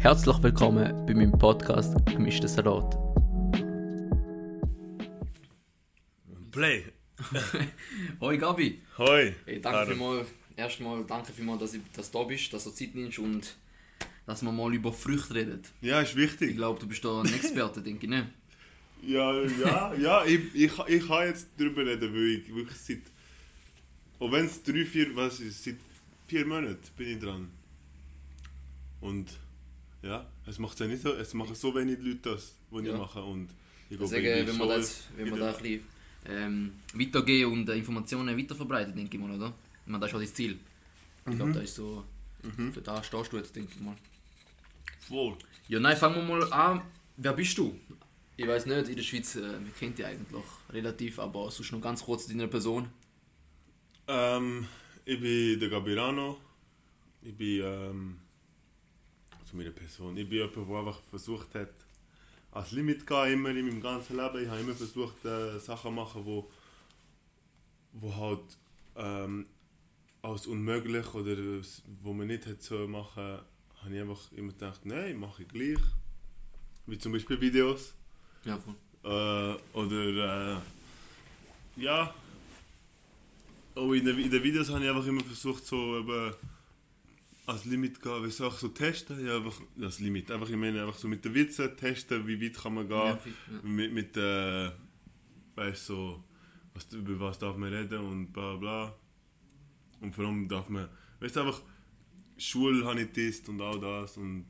Herzlich willkommen bei meinem Podcast Gemischter Salat. Play. Hoi Gabi. Hoi. Hey, danke vielmals, erstmal danke vielmals, dass, ich, dass du da bist, dass du Zeit nimmst und dass wir mal über Früchte reden. Ja, ist Ich wichtig. glaube, du bist da ein Experte, denke ich, ne? Ja, ja, ja. Ich, ich, ich kann jetzt darüber reden, weil ich wirklich seit. Auch wenn es drei, vier, was ist, seit vier Monaten bin ich dran. Und ja, es macht ja nicht so, es machen so wenig Leute das, was Ja. ich mache. Und ich Deswegen, ich bin wenn schon das, wenn in da ein bisschen ähm, weitergehen und äh, Informationen weiterverbreiten, denke ich mal, oder? Ich meine, das ist auch das Ziel. Ich glaube, das ist so. Für da stehst du jetzt, denke ich mal. Voll. Ja, nein, fangen wir mal an. Wer bist du? Ich weiß nicht, in der Schweiz, äh, wir kennen dich eigentlich relativ, aber sonst noch ganz kurz deine Person. Ähm, ich bin der Gabirano. Ich bin ähm, zu meiner Person. Ich bin jemand, der einfach versucht hat, als Limit zu gehen, immer in meinem ganzen Leben. Ich habe immer versucht, äh, Sachen zu machen, wo, wo halt ähm, als unmöglich oder wo man nicht hätte so machen, habe ich einfach immer gedacht, nein, mache ich gleich. Wie zum Beispiel Videos. Ja, voll. Äh, oder äh, ja. Auch in den, in den Videos habe ich einfach immer versucht, so eben als Limit gehen, wie soll ich so testen? Ja, einfach das Limit. Einfach, ich meine, einfach so mit den Witzen testen, wie weit kann man gehen. Ja, ja. Mit, mit äh, weißt so, was, über was darf man reden und bla bla. Und vor allem darf man, weißt du, einfach Schule habe ich getestet und all das und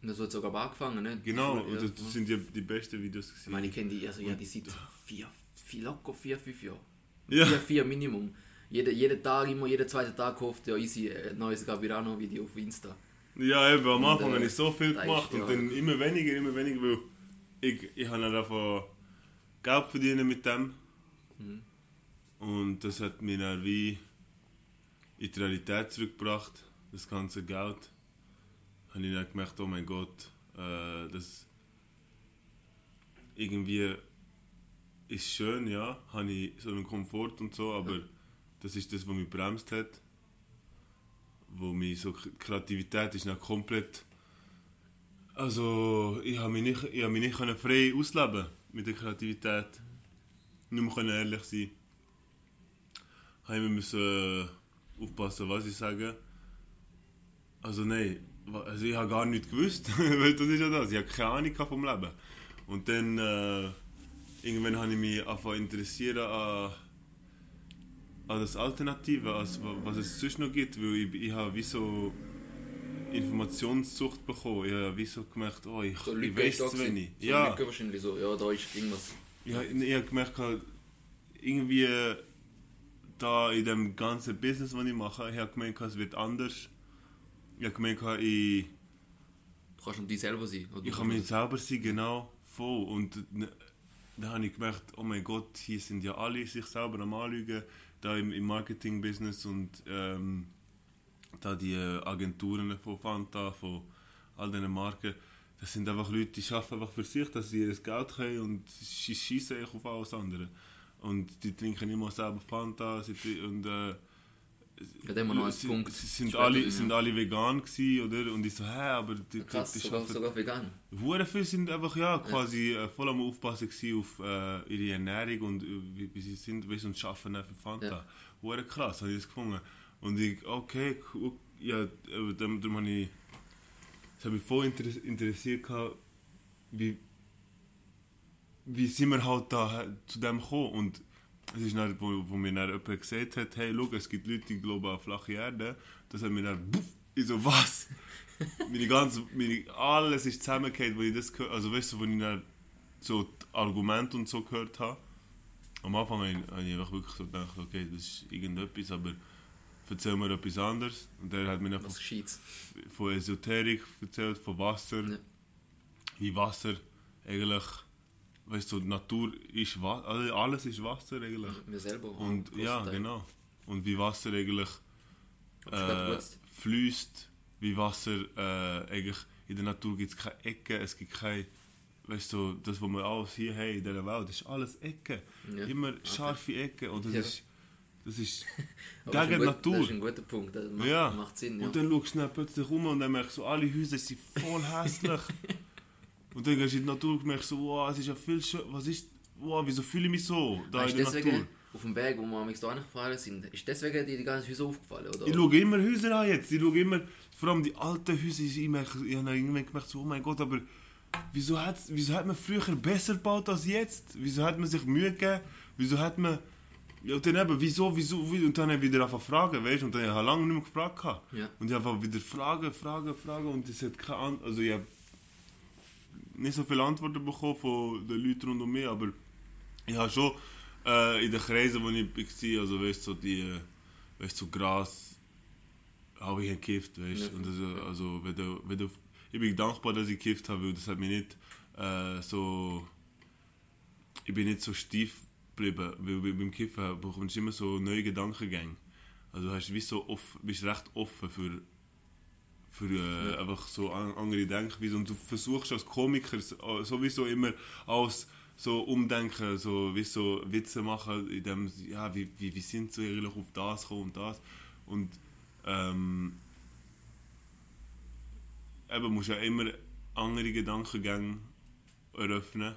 Und das hat sogar angefangen, ne? genau, Ja, und das voll. sind die, die besten Videos gewesen. Ich meine, ich kenne die, also ja, die seit vier, vier, locker vier, fünf Jahre. Ja. Vier, vier Minimum. Jede, jeden Tag, immer jeden zweiten Tag hofft ja easy ein neues Gabirano-Video auf Insta. Ja, eben, am Anfang Und, äh, habe ich so viel da ist- gemacht und ja. dann immer weniger, immer weniger, weil ich, ich habe dann davon Geld verdienen mit dem. Mhm. Und das hat mich dann wie in die Realität zurückgebracht, das ganze Geld. Habe ich dann gemerkt, oh mein Gott, äh, das irgendwie ist schön, ja, habe ich so einen Komfort und so, aber das ist das, was mich bremst hat. Wo mich so Kreativität ist dann komplett also ich habe mich nicht ich habe mich nicht können frei ausleben mit der Kreativität. Nur können ehrlich sein. Habe immer müssen äh, aufpassen was ich sage. Also nein also ich habe gar nichts gewusst weil das ist ja das. Ich habe keine Ahnung vom Leben. Und dann äh, irgendwann habe ich mich angefangen interessieren an das Alternative, als wa- was es sonst noch gibt, weil ich, ich habe wie so Informationssucht bekommen. Ich habe wie so gemerkt, oh, ich, So ich weiß gewesen. wenig. So Ja, wahrscheinlich so, ja, da ist irgendwas. ich, habe- ich habe gemerkt, halt, irgendwie da in dem ganzen Business, was ich mache, ich habe gemerkt, es wird anders. Ich habe gemerkt, ich, Du kannst noch die selber sein. Ich kann mich selber sein, genau, voll. Und ne- dann habe ich gemerkt, oh mein Gott, hier sind ja alle sich selber am Anlügen, da im, im Marketing-Business und ähm, da die Agenturen von Fanta, von all diesen Marken, das sind einfach Leute, die arbeiten einfach für sich, dass sie ihr Geld haben und sie schießen auf alles andere. Und die trinken immer selber Fanta und äh, Ja, haben wir noch sie, Punkt. sie sind, alle, drin, sind ja. alle vegan gewesen, oder? Und ich so, hä, aber die, Krass, die sogar, arbeiten- sogar vegan. Hure viele sind einfach ja, quasi äh, voll am Aufpassen auf äh, ihre Ernährung und äh, wie, wie sie sind weißt, und arbeiten auch für Fanta. Ja. Hure krass, habe ich das gefunden. Und ich, okay, cool, ja, darum, darum habe ich, das hat mich voll interess interessiert, gehabt, wie, wie sind wir halt da zu dem gekommen. Und es ist dann, wo, wo mir dann jemand gesagt hat, hey, schau, es gibt Leute, die glauben an flache Erde. Das hat mir dann, buff, ich so, was? meine ganze, meine, alles ist zusammengefallen, wo ich das gehört also weißt du, wo ich dann so Argumente und so gehört habe. Am Anfang habe ich, einfach wirklich so gedacht, okay, das ist irgendetwas, aber erzähl mir etwas anderes. Und der hat mir geschieht? von Esoterik erzählt, von Wasser, Ja. wie Wasser eigentlich, weißt du, Natur ist Wasser, alles ist Wasser eigentlich. Wir selber. Und ja, Teil. genau. Und wie Wasser eigentlich äh, fließt, wie Wasser äh, eigentlich in der Natur gibt es keine Ecken, es gibt keine, weißt du, das, was wir alles hier haben in dieser Welt, ist alles Ecken. Ja. Immer scharfe Ecken. Und das Ja. ist Das ist gegen ein die gut- Das Natur. ist ein guter Punkt, das macht, Ja. macht Sinn. Ja. Und dann schaust du dann plötzlich rum und dann merkst du, alle Häuser sind voll hässlich. Und dann gehst du in die Natur und merkst so, wow, es ist ja viel schön, was ist, wow, wieso fühle ich mich so da weißt in der deswegen, Natur? auf dem Weg, wo wir am da gefahren sind, ist deswegen dir die ganzen Häuser aufgefallen, oder? Ich schaue immer Häuser an jetzt, ich schaue immer, vor allem die alten Häuser, ich, merke, ich habe irgendwann gemerkt, so, oh mein Gott, aber wieso hat, wieso hat man früher besser gebaut als jetzt? Wieso hat man sich Mühe gegeben? Wieso hat man... Ja, und dann eben, wieso, wieso, wie- und dann habe ich wieder einfach fragen, weißt du, und dann habe ich lange nicht mehr gefragt. Ja. Und ich habe einfach wieder fragen, fragen, fragen und es hat keine Antwort, also ich habe nicht so viele Antworten bekommen von den Leuten rund um mich, aber ich habe schon äh, in den Kreisen, wo ich war, also weißt du, so die, äh, weißt du, so Gras, habe ich gekifft, weißt du, Ja. und also, also wenn du, wenn du, ich bin dankbar, dass ich gekifft habe, weil das hat mich nicht äh, so, ich bin nicht so steif geblieben, weil bei- beim Kiffen bekommst du immer so neue Gedankengänge. Also hast wie so off, bist recht offen für, für äh, einfach so an, andere Denkweisen. Und du versuchst als Komiker so- sowieso immer alles so umdenken, so wie so Witze machen, in dem, ja, wie, wie, wie sind sie eigentlich auf das gekommen und das? Und ähm, eben musst ja immer andere Gedankengänge eröffnen.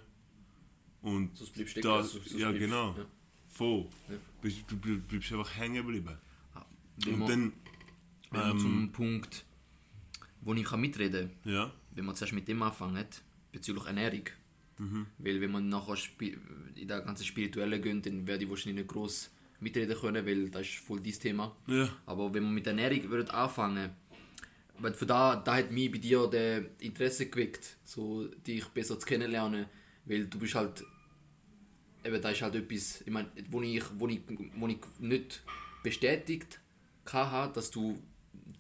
Und Sonst bleibst du das, sonst- sonst ja bleibst- genau, ja. voll, Ja. Du bleib- bleibst einfach hängen geblieben. Wenn und dann, ähm, zum Punkt, wo ich kann mitreden kann, ja, wenn man zuerst mit dem anfängt, bezüglich Ernährung. Mhm. Weil wenn man nachher in der ganzen Spirituelle geht, dann werde ich wahrscheinlich nicht groß mitreden können, weil das ist voll dein Thema. ja, Aber wenn man mit Ernährung würde anfangen, weil von da, da hat mich bei dir der Interesse geweckt, so dich besser zu kennenlernen, weil du bist halt, eben da ist halt etwas, ich meine, wo ich, wo ich, wo ich nicht bestätigt hatte, dass du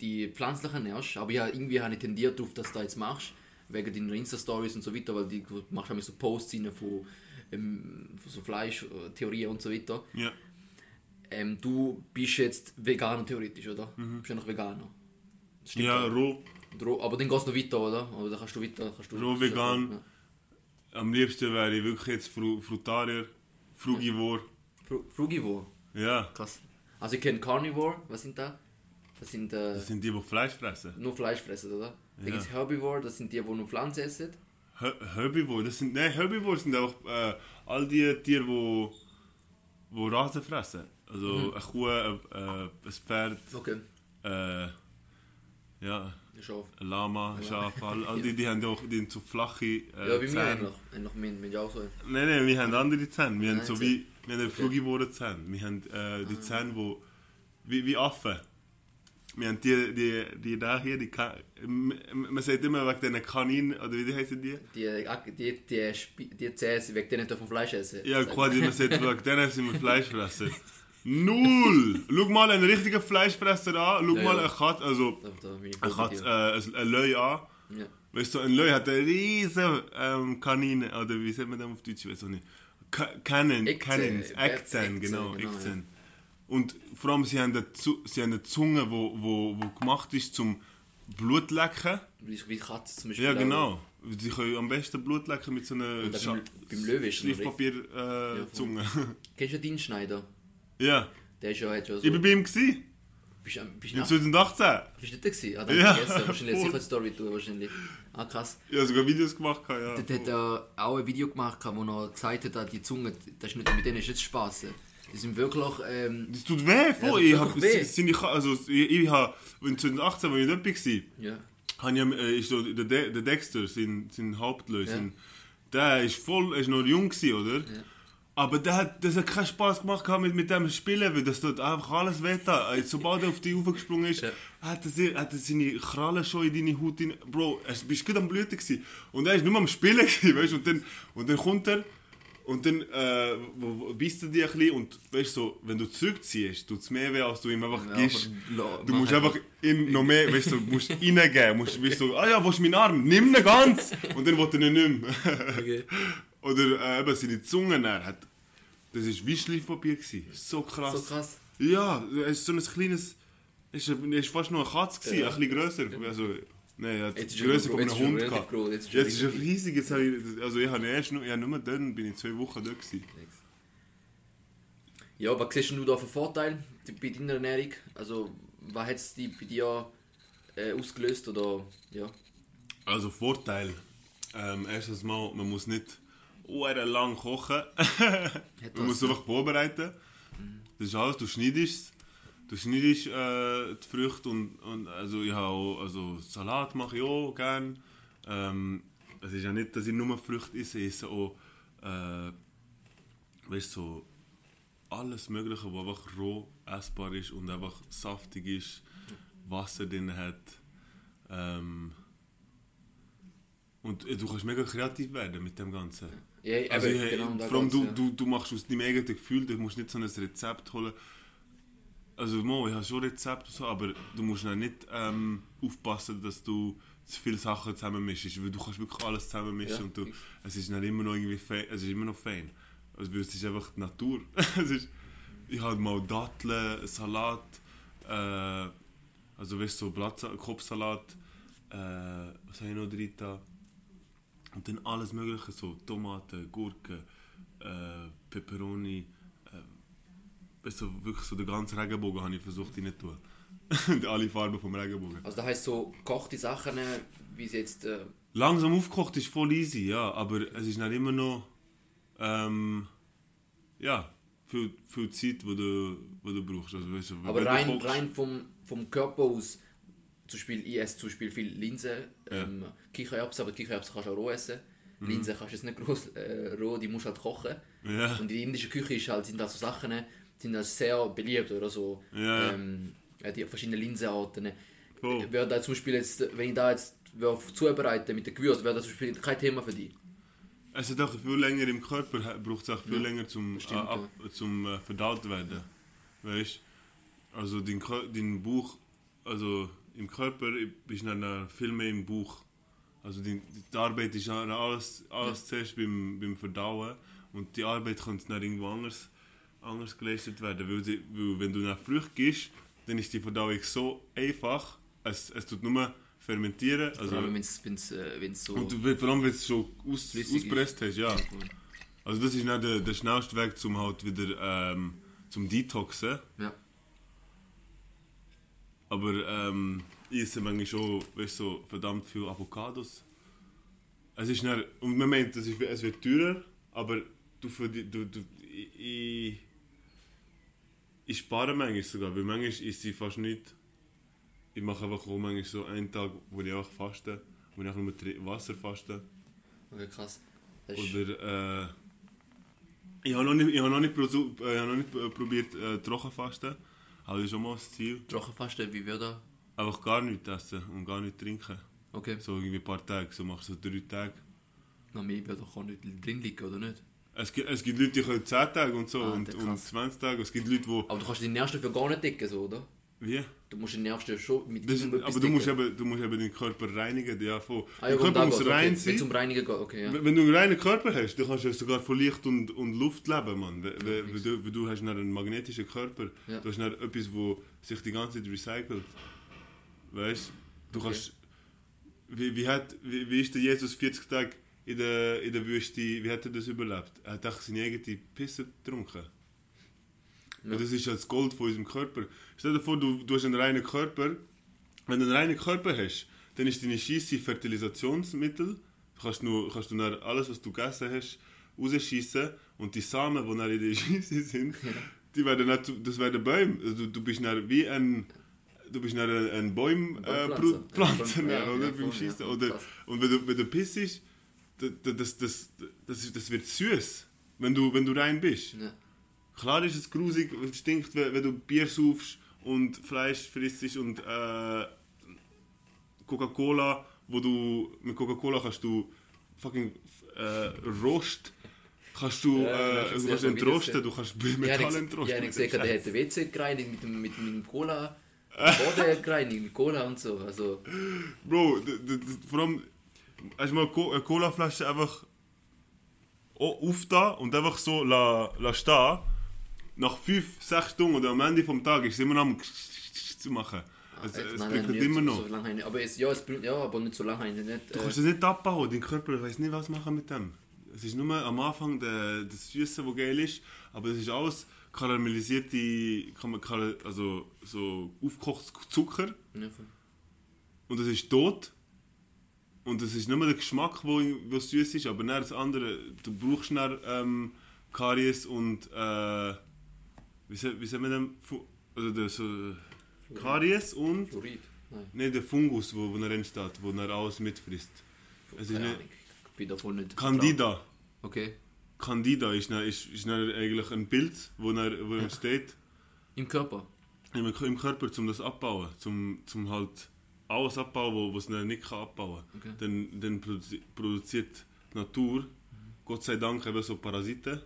die pflanzlichen ernährst, aber ja, irgendwie habe ich tendiert darauf, dass du das jetzt machst, wegen deiner Insta-Stories und so weiter, weil die, machst nämlich so Posts rein von, ähm, von so Fleischtheorien und so weiter. ja. Ähm, du bist jetzt Veganer theoretisch, oder? Du bist ja noch Veganer. Das stimmt Mhm. Ja, roh. Dro- Aber dann gehst du noch weiter, oder? Oder dann kannst du weiter. Kannst du, Roh vegan. Ja. Am liebsten wäre ich wirklich jetzt Fru Frutarier, Frugivor. Fru Frugivore, Ja, krass. Also ich kenne Carnivore, was sind da? Das sind äh, das sind die, die Fleisch fressen. nur Fleisch fressen, oder? Ja. gibt es Herbivore, das sind die, die nur Pflanzen essen. Her- Herbivore, das sind, nein, Herbivore sind einfach äh, all die Tiere, die wo Rasen fressen. Also eine Kuh, ein, äh, ein Pferd, Okay. äh, ja, Schaf. ein Lama, ein Schaf, all, all die, die haben auch die haben so flache äh, Ja, wie wir Zähne. eigentlich. Eigentlich wir, wir auch so. Nein, nein, wir haben andere Zähne. Wir haben Nein, so Zähne. wie, wir haben frugivore Zähne. Wir haben äh, die Zähne, wo, wie, wie Affen. Wir haben die, die, die da hier, die Ka M- m- man sagt immer wegen diesen Kaninen, oder wie heißen die? Die, die, die, die sind wegen denen dürfen Fleisch essen. Ja, quasi, man sagt wegen denen sind wir Fleischfresser. Null! Schau mal einen richtigen Fleischfresser an, schau Ja, mal ja. eine Katze, also ich eine Katze, äh, ein Löwe an. Ja. Weißt du, ein Löwe hat eine riesen ähm, Kanine, oder wie sagt man das auf Deutsch, ich weiß auch nicht. Cannon, Cannons, Eckzähne, genau, Eckzähne, genau. Und vor allem, sie haben eine, sie haben eine Zunge, wo, wo, wo gemacht ist zum Blutlecken. Wie, wie Katze zum Beispiel. Ja, genau. Sie können am besten Blut lecken mit so einer Und dann Scha- beim- beim Löwe ist es noch Schleifpapier äh, Zunge. Kennst du den Schneider? ja. Der ist ja jetzt schon so. Ich bin bei ihm gewesen, bist, du- bist, du im nach- 2018. bist du dort gewesen? Ah, dann Ja, vergessen. Wahrscheinlich sicher eine Story tun, wahrscheinlich. Ah, krass. Ich habe sogar Videos gemacht, ja. Dort hat er auch ein Video gemacht, wo er gesagt hat, dass die Zunge, das ist nicht, mit denen ist nicht Spaß. Die sind wirklich. Ähm, Das tut weh, voll. Ja, ich hab, tut weh. Sind ich, also, ich, ich habe, in 2018, als ich dort war, ja. habe ich, äh, ist so, der, De der Dexter, sein, sein Hauptlöser, Ja. der ist voll, er ist noch jung gewesen, oder? Aber der hat, das hat keinen Spaß gemacht mit, mit dem Spielen, weil das tut einfach alles weh. Äh, Sobald er auf dich aufgesprungen ist, Ja. hat, er, hat er seine Krallen schon in deine Haut rein. Bro, er bist gut am Blüten gewesen. Und er ist nur am Spielen gewesen, weißt du? Und dann, und dann kommt er und dann äh, beißt er dich ein bisschen und weißt du, so, wenn du zurückziehst, tut es mehr weh, als du ihm einfach Ja, gibst. aber Du musst einfach ihm noch mehr, weißt du, du musst reingeben. Musst, weißt du, ah ja, wo ist mein Arm? Nimm ihn ganz! Und dann will er ihn nicht mehr. Okay. Oder äh, eben seine Zunge, er hat, das war wie Schleifpapier. Gewesen. So krass. So krass. Ja, er ist so ein kleines, ist, er ist fast nur eine Katze, gewesen, Ja. ein bisschen grösser. Also, nein, er hat Jetzt die ist Größe von einem Hund gehabt. groß, jetzt ist Jetzt ist er riesig, jetzt habe ich, also ich habe erst nur, ich habe nur dann, bin ich zwei Wochen dort gewesen. Ja, was siehst du da für Vorteile bei deiner Ernährung? Also, was hat es bei dir äh, ausgelöst? Oder, ja. Also Vorteil. Ähm, erstens mal, man muss nicht lang kochen. man muss einfach vorbereiten. Das ist alles, du schneidest Du schneidest äh, die Früchte und, und also ich auch, also Salat mache ich auch gerne. Ähm, es ist ja nicht, dass ich nur Früchte esse, ich esse auch äh, weißt, so alles Mögliche, was einfach roh essbar ist und einfach saftig ist, Wasser drin hat. Ähm, und äh, du kannst mega kreativ werden mit dem Ganzen. Ja, Also, eben, ich, genau, vor allem du, ja. du, du machst aus deinem eigenen Gefühl, du musst nicht so ein Rezept holen. Also mo, ich habe schon Rezept und so, aber du musst dann nicht ähm, aufpassen, dass du zu viele Sachen zusammenmischst, weil du kannst wirklich alles zusammenmischen Ja, und du, es ist dann immer noch irgendwie fein, es ist immer noch fein. Also es ist einfach die Natur. es ist, ich habe mal Datteln, Salat, äh, also weißt du, so Blatt, Kopfsalat, äh, was habe ich noch drin? da? Und dann alles mögliche, so Tomaten, Gurken, äh, Peperoni, du, wirklich so den ganzen Regenbogen habe ich versucht rein zu tun. Alle Farben vom Regenbogen. Also, das heisst so, gekochte Sachen, wie sie jetzt. Äh, Langsam aufgekocht ist voll easy, ja, aber es ist nicht immer noch, ähm, ja, viel, viel Zeit, die du, wo du brauchst. Also, weißt du, aber rein, kochst- rein vom, vom Körper aus, zum Beispiel, ich esse zum Beispiel viel Linsen, ähm, Kichererbsen, aber Kichererbsen kannst du auch roh essen. Mhm. Linsen kannst du jetzt nicht groß äh, roh, die musst du halt kochen. Ja. Und in der indischen Küche ist halt, sind da so Sachen, sind das sehr beliebt oder so. Ja. Ähm, ja, die verschiedenen Linsenarten. Voll. Wäre da zum Beispiel jetzt, wenn ich da jetzt würde zubereiten mit den Gewürzen, wäre das zum Beispiel kein Thema für dich. Es hat auch viel länger im Körper, braucht es auch viel länger zum, stimmt, äh, ab, zum äh, verdaut werden. Weißt Also dein, dein Bauch, also im Körper bist du dann viel mehr im Bauch. Also die, die Arbeit ist dann alles, alles zuerst beim, beim Verdauen und die Arbeit kann dann irgendwo anders, anders geleistet werden. Weil, sie, weil wenn du nach Früchte gehst, dann ist die Verdauung so einfach, es, es tut nur fermentieren. Vor Also, allem, wenn es äh, so... und du, vor allem, wenn es schon aus, auspresst hast, ja. Also das ist nicht der, der schnellste Weg, zum halt wieder ähm, zum Detoxen. Ja. Aber ähm, ich esse manchmal schon weißt, so verdammt viel Avocados. Es ist nicht, und man meint, es, ist, es wird teurer, aber du, verdi- du, du ich, ich, ich spare manchmal sogar, weil manchmal esse ich fast nicht. Ich mache einfach auch manchmal so einen Tag, wo ich auch faste, wo ich einfach nur Wasser faste. Okay, krass. Das ist, Oder äh, ich habe noch nicht, ich habe noch nicht, prosu- äh, ich habe noch nicht äh, probiert äh, Trockenfasten. Aber das ist schon mal das Ziel. Trockenfasten, wie wird da? Einfach gar nichts essen und gar nicht trinken. Okay. So irgendwie ein paar Tage, so machst du so drei Tage. Na, mehr wird doch auch nicht drin liegen, oder nicht? Es gibt, es gibt Leute, die können 10 Tage und so Ah, und, und krass. 20 Tage. Es gibt Leute, die... Aber du kannst den Nervstoff für gar nicht decken, so, oder? Wie? Du musst den Nervstoff schon mit Das, aber du musst, decken. eben, du musst eben den Körper reinigen. Ja. Ah, ja, der Körper muss rein okay. Wenn sein. es um Reinigen geht, okay, ja. Wenn du einen reinen Körper hast, dann kannst du sogar von Licht und, und Luft leben, Mann. Weil, weil, weil, du, weil du hast einen magnetischen Körper. Ja. Du hast dann etwas, wo sich die ganze Zeit recycelt. Weißt du? kannst... Wie, wie, hat, wie, wie ist der Jesus 40 Tage in der, in der Wüste, wie hat er das überlebt? Er hat auch seine eigene Pisse getrunken. Ja. Und das ist das Gold von unserem Körper. Stell dir vor, du, du hast einen reinen Körper. Wenn du einen reinen Körper hast, dann ist deine Scheisse Fertilisationsmittel. Du kannst, nur, kannst du dann alles, was du gegessen hast, rausschießen. Und die Samen, die dann in der Scheisse sind, die werden dann, zu- das werden Bäume. Also du, du bist dann wie ein... Du bist dann ein, Baum, äh, Pflanzer, Ja, oder? ja, beim Schießen. ja, oder, und wenn du, wenn du pissst, das, das, das, das, das wird süß, wenn du, wenn du rein bist. ja. Klar ist es grusig, es stinkt, wenn, wenn du Bier saufst und Fleisch frisst und äh, Coca-Cola, wo du mit Coca-Cola kannst du fucking äh, Rost kannst du, Ja, äh, du kannst entrosten, du kannst Metall entrosten. ja, ich mit gesehen, der hat den WC gereinigt mit dem, mit dem Cola. Boden gereinigt mit Cola und so. Also, Bro, vor allem, hast du mal eine Colaflasche einfach o- aufda und einfach so la, la stehen. Nach 5, 6 Stunden oder am Ende vom Tag ist es immer noch am zu machen. Es, äh, es nein, prickelt nicht immer noch. So lange aber es, ja, es bringt, ja, aber nicht so lange nicht. Du Äh, kannst es nicht abbauen, dein Körper weiß nicht, was machen mit dem. Es ist nur am Anfang der, das Süße, was geil ist, aber es ist alles karamellisierte, also so aufgekochtes Zucker Ja, und das ist tot. Und das ist nicht mehr der Geschmack, wo, wo süß ist, aber dann das andere, du brauchst dann ähm, Karies und äh, wie, sa- wie sagt man dem? Also der, so, Karies und Fluorid? Nein. ne, der Fungus, wo, wo er entsteht, wo er alles mitfrisst. Es ist nicht. Ich bin davon nicht. Candida. Okay. Candida ist, dann, ist, ist dann eigentlich ein Pilz, wo, dann, wo entsteht Im Körper? im, im Körper, um das abbauen, zum, zum halt alles abbauen, was es nicht kann abbauen Okay. kann. Dann, dann produzi produziert die Natur, Gott sei Dank, eben so Parasiten.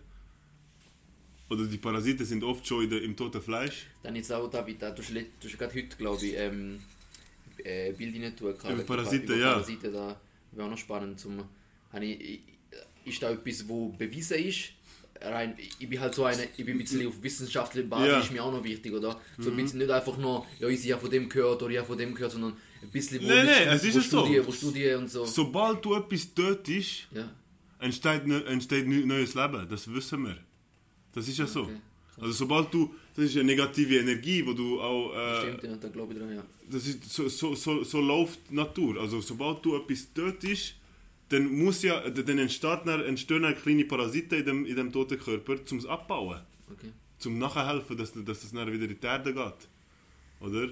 Oder die Parasiten sind oft schon in der, im toten Fleisch. Dann jetzt auch, David, da, du hast, du hast gerade heute, glaube ich, ähm, äh, Bild rein tun. Über Parasiten, über ja. Parasiten, da wäre auch noch spannend. Zum, ich, ist da etwas, wo bewiesen ist? Rein, ich bin halt so eine, ich bin ein bisschen auf wissenschaftlicher Basis, Ja. Mhm. ist mir auch noch wichtig, oder? So ein bisschen nicht einfach nur, ja, ich habe von dem gehört oder ich habe von dem gehört, sondern ein bisschen, Nein, nein, es ist ja so. Studien, wo Studien und so. Sobald du etwas tötest, Ja, entsteht, entsteht neu- neues Leben. Das wissen wir. Das ist ja so. Okay. Also sobald du, das ist eine negative Energie, wo du auch... Äh, stimmt, ja, da glaube ich dran, ja. das ist, so, so, so, so läuft die Natur. Also sobald du etwas tötest, dann, muss ja, dann entstehen dann kleine Parasiten in dem, in dem toten Körper, zum es abbauen. Okay. Zum nachhelfen, dass, dass das dann wieder in die Erde geht. Oder?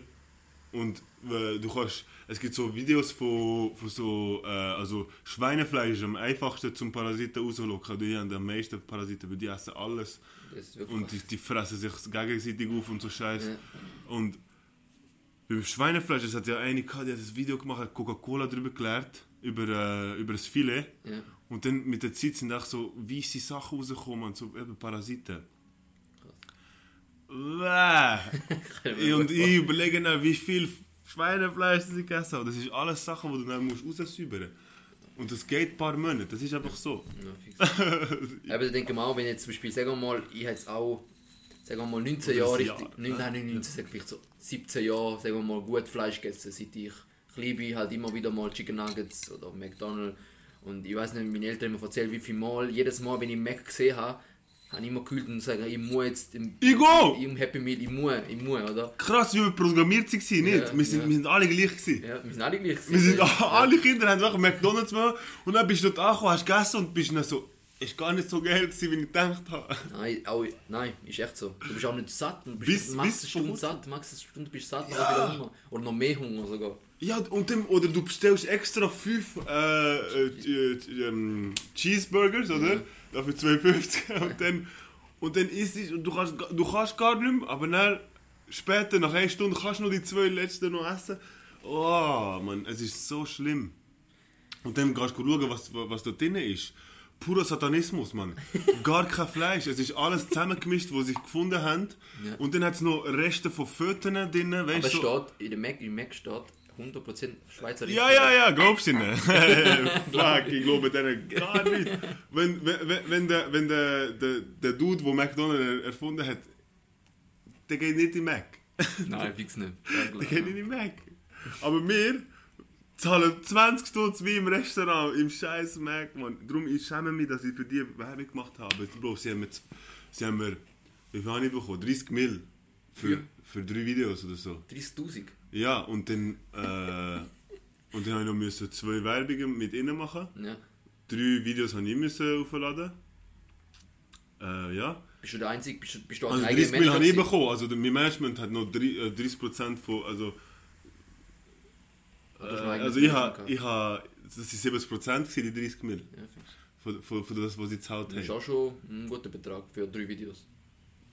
Und äh, du kannst, es gibt so Videos von, von so, äh, also Schweinefleisch am einfachsten zum Parasiten rauslocken. Die haben am meisten Parasiten, weil die essen alles. Das Und die, die fressen sich gegenseitig auf und so Scheiß. Ja. Und beim Schweinefleisch, es hat ja eine gehabt, die hat ein Video gemacht, hat Coca-Cola darüber gelehrt, über, äh, über das Filet. Ja. Und dann mit der Zeit sind auch so weisse Sachen rausgekommen, so eben Parasiten. Und ich überlege dann, wie viel Schweinefleisch ich gegessen habe. Das ist alles Sachen, die du dann musst raussäubern musst. Und das geht ein paar Monate, das ist einfach so. Ja, fix. Aber ich denke mal, wenn jetzt zum Beispiel, sagen wir mal, ich hätte jetzt auch, sagen wir mal 19 Oder Jahre, Jahr, nein, nein, nicht 19, sag vielleicht so 17 Jahre, sagen wir mal, gut Fleisch gegessen, seit ich klein bin, halt immer wieder mal Chicken Nuggets oder McDonald's. Und ich weiß nicht, meine Eltern haben mir erzählt, wie viel Mal, jedes Mal, wenn ich Mac gesehen habe, habe ich immer gekühlt und gesagt, ich muss jetzt im, Ich go! im Happy Meal, ich muss, ich muss, oder? Krass, wie wir programmiert waren, nicht? Ja, wir, sind, ja. wir sind alle gleich. Gewesen. Ja, wir sind alle gleich. Wir sind, gewesen. alle Kinder haben einfach McDonalds gemacht und dann bist du dort angekommen, hast gegessen und bist dann so, ist gar nicht so geil gewesen, wie ich gedacht habe. Nein, auch, nein, ist echt so. Du bist auch nicht satt. Du bist Bis- max bis eine Stunde satt, max eine Stunde bist du satt, ja. Hunger. Oder noch mehr Hunger sogar. Ja, und dann, oder du bestellst extra 5 äh, äh, äh, ähm, Cheeseburgers, oder? Dafür 2,50 und dann, und dann isst es und du kannst, du kannst gar nicht mehr, aber dann später, nach einer Stunde, kannst du nur die zwei letzten noch essen. Oh, Mann, es ist so schlimm. Und dann kannst du schauen, was, was da drin ist. Purer Satanismus, Mann. Gar kein Fleisch. Es ist alles zusammengemischt, was sie gefunden haben. Ja. Und dann hat es noch Reste von Föten drin. Aber Weißt du? so- steht, in dem Mac, im Mac steht 100% Schweizer Ja, ja, ja, glaubst du nicht? Fuck, ich glaube denen gar nicht. Wenn, wenn, wenn- der, wenn der, der, der Dude, der McDonald's er- erfunden hat, der geht nicht in Mac. Nein, fix nicht. Der geht nicht in Mac. Aber wir zahlen 20 Stutz wie im Restaurant, im scheiß Mac, man. Darum ich schäme mich, dass ich für die Werbung gemacht habe. Bro, sie haben mir, sie haben mir wie viel habe ich bekommen? 30 Mil. Für, Für? für drei Videos oder so. 30'000. Ja, und dann, äh, und dann habe ich noch müssen zwei Werbungen mit ihnen machen. Ja. Drei Videos habe ich müssen aufladen. Äh, ja. Bist du der Einzige, bist, du- bist du Also dein 30 eigener Mil habe ich bekommen. Also mein Management hat noch drei- äh, 30% von, also, äh, also ich habe, ich habe, das sind 70% gewesen, die 30 Mil. Ja. Von, von, von das, was sie gezahlt Das ist auch schon ein guter Betrag für drei Videos.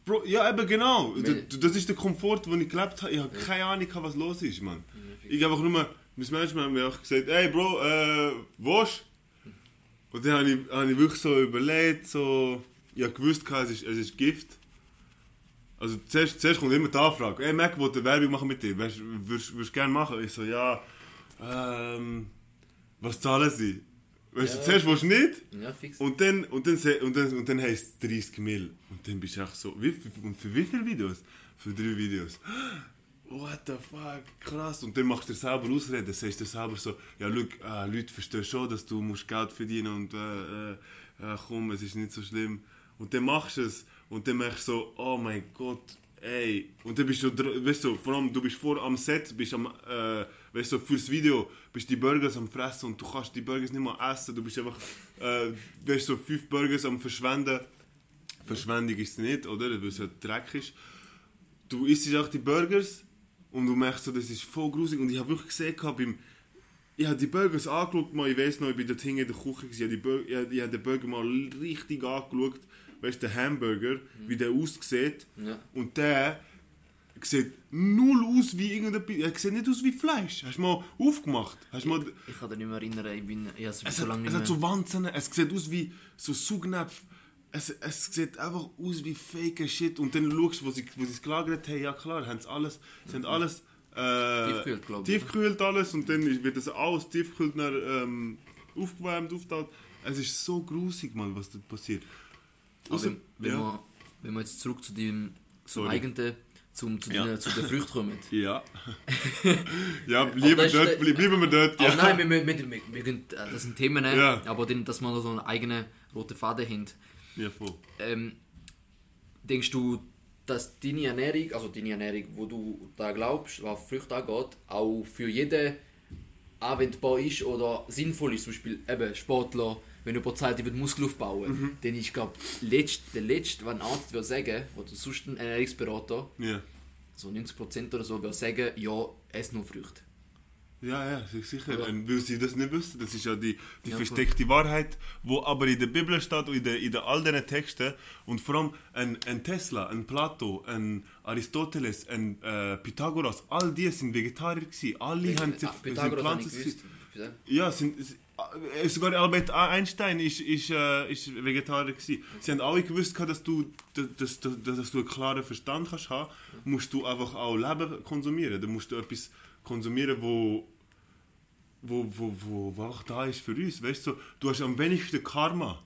Bro, ja eben genau. Wenn- D- Das ist der Komfort, den ich gelebt habe. Ich habe keine Ahnung, was los ist, Mann. Ich habe einfach nur, mein Management hat mir auch gesagt, hey Bro, äh, was? Und dann habe ich, habe ich wirklich so überlegt, so, ich habe gewusst, es ist, es ist Gift. Also zuerst, zuerst kommt immer die Anfrage, hey Mac, wollte Werbung machen mit dir, würdest du gerne machen? Ich so, ja, ähm, was zahlen sie? Weißt du, Ja. zuerst willst du nicht. Ja, fix. Und dann, und dann, und dann, und dann heisst es 30 Mil. Und dann bist du echt so, wie, für, und für wie viele Videos? Für drei Videos. What the fuck, krass. Und dann machst du dir selber Ausreden, sagst dir selber so, ja, schau, äh, Leute verstehen schon, dass du musst Geld verdienen und äh, äh, äh, komm, es ist nicht so schlimm. Und dann machst du es. Und dann merkst du so, oh mein Gott, ey. Und dann bist du, dr- weißt du, vor allem, du bist vor am Set, bist am, äh, weißt du, fürs Video, bist die Burgers am fressen und du kannst die Burgers nicht mal essen. Du bist einfach, äh, weißt du, fünf Burgers am verschwenden. Verschwendung ist es nicht, oder? Weil es ja Dreck ist. Du isst auch die Burgers und du merkst so, das ist voll gruselig. Und ich habe wirklich gesehen, gehabt, beim, ich habe die Burgers angeschaut, mal, ich weiß noch, ich bin dort hinten in der Küche, ich habe, die Bur ich habe- ich habe den Burger mal richtig angeschaut, weißt du, der Hamburger, wie der aussieht. Ja. Und der sieht null aus wie irgendein, er sieht nicht aus wie Fleisch. Hast du mal aufgemacht? Hast mal, Ich kann mich nicht mehr erinnern, ich bin ich habe es es so hat, lange es nicht hat mehr... so Wanzen, es sieht aus wie so Saugnäpfe. Es, es sieht einfach aus wie fake Shit. Und dann schaust du, wo sie, wo sie es gelagert haben, ja klar, haben sie alles, sie haben alles äh, Tiefgekühlt, glaub ich, ne? tiefgekühlt alles und dann wird das alles tiefgekühlt dann, ähm, aufgewärmt, aufgetaucht. Es ist so grusig, man, was dort passiert. Ausser- wenn, ja. wir, wenn wir jetzt zurück zu dem zum eigenen, zum, zu, Ja. den, zu den Früchten kommen. Ja. ja, ist dort, bleib- bleiben wir dort. Ja. nein, wir, wir, wir, wir, können, äh, das sind Themen, ne? Ja. aber dann, dass man noch so einen eigenen roten Faden haben. ja, voll. Ähm, denkst du, dass deine Ernährung, also deine Ernährung, wo du da glaubst, was Früchte angeht, auch für jeden anwendbar ist oder sinnvoll ist? Zum Beispiel eben Sportler, wenn jemand sagt, ich will Muskel aufbauen, Mhm. dann ist, glaube letzt, der Letzte, was ein Arzt würde sagen, oder sonst ein Ernährungsberater, Ja. so 90% oder so, würde sagen, ja, ess nur Früchte. Ja, ja, si- sicher. Ja. Und weil sie das nicht wissen, das ist ja die, die Ja, versteckte Wahrheit, wo aber in der Bibel steht und in, der, in der, all diesen Texten und vor allem ein, ein Tesla, ein Plato, ein Aristoteles, ein äh, Pythagoras, all die sind Vegetarier gewesen. Alle haben sich sind Pythagoras ich Pflanzen. Ja, sind, äh, sogar Albert Einstein ist, ist, äh, ist Vegetarier gewesen. Sie haben alle gewusst, dass du, dass, dass, dass, du einen klaren Verstand kannst haben, musst du einfach auch Leben konsumieren. Dann musst du etwas konsumieren, wo wo, wo, wo, wo auch da ist für uns. Weißt du, du hast am wenigsten Karma.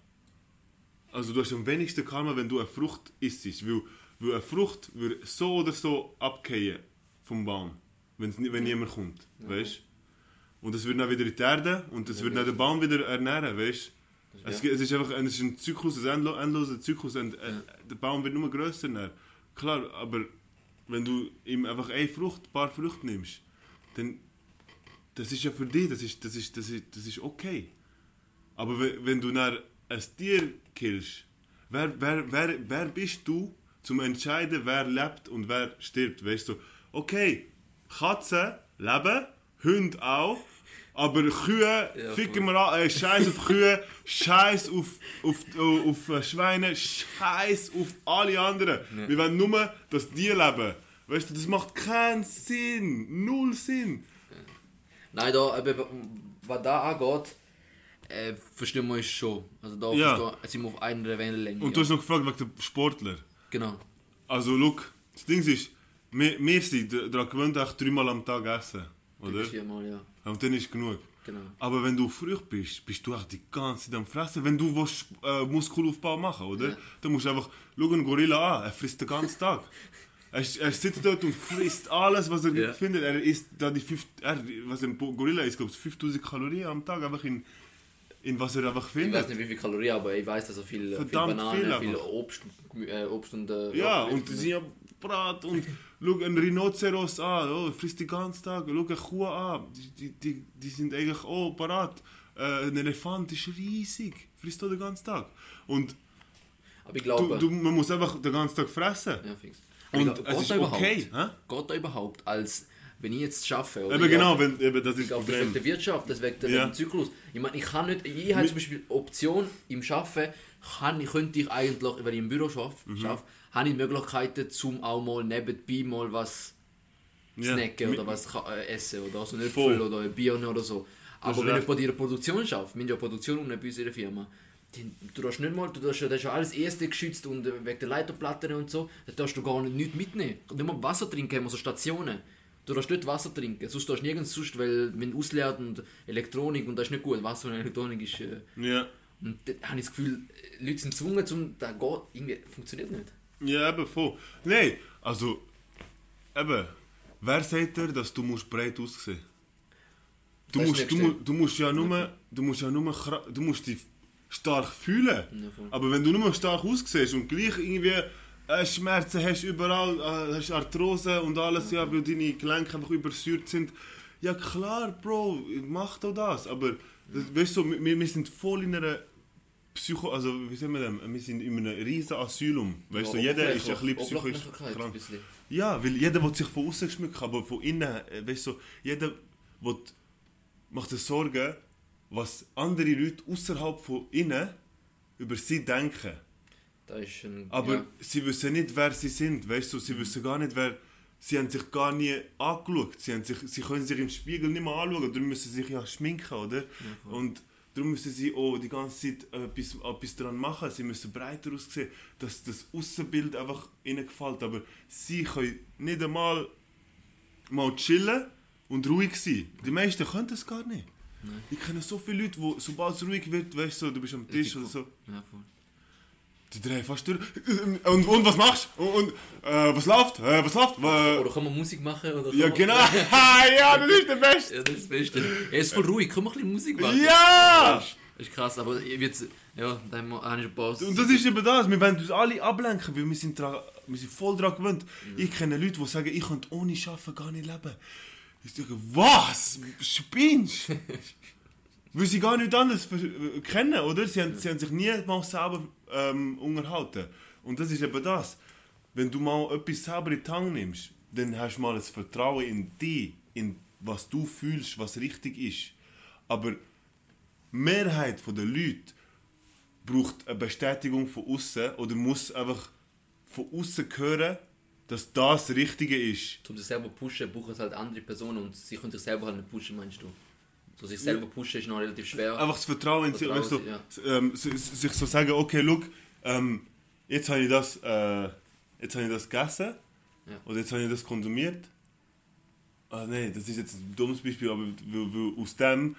Also du hast am wenigsten Karma, wenn du eine Frucht isst. Weil, weil eine Frucht würde so oder so abgehen vom Baum, wenn's, ni- wenn niemand kommt. Weißt Und es würde dann wieder in die Erde und es würde dann den Baum wieder ernähren. Weißt es, Ja. es ist einfach ein, es ist ein Zyklus, ein endlo- endloser Zyklus. Und, äh, Der Baum wird nur grösser. Dann. Klar, aber wenn du ihm einfach eine Frucht, ein paar Früchte nimmst, dann das ist ja für dich, das ist, das ist, das ist, das ist okay. Aber wenn, wenn du dann ein Tier killst, wer, wer, wer, wer bist du, zum entscheiden, wer lebt und wer stirbt? Weißt du, okay, Katzen leben, Hunde auch, aber Kühe, Ja, ficken wir an, äh, Scheiß auf Kühe, Scheiß auf, auf, auf, auf äh, Schweine, Scheiß auf alle anderen. Wir wollen nur, dass die leben. Weißt du, das macht keinen Sinn, null Sinn. Nein, da, eben, was da angeht, äh, verstehen wir uns schon. Also da Ja. verstehen- sind wir auf einer Wellenlänge. Und du hast noch gefragt wegen der Sportler. Genau. Also, look, das Ding ist, wir, wir sind daran gewöhnt, echt dreimal am Tag essen. Oder? Viermal, ja. Und dann ist genug. Genau. Aber wenn du Frucht bist, bist du echt die ganze Zeit am Fressen. Wenn du willst, äh, Muskelaufbau machen oder? Ja. Dann musst du einfach, schau einen Gorilla an, er frisst den ganzen Tag. Er, er sitzt dort und frisst alles, was er Ja. findet. Er isst da die fünf, er, was ein Gorilla isst, glaube ich, 5000 Kalorien am Tag, einfach in, in was er einfach Ich findet. weiß nicht wie viel Kalorien, aber ich weiß, dass er viel, viel Bananen, viel viel. Obst, äh, Obst und äh, Ja, und die ne? Brat und schau einen Rhinoceros an, oh, frisst den ganzen Tag, schau eine Kuh an, die, die, die, sind eigentlich oh, parat. Äh, ein Elefant ist riesig, frisst auch den ganzen Tag. Und Aber ich du, glaube... du, man muss einfach den ganzen Tag fressen. ja, fix. Und glaub, es ist okay. Hä? Geht da überhaupt, als wenn ich jetzt schaffe? Oder Eben genau, wenn, eben, das ist glaube, das wegen der Wirtschaft, das wegen, der- Ja. dem Zyklus. Ich meine, ich kann nicht, ich habe zum Beispiel Option im Arbeiten, kann, könnte ich eigentlich, wenn ich im Büro arbeite, Mhm. schaffe, habe ich Möglichkeiten, zum auch mal nebenbei mal was Ja. snacken oder was äh, essen oder so ein Voll. Äpfel oder ein Birne oder so. Aber wenn ich bei der Produktion schaffe, wir haben ja Produktion unten bei uns in der Firma, dann, du darfst nicht mal, du darfst, das ist ja alles erste geschützt und äh, wegen der Leiterplatten und so, da darfst du gar nicht, nichts mitnehmen. Und nicht mal Wasser trinken haben wir so Stationen. Du darfst nicht Wasser trinken, sonst darfst du nirgends sonst, weil wenn ausleert und Elektronik und das ist nicht gut, Wasser und Elektronik ist... Äh, Ja. und da habe ich das Gefühl, äh, Leute sind gezwungen, zum, da geht, irgendwie funktioniert nicht. Ja, eben, voll. Nein, also, eben, wer sagt dir, dass du musst breit aussehen Du Das ist musst, nicht du, mu- du musst ja nur, du musst ja nur, kra- du musst die stark fühlen. Ja, voll. Aber wenn du nur stark aussiehst und gleich irgendwie äh, Schmerzen hast überall, äh, hast Arthrose und alles, ja, weil deine Gelenke einfach übersäuert sind, ja klar, Bro, mach doch das. Aber das, weißt du, wir, wir sind voll in einer Psycho, also wie sagen wir das? Wir sind in einem riesen Asylum. Weißt du, jeder ist ein bisschen psychisch krank. bisschen. Ja, weil jeder will sich von außen schmücken, aber von innen, äh, weißt du, jeder will, macht sich Sorgen, was andere Leute außerhalb von innen über sie denken. Ein, Aber ja, sie wissen nicht, wer sie sind, weißt du, sie wissen gar nicht, wer. Sie haben sich gar nie angeschaut. Sie, haben sich, sie können sich im Spiegel nicht mehr anschauen, darum müssen sie sich ja schminken, oder? Und darum müssen sie auch die ganze Zeit etwas, etwas daran machen. Sie müssen breiter aussehen, dass das Außenbild einfach ihnen gefällt. Aber sie können nicht einmal mal chillen und ruhig sein. Die meisten können das gar nicht. Ich kenne so viele Leute, wo sobald es ruhig wird, weißt du, du bist am Tisch oder so, ja, voll. Die drehen fast durch. Und, und was machst du? Und, und äh, was läuft? Äh, was läuft? Äh, Oder kann man Musik machen? Oder ja, genau. ja, das ist der Beste. Ja, das ist das Beste. Er ist voll ruhig, kann man ein bisschen Musik machen? Ja! Das ist, das ist krass, aber ich jetzt, ja, da haben wir eine Pause. Und das ist eben das. Wir wollen uns alle ablenken, weil wir sind, dran, wir sind voll daran gewöhnt. Ich kenne Leute, die sagen, ich könnte ohne Arbeiten gar nicht leben. Ich sage, was? Spinnst? Weil sie gar nicht anders ver- äh, kennen, oder? Sie haben, sie haben sich nie mal selber ähm, unterhalten. Und das ist eben das. Wenn du mal etwas selber in die Hand nimmst, dann hast du mal das Vertrauen in dich, in was du fühlst, was richtig ist. Aber die Mehrheit der Leute braucht eine Bestätigung von außen oder muss einfach von außen hören, dass das Richtige ist. Um sich selber pushen, brauchen es halt andere Personen und sie können sich selber halt nicht pushen, meinst du? So sich selber pushen ist noch relativ schwer. Einfach das Vertrauen in sich, weißt du, ähm, si- si- sich so sagen, okay, look, ähm, jetzt habe ich das, äh, jetzt habe ich das gegessen Ja. oder jetzt habe ich das konsumiert. Ah nein, das ist jetzt ein dummes Beispiel, aber weil, weil aus dem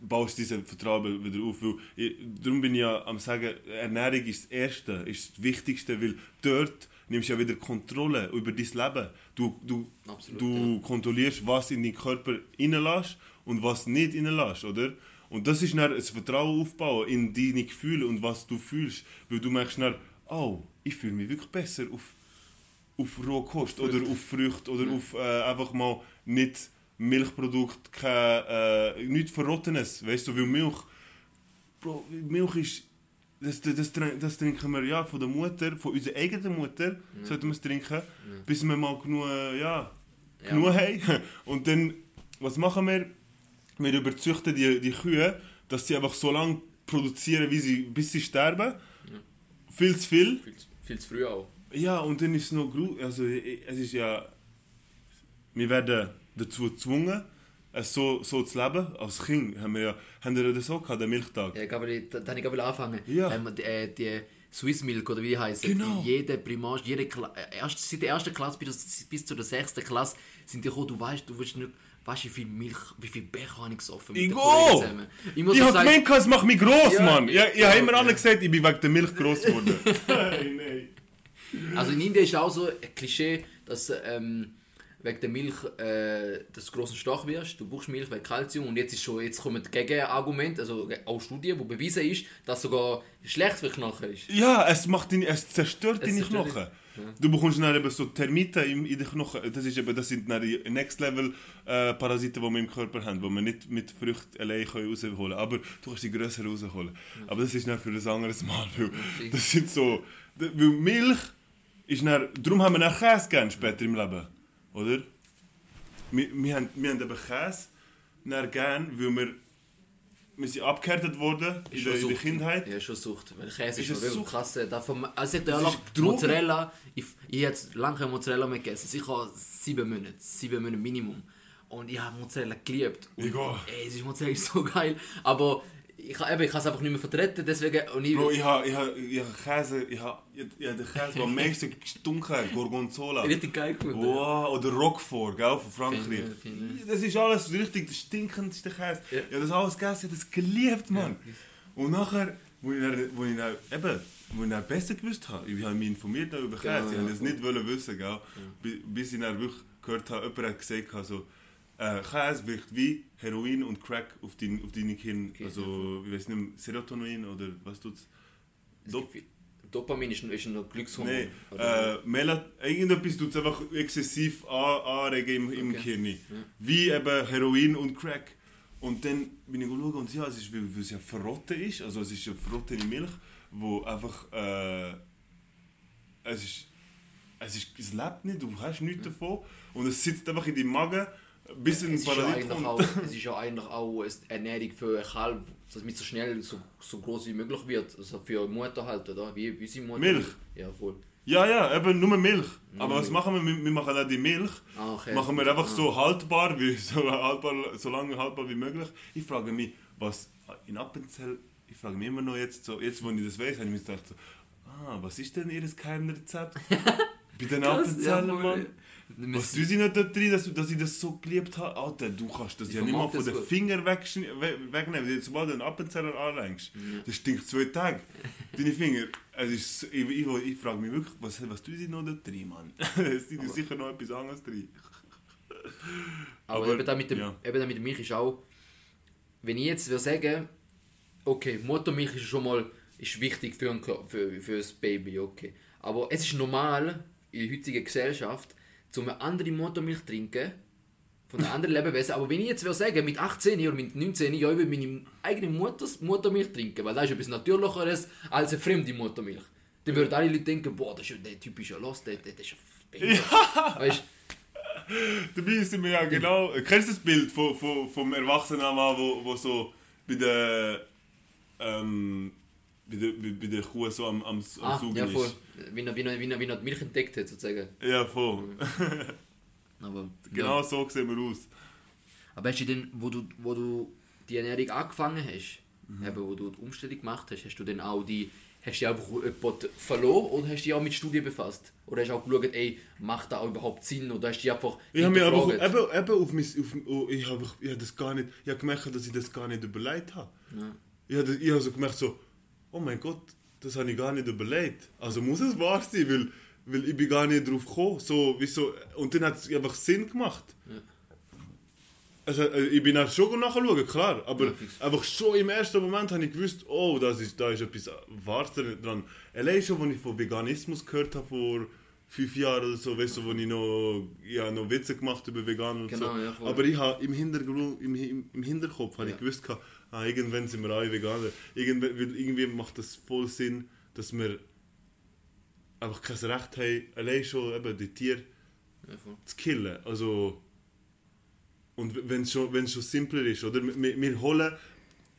baust du dieses Vertrauen wieder auf. Weil ich, darum bin ich ja am sagen, Ernährung ist das Erste, ist das Wichtigste, weil dort nimmst du ja wieder Kontrolle über dein Leben. Du, du, Absolut, du kontrollierst, was in deinen Körper reinlässt und was nicht reinlässt, oder? Und das ist dann ein Vertrauen aufbauen in deine Gefühle und was du fühlst. Weil du merkst dann, oh, ich fühle mich wirklich besser auf, auf Rohkost oder auf Früchte oder auf äh, einfach mal nicht Milchprodukt, kein, äh, nichts Verrottenes, weißt du, weil Milch, Bro, Milch ist, das, das, das, trin- das trinken wir ja von der Mutter, von unserer eigenen Mutter, sollten wir es trinken, bis wir mal genug, ja, Ja. genug haben. Und dann, was machen wir? Wir überzüchten die, die Kühe, dass sie einfach so lange produzieren, wie sie, bis sie sterben. Viel zu viel. Viel, zu- viel zu früh auch. Ja, und dann ist es noch gru also es ist ja, wir werden dazu gezwungen, es so, so zu leben. Als Kind haben wir ja, haben wir das so gehabt, den Milchtag. Ja, aber da, da habe ich gerade anfangen. Ja. Ähm, die, äh, die Swiss Milk oder wie die heißen. Genau. Jede Primar, jede Kla äh, erst, seit der ersten Klasse bis, bis zur sechsten Klasse sind die gekommen, du weißt, du willst nicht, weißt wie viel Milch, wie viel Becher habe ich gesoffen mit Ich. Kollegen zusammen. Ich muss Ich auch hab sagen, gemeint, es macht mich gross, Ja, Mann. Ich, ich ja, habe immer ja. alle gesagt, ich bin wegen der Milch gross geworden. nein, nein. Also in Indien ist auch so ein Klischee, dass ähm, wegen der Milch äh, dass du gross und stark wirst. Du brauchst Milch wegen Kalzium und jetzt ist schon jetzt kommen Gegenargumente, also auch Studien, wo bewiesen ist, dass sogar schlecht für Knochen ist. Ja, es, macht deine, es zerstört Es deine zerstört Knochen. Du bekommst dann eben so Termite in, in den Knochen. Das, ist eben, das sind dann die Next Level äh, Parasiten, die wir im Körper haben, die wir nicht mit Früchten allein können rausholen können. Aber du kannst die grösser rausholen. Aber das ist dann für ein anderes Mal. Weil das sind so. Weil Milch ist dann. Darum haben wir dann Käse gern später im Leben. Oder? Wir, wir, haben, wir haben eben Käse dann gern, weil wir. Wir sind abgehärtet worden in der, schon in der. Kindheit. Ja, schon Sucht. Weil Käse Ist ist, schon krass. äh, Davon, also ich Droge. Mozzarella, ich, ich habe jetzt lange kein Mozzarella mehr gegessen. Sicher sieben Monate. Sieben Monate Minimum. Und ich habe Mozzarella geliebt. Und, auch. ey, es ist Mozzarella ist so geil. Aber ich, ha- eben, ich kann es einfach nicht mehr vertreten. Deswegen, und ich, Bro, ich habe ich ha, ich ha Käse, ich ha, ich, ich ha den Käse, der am meisten gestunken hat, Gorgonzola. richtig geil gefunden. Wow, oder Roquefort, gell, von Frankreich. Finde- finde- Das ist alles richtig der stinkendste Käse. Ja. Ja. das alles gegessen, ich hab das geliebt, Mann. Und nachher, wo ich dann, wo ich dann, eben, wo ich dann besser gewusst habe, ich habe mich informiert über Käse, Genau, ich ja. habe das nicht wollen wissen, gell, Bi- bis ich dann wirklich gehört habe, jemand hat gesagt, so, äh, Käse wirkt wie Heroin und Crack auf, dein, auf deine Kinder. Okay, also, ich weiß nicht, Serotonin oder was tut's? Es Dop Dopamin ist, ist ein Glückshormon. Nein, äh, Melat irgendetwas tut es einfach exzessiv an, anregen im, im Okay. Gehirn. Wie eben Heroin und Crack. Und dann bin ich schauen und ja, es ist, weil, weil es ja verrotten ist, also es ist ja verrottene Milch, wo einfach, äh, es ist, es ist, es lebt nicht, du hast nichts davon und es sitzt einfach in deinem Magen, bis ein es, ist ja Paralyt eigentlich kommt. auch, es ist ja eigentlich auch eine Ernährung für ein Kalb, damit es so schnell so, so groß wie möglich wird. Also für Mutter halt, oder? Wie, sie Mutter. Milch? Ja, voll. Ja, ja, eben nur Milch. Aber was Milch. machen wir? Wir wir machen auch die Milch. Ah, okay. Machen wir einfach Ah. so haltbar, wie, so, haltbar, so lange haltbar wie möglich. Ich frage mich, was in Appenzell, ich frage mich immer noch jetzt, so, jetzt wo ich das weiß, habe ich mir gedacht, so, ah, was ist denn ihr Geheimrezept? Bei den Appenzeller, Mann. Was tun sie nicht da drin, dass, dass ich das so geliebt habe? Alter, du kannst das Ich ja nicht mal von den. Fingern wegschn- we- wegnehmen. Wenn du sobald du einen Appenzeller anlenkst, das stinkt zwei Tage. Deine Finger. Es ist, ich, ich, ich frage mich wirklich, was, was tun sie noch da drin, Mann? Es sind sicher noch etwas anderes drin. Aber, Aber, eben, da mit dem, ja. eben da mit der Milch ist auch, wenn ich jetzt würde sagen, okay, Muttermilch ist schon mal ist wichtig für, ein, für, für das Baby, okay. Aber es ist normal in der heutigen Gesellschaft, zum eine andere Muttermilch zu trinken, von einem anderen Lebewesen. Aber wenn ich jetzt würde sagen, mit 18 oder mit 19 ja, ich will meine eigene Mutters, Muttermilch trinken, weil das ist etwas Natürlicheres als eine fremde Muttermilch. Dann würden alle Leute denken, boah, das ist ja der Typ ist ja los, der, der, der ist ja. Weißt Dabei sind wir ja genau. Kennst du das Bild von, von, vom erwachsenen Mann, wo, wo so bei der. Ähm, bei der, bei, der Kuh so am, am, am Ah, Suchen ja, voll. ist? Wie er, wie, er, wie, er, wie er die Milch entdeckt hat, sozusagen. Ja, voll. Aber, Genau ja. so sehen wir aus. Aber hast du denn, wo du, wo du die Ernährung angefangen hast, Mhm. eben, wo du die Umstellung gemacht hast, hast du dann auch die, hast du einfach jemanden verloren oder hast du dich auch mit Studien befasst? Oder hast du auch geschaut, ey, macht das auch überhaupt Sinn? Oder hast du dich einfach Ich habe mir aber hinterfragt? eben, eben auf mein, auf, oh, ich habe ich hab das gar nicht, ich habe gemerkt, dass ich das gar nicht überlegt habe. Ja. Ich habe, habe so gemerkt so, oh mein Gott, das habe ich gar nicht überlegt. Also muss es wahr sein, weil, weil ich bin gar nicht drauf gekommen. So, wieso, und dann hat es einfach Sinn gemacht. Ja. Also, äh, ich bin auch schon nachschauen, klar, aber Ja, einfach schon im ersten Moment habe ich gewusst, oh, das ist, da ist etwas Wahres dran. Allein schon, als ich von Veganismus gehört habe vor fünf Jahren oder so, weißt du, wo ich noch, ja, noch Witze gemacht über Vegan und Genau, so. ja, aber ich habe im, Hintergrund, im, im, im Hinterkopf habe ich gewusst, gehabt, ah, irgendwann sind wir alle Veganer. Irgendwann, irgendwie macht das voll Sinn, dass wir einfach kein Recht haben, allein schon eben die Tiere Ja, zu killen. Also, und wenn es schon, wenn's schon simpler ist, oder? Wir, wir holen,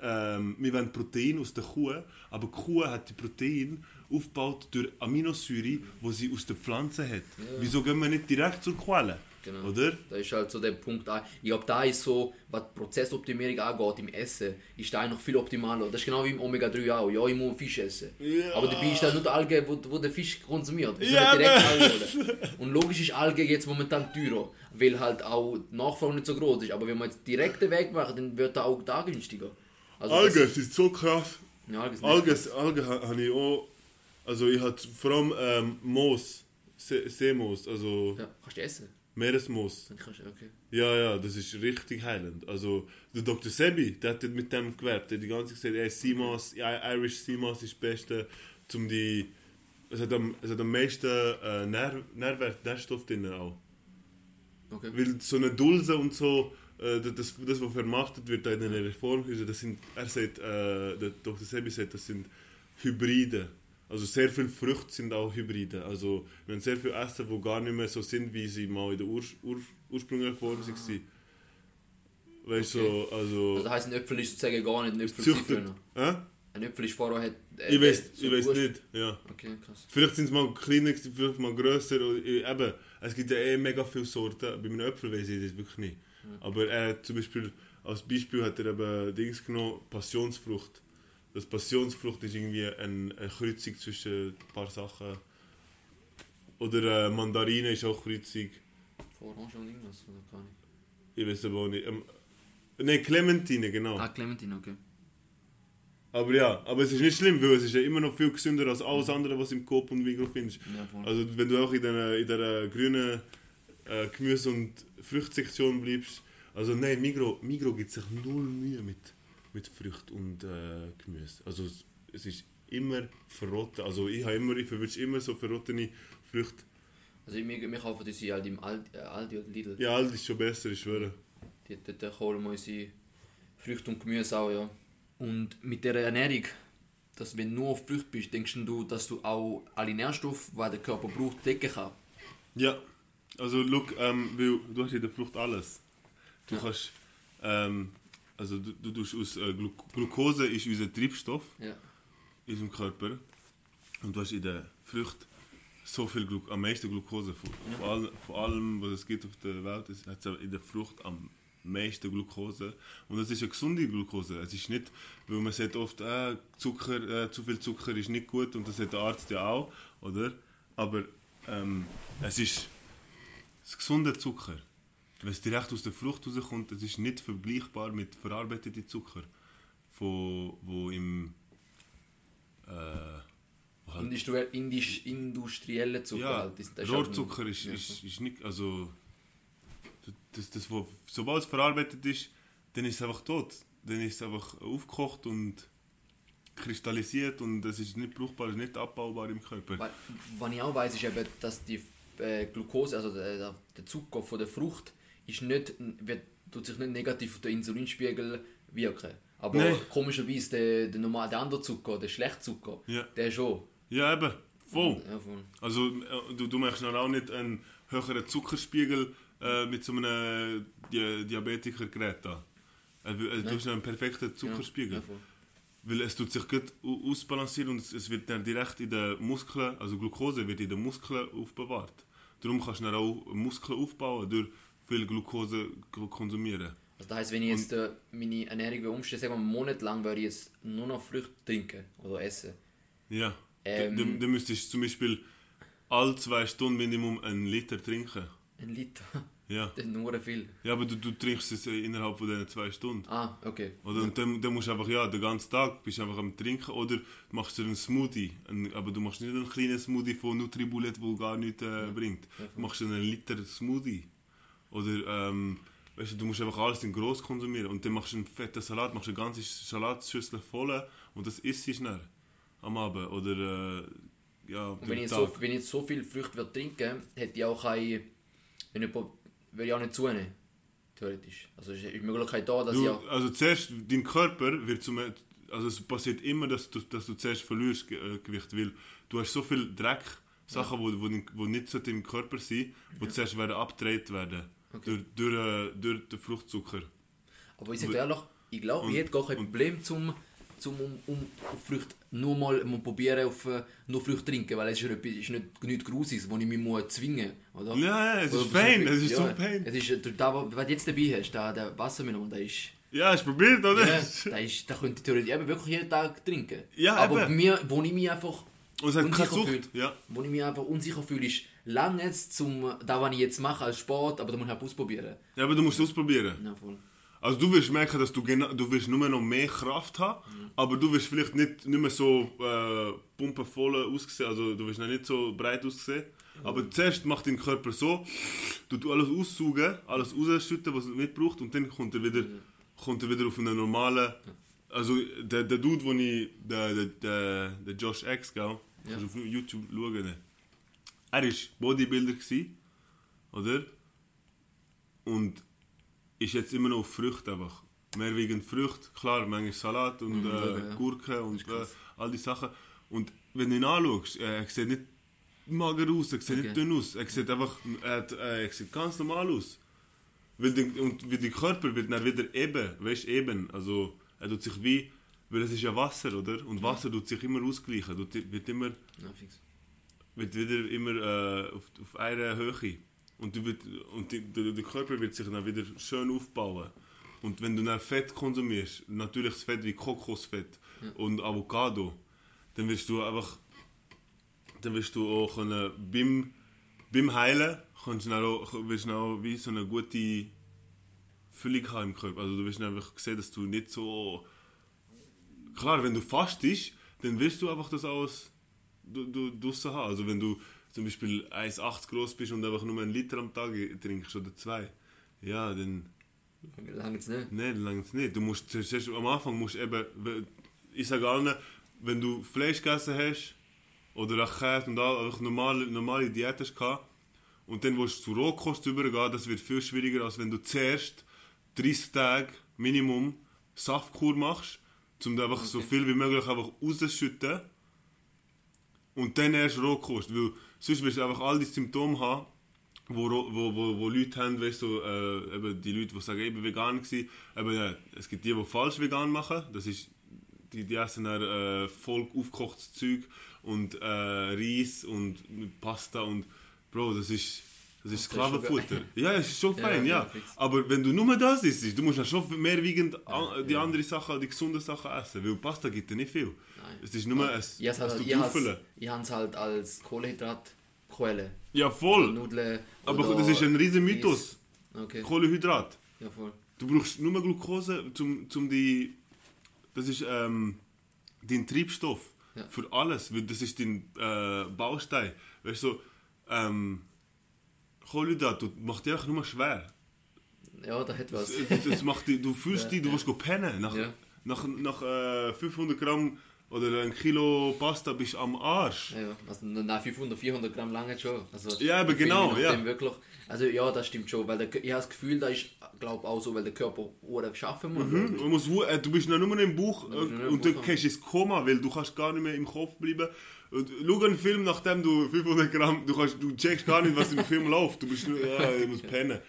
ähm, wir wollen Protein aus der Kuh, aber die Kuh hat die Protein aufgebaut durch Aminosäure, die sie aus der Pflanze hat. Wieso gehen wir nicht direkt zur Quelle? Genau. Oder? Da ist halt so der Punkt, auch- ich glaube, da ist so, was Prozessoptimierung angeht im Essen, ist da noch viel optimaler. Das ist genau wie im Omega-3 auch. Ja, ich muss Fisch essen. Ja. Aber dabei ist das nur die Alge, wo, wo der Fisch konsumiert. Das Ja, direkt Alge? Und logisch ist Alge jetzt momentan teurer, weil halt auch die Nachfrage nicht so groß ist. Aber wenn man jetzt direkt den Weg macht, dann wird da auch da günstiger. Also Algen, das- ist so krass. Ja, Algen, Algen ha- habe ich auch, also ich hatte vor allem ähm, Moos, See, Seemoos, also Ja, kannst du essen? Meeresmoos. Okay. Ja, ja, das ist richtig heilend. Also, der Dr. Sebi, der hat mit dem gewerbt. Der hat die ganze Zeit gesagt, ey, Seamoss, ja, Irish Seamoss ist das Beste, um die... Es hat am, es hat am meisten äh, Nähr, Nährwert, Nährstoff drin auch. okay. Weil so eine Dulse und so, äh, das, das, was vermarktet wird in den Reformhäusern, das sind, er sagt, äh, der Dr. Sebi sagt, das sind Hybride. Also sehr viele Früchte sind auch Hybride. Also wir haben sehr viel Essen, die gar nicht mehr so sind, wie sie mal in der Ur, Ur, ursprünglichen Form waren. Weißt Okay. so, also... Also das heisst, ein Äpfel ist sozusagen gar nicht ein Äpfel. Hä? Ein Äpfel ist vorher... Hat, äh, Ich weiß, so ich weiß nicht, ja. Okay, krass. Vielleicht sind es mal kleiner, vielleicht mal grösser. oder- Eben, es gibt ja eh mega viele Sorten. Bei einem Äpfel weiß ich das wirklich nicht. Aber er hat zum Beispiel, als Beispiel hat er eben Dings genommen, Passionsfrucht. Das Passionsfrucht ist irgendwie ein, eine Kreuzung zwischen ein paar Sachen. Oder äh, Mandarine ist auch Kreuzung. Orange und irgendwas, oder gar nicht? Ich weiß aber auch nicht. Ähm, Nein, Clementine, genau. Ah, Clementine, okay. Aber ja, aber es ist nicht schlimm, weil es ist ja immer noch viel gesünder als alles andere, was im Coop und Migros findest. Ja. Also wenn du auch in der, in der grünen äh, Gemüse- und Fruchtsektion bleibst, Also nein, Migro, Migro gibt sich null Mühe mit, mit Früchten und äh, Gemüse. Also es, es ist immer verrotten. Also ich habe immer, ich verwünsche immer so verrottene Früchte. Also wir, wir kaufen unsere halt im Aldi, Aldi oder Lidl. Ja, alt ist schon besser, ich schwöre. Die, dort dort holen wir unsere Früchte und Gemüse auch, ja. Und mit dieser Ernährung, dass wenn du nur auf Früchte bist, denkst du, dass du auch alle Nährstoffe, die der Körper braucht, decken kannst? Ja, also look, ähm, du hast in der Frucht alles. Du Ja. kannst, ähm, also du, du tust aus äh, Glu Glucose ist unser Treibstoff Ja. in unserem Körper und du hast in der Frucht so viel Glu am meisten Glucose von, von, all, von allem, was es gibt auf der Welt, es hat in der Frucht am meisten Glucose und das ist eine gesunde Glucose. Es ist nicht, weil man sagt oft, äh, Zucker, äh, zu viel Zucker ist nicht gut und das hat der Arzt ja auch, oder? Aber ähm, es ist das gesunde Zucker. Wenn es direkt aus der Frucht rauskommt, das ist nicht vergleichbar mit verarbeiteten Zucker, wo, wo im äh, wo halt, Industriell, indisch, industrielle Zucker ja, halt. Das, das Rohrzucker ist, ist, ist nicht, also das, das, wo, sobald es verarbeitet ist, dann ist es einfach tot. Dann ist es einfach aufgekocht und kristallisiert und es ist nicht brauchbar, es ist nicht abbaubar im Körper. Was ich auch weiß, ist eben, dass die äh, Glucose, also der, der- der Zucker von der Frucht, ist nicht, wird, tut sich nicht negativ auf den Insulinspiegel wirken. Aber Nein. komischerweise der, der, normal, der andere Zucker, der Schlechtzucker, Ja. der schon. Ja, eben, voll. Ja, voll. Also äh, du, du dann auch nicht einen höheren Zuckerspiegel äh, mit so einem Di Diabetikergerät da. Äh, äh, du hast einen perfekten Zuckerspiegel. Ja. Weil es tut sich gut au- ausbalancieren und es, es wird dann direkt in den Muskeln, also Glucose wird in den Muskeln aufbewahrt. Darum kannst du dann auch Muskeln aufbauen durch viel Glucose konsumieren. Also das heisst, wenn ich jetzt äh, meine Ernährung umstelle, sagen wir einen Monat lang, würde ich jetzt nur noch Früchte trinken oder essen. Ja. Ähm. dann, dann müsstest du zum Beispiel alle zwei Stunden Minimum einen Liter trinken. Ein Liter, Ja. das ist nur viel. Ja, aber du, du trinkst es innerhalb von diesen zwei Stunden. Ah, okay. Oder und dann, dann musst du einfach, ja, den ganzen Tag bist du einfach am Trinken oder machst du einen Smoothie. Ein, aber du machst nicht einen kleinen Smoothie von Nutribullet, der gar nichts äh, bringt. Du machst einen Liter Smoothie. Oder, ähm, weißt du, du musst einfach alles in gross konsumieren. Und dann machst du einen fetten Salat, machst eine ganze Salatschüssel voll und das isst du schnell am Abend. Oder, äh, ja, Und wenn ich, so, wenn ich jetzt so viel Früchte würde trinken hätte ich auch keine. Wenn ich, würde ich auch nicht zunehmen. Theoretisch. Also ist die Möglichkeit da, dass ich Du, auch. also zuerst, dein Körper wird zum... Also es passiert immer, dass du, dass du zuerst verlierst äh, Gewicht, weil du hast so viel Dreck, Sachen, wo, wo, wo nicht so im Körper sind, die zuerst werden abgedreht werden. Okay. Durch, durch, durch den Fruchtzucker. Aber ich sage ehrlich, ich glaube, ich hätte gar kein Problem, zum, zum um, um Früchte nur mal, mal probieren, auf äh, nur Früchte trinken, weil es ist, etwas- ist nicht, nichts Grusiges, wo ich mich muss zwingen muss. Oder? Ja, ja, es Oder ist so viel- es ist so ja, fein. Es ist, äh, da, was du jetzt dabei hast, da, der Wassermelon, der ist... Ja, hast du probiert, oder? Ja, da, ist, da könnte ich theoretisch eben wirklich jeden Tag trinken. Ja, Aber eben. bei mir, wo ich mich einfach Und es hat keine unsicher Sucht. fühle, Ja. wo ich mich einfach unsicher fühle, ist lange jetzt zum, da was ich jetzt mache als Sport, aber da muss ich halt ausprobieren. ja, aber du musst es ausprobieren. Ja, voll. Also du wirst merken, dass du, genau, du wirst nur noch mehr Kraft haben, aber du wirst vielleicht nicht, nicht mehr so äh, pumpenvoll aussehen, also du wirst noch nicht so breit aussehen. Aber zuerst macht dein Körper so, du tust alles aussaugen, alles rausschütten, was er nicht braucht und dann kommt er wieder, kommt er wieder auf einen normalen... Also der, der Dude, den ich, der, der, der, der Josh X, gell? Kannst du auf YouTube schauen. Er war Bodybuilder, gewesen, oder? Und ist jetzt immer noch auf Früchte einfach. Mehr wegen Früchte, klar, manchmal Salat und Mhm, äh, ja. Gurken und äh, all die Sachen. Und wenn du ihn anschaust, äh, er sieht nicht mager aus, er sieht Okay. nicht dünn aus, er sieht einfach, äh, er sieht ganz normal aus. Weil der, und wie der Körper wird dann wieder eben, weißt eben, also er tut sich wie, weil es ist ja Wasser, oder? Und Wasser tut sich immer ausgleichen, tut, wird immer Ja. Wird wieder immer äh, auf, auf einer Höhe. Und, du wird, und die, der, der Körper wird sich dann wieder schön aufbauen. Und wenn du dann Fett konsumierst, natürliches Fett wie Kokosfett und Avocado, dann wirst du einfach dann wirst du auch können, beim, beim Heilen kannst du dann auch, wirst du dann auch wie so eine gute Füllung haben im Körper. Also du wirst dann einfach sehen, dass du nicht so klar, wenn du fastest, dann wirst du einfach das alles du, du, draussen haben. Also wenn du zum Beispiel 1,80 groß bist und einfach nur einen Liter am Tag trinkst oder zwei, ja, dann Lange jetzt nicht. Nein, lange nicht. Du musst zuerst, am Anfang musst du eben, ich sage allen, wenn du Fleisch gegessen hast oder auch Käse und all, einfach normale, normale Diät hast gehabt, und dann willst du zu Rohkost übergehen, das wird viel schwieriger, als wenn du zuerst 30 Tage Minimum Saftkur machst, um einfach so Okay. viel wie möglich einfach rauszuschütten und dann erst Rohkost, weil sonst wirst du einfach all die Symptome haben, wo, wo, wo, wo Leute haben, weißt du, äh, eben die Leute, die sagen, bin vegan gewesen, eben, ja, es gibt die, die falsch vegan machen, das ist, die, die essen dann äh, voll aufgekochtes Zeug und äh, Reis und Pasta und Bro, das ist, das ist Sklavenfutter. Ja, es ist schon Ja, fein, ja. ja. Aber wenn du nur das isst, du musst dann schon mehr wiegend an, die ja. anderen Sachen, die gesunden Sachen essen, weil Pasta gibt dir nicht viel. Nein. Es ist nur ein, Ich es halt, ich habe es halt als Kohlehydratquelle. Ja, voll. Nudeln. Aber das ist ein riesen Mythos. Okay, Kohlehydrat. ja voll. Du brauchst nur Glucose, zum, zum die. Das ist ähm, dein Triebstoff Ja. für alles, weil das ist dein äh, Baustein. Weißt du, so, ähm, Kohlehydrat du- macht dich einfach nur schwer. Ja, da hat was. Das, das macht dich, du fühlst Ja, dich, du ja. willst pennen. Nach, Ja. nach, nach äh, 500 Gramm oder ein Kilo Pasta bist du am Arsch. Ja. Also, nein, 500, 400 Gramm lange schon. Also, Ja, aber genau, ja. Wirklich, also ja, das stimmt schon, weil der, ich habe das Gefühl, da ist, glaube auch so, weil der Körper Uhren geschaffen muss. Mhm. Man muss, äh, du bist noch nur im Buch äh, im und du gehst ins Koma, weil du kannst gar nicht mehr im Kopf bleiben. Schau einen Film, nachdem du 500 Gramm, du, kannst, du checkst gar nicht, was im Film läuft. Du bist nur, ja, ich muss pennen.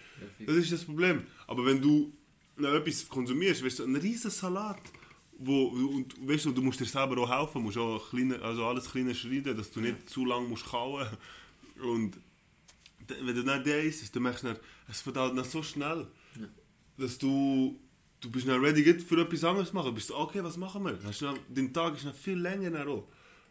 Das ist das Problem. Aber wenn du noch etwas konsumierst, weißt du, ein riesen Salat, wo, und weißt du, du musst dir selber auch helfen, musst auch kleine, also alles kleine schneiden, dass du nicht zu lange musst kauen. Und wenn du dann der isst, dann merkst du, dann, es verdaut dann so schnell, dass du du bist dann ready für etwas anderes zu machen. Du bist okay, was machen wir? Hast du dann, dein Tag ist dann viel länger dann auch.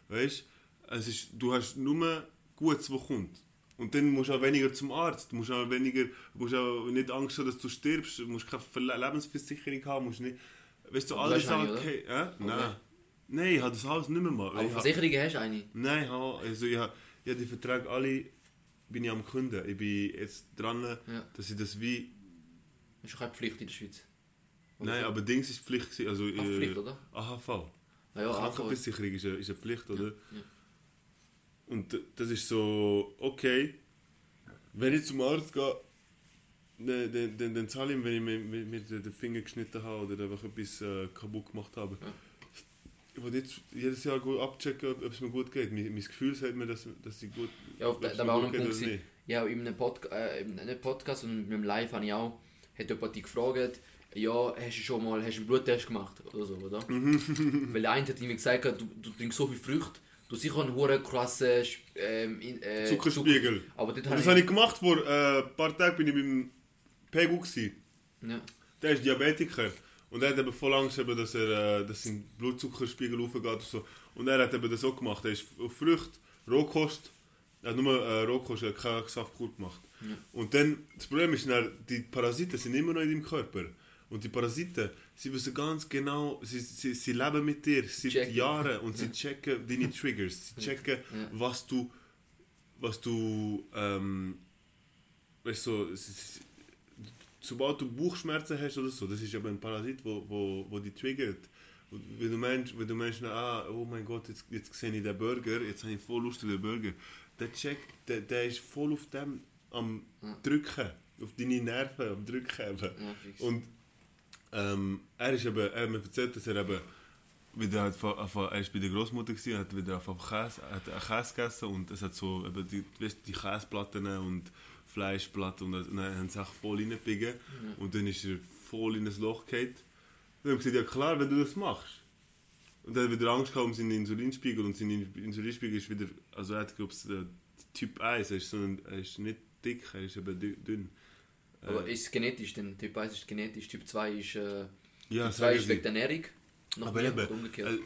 Weißt es ist, du hast nur Gutes, was kommt. Und dann musst du auch weniger zum Arzt, musst auch weniger, musst auch nicht Angst haben, dass du stirbst, musst keine Lebensversicherung haben, musst nicht, weißt du, alle hast Sachen, okay, äh? Nein. Okay. Nein, ich habe das alles nicht mehr mal. Aber Versicherungen hast du eine? Nein, ich habe, also ich habe, ich habe die Verträge alle, bin ich am Kunden. Ich bin jetzt dran, Ja. dass ich das wie, Das ist keine Pflicht in der Schweiz. Oder nein, aber Dings ist Pflicht also Ach, äh, Pflicht, oder? AHV. Ja, ja. Krankenversicherung ist eine, ist eine Pflicht, oder? ja. Und das ist so, okay, wenn ich zum Arzt gehe, dann, dann, dann, dann zahle ich ihm, wenn ich mir, mir, mir den Finger geschnitten habe oder einfach etwas äh, kaputt gemacht habe. Ich will jetzt jedes Jahr gut abchecken, ob, es mir gut geht. Mein, mein Gefühl sagt mir, dass, dass ich gut Ja, auf, ob da, war auch ein Punkt. Ja, in einem, Pod äh, in einem Podcast und mit einem Live habe ich auch, hat jemand dich gefragt, ja, hast du schon mal hast du einen Bluttest gemacht oder so, oder? Mhm. Weil der eine hat mir gesagt, du, du trinkst so viel Früchte, du sicher einen hohen krassen ähm, äh, Zuckerspiegel. Zucker. Aber Und habe das ich... habe ich gemacht vor äh, ein paar Tagen bin ich beim Pegu. Ja. Der ist Diabetiker. Und er hat eben voll Angst, eben, dass, er, äh, dass sein Blutzuckerspiegel hochgeht und so. Und er hat eben das auch gemacht. Er ist auf Früchte, Rohkost. Er hat nur äh, Rohkost, er hat keine Saftkur gemacht. Ja. Und dann, das Problem ist, dann, die Parasiten sind immer noch in deinem Körper. Und die Parasiten, sie wissen ganz genau, sie, sie, sie leben mit dir seit Checken. Jahren und sie checken deine Triggers. Sie checken, Ja. was du, was du, ähm, weißt du, sobald du Bauchschmerzen hast oder so, das ist aber ein Parasit, wo, wo, wo die triggert. Und wenn du meinst, wenn du meinst, ah, oh mein Gott, jetzt, jetzt sehe ich den Burger, jetzt habe ich voll Lust auf den Burger, der checkt, der, der ist voll auf dem am Ja. drücken, auf deine Nerven am drücken. Ja. Und ähm, er ist eben, er hat mir erzählt, dass er eben wieder hat er ist bei der Großmutter gewesen, hat wieder von Käse, hat Käse gegessen und es hat so eben die, weißt, die Käseplatten und Fleischplatten und dann haben sie auch voll reingebiegen und dann ist er voll in ein Loch gefallen. Und dann haben gesagt, ja klar, wenn du das machst. Und dann hat er wieder Angst gehabt um seinen Insulinspiegel und sein Insulinspiegel ist wieder, also er hat glaube ich Typ 1, er ist, so ein, er ist nicht dick, er ist eben dü- dünn. Aber Äh, ist es genetisch denn? Typ 1 ist genetisch, Typ 2 ist... Äh, ja, typ 2 sagen ist sie. wegen der Ernährung. Noch Aber eben, umgekehrt. äh,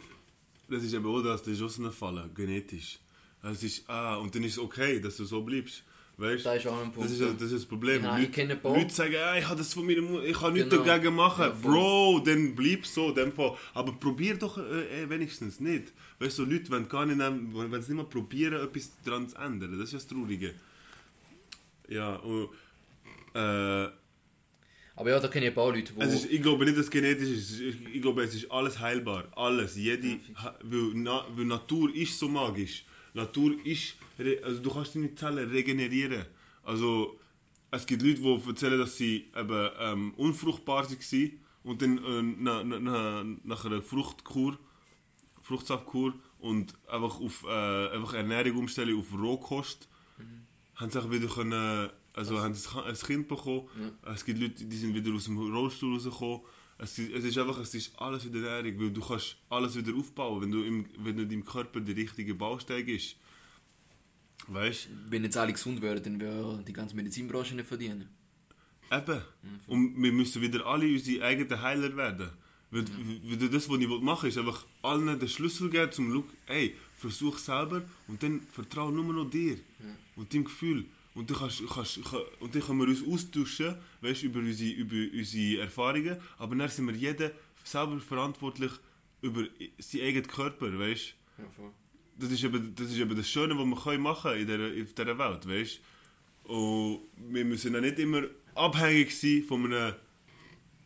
das ist eben auch das, das ist Fall, genetisch. Es ist, ah, und dann ist es okay, dass du so bleibst. Weißt das ist auch ein Punkt. das ist, das ist das Problem. Ja, ich Leute, Leute sagen, ah, ich habe das von meiner Mutter, ich kann nichts Genau. dagegen machen. Ja. Bro, dann bleib so, in dem Fall. Aber probier doch äh, äh, wenigstens nicht. Weißt du, so Leute wollen gar nicht, wollen es nicht mal probieren, etwas daran zu ändern. Das ist ja das Traurige. Ja, und, äh, Aber ja, da kenne ich ein paar Leute, wo... Es ist, ich glaube nicht, dass es genetisch ist. Ich, glaube, es ist alles heilbar. Alles. Jede, weil, na, weil Natur ist so magisch. Natur ist... Also du kannst deine Zellen regenerieren. Also es gibt Leute, die erzählen, dass sie eben, ähm, unfruchtbar waren und dann äh, na, na, na, nach einer Fruchtkur, Fruchtsaftkur und einfach auf äh, einfach Ernährung umstellen auf Rohkost, haben sie auch wieder können, also haben sie ein Kind bekommen. Es gibt Leute, die sind wieder aus dem Rollstuhl rausgekommen. Es ist, es ist einfach, es ist alles wieder Ernährung, weil du kannst alles wieder aufbauen, wenn du im, wenn du in deinem Körper der richtige Baustein ist. Weißt Wenn jetzt alle gesund wären, dann würde die ganze Medizinbranche nicht verdienen. Eben. Und wir müssen wieder alle unsere eigenen Heiler werden. Weil, weil das, was ich machen will, ist einfach allen den Schlüssel geben, zum Look, ey, versuch selber und dann vertraue nur noch dir und deinem Gefühl. Und dann, kannst, kannst, kann- und dann können wir uns austauschen weißt, über, unsere, über unsere Erfahrungen, aber dann sind wir jeder selber verantwortlich über seinen eigenen Körper, weißt? Ja, voll. das ist eben das, ist eben das Schöne, was wir können machen in dieser, in dieser Welt, weißt? Und wir müssen ja nicht immer abhängig sein von einem,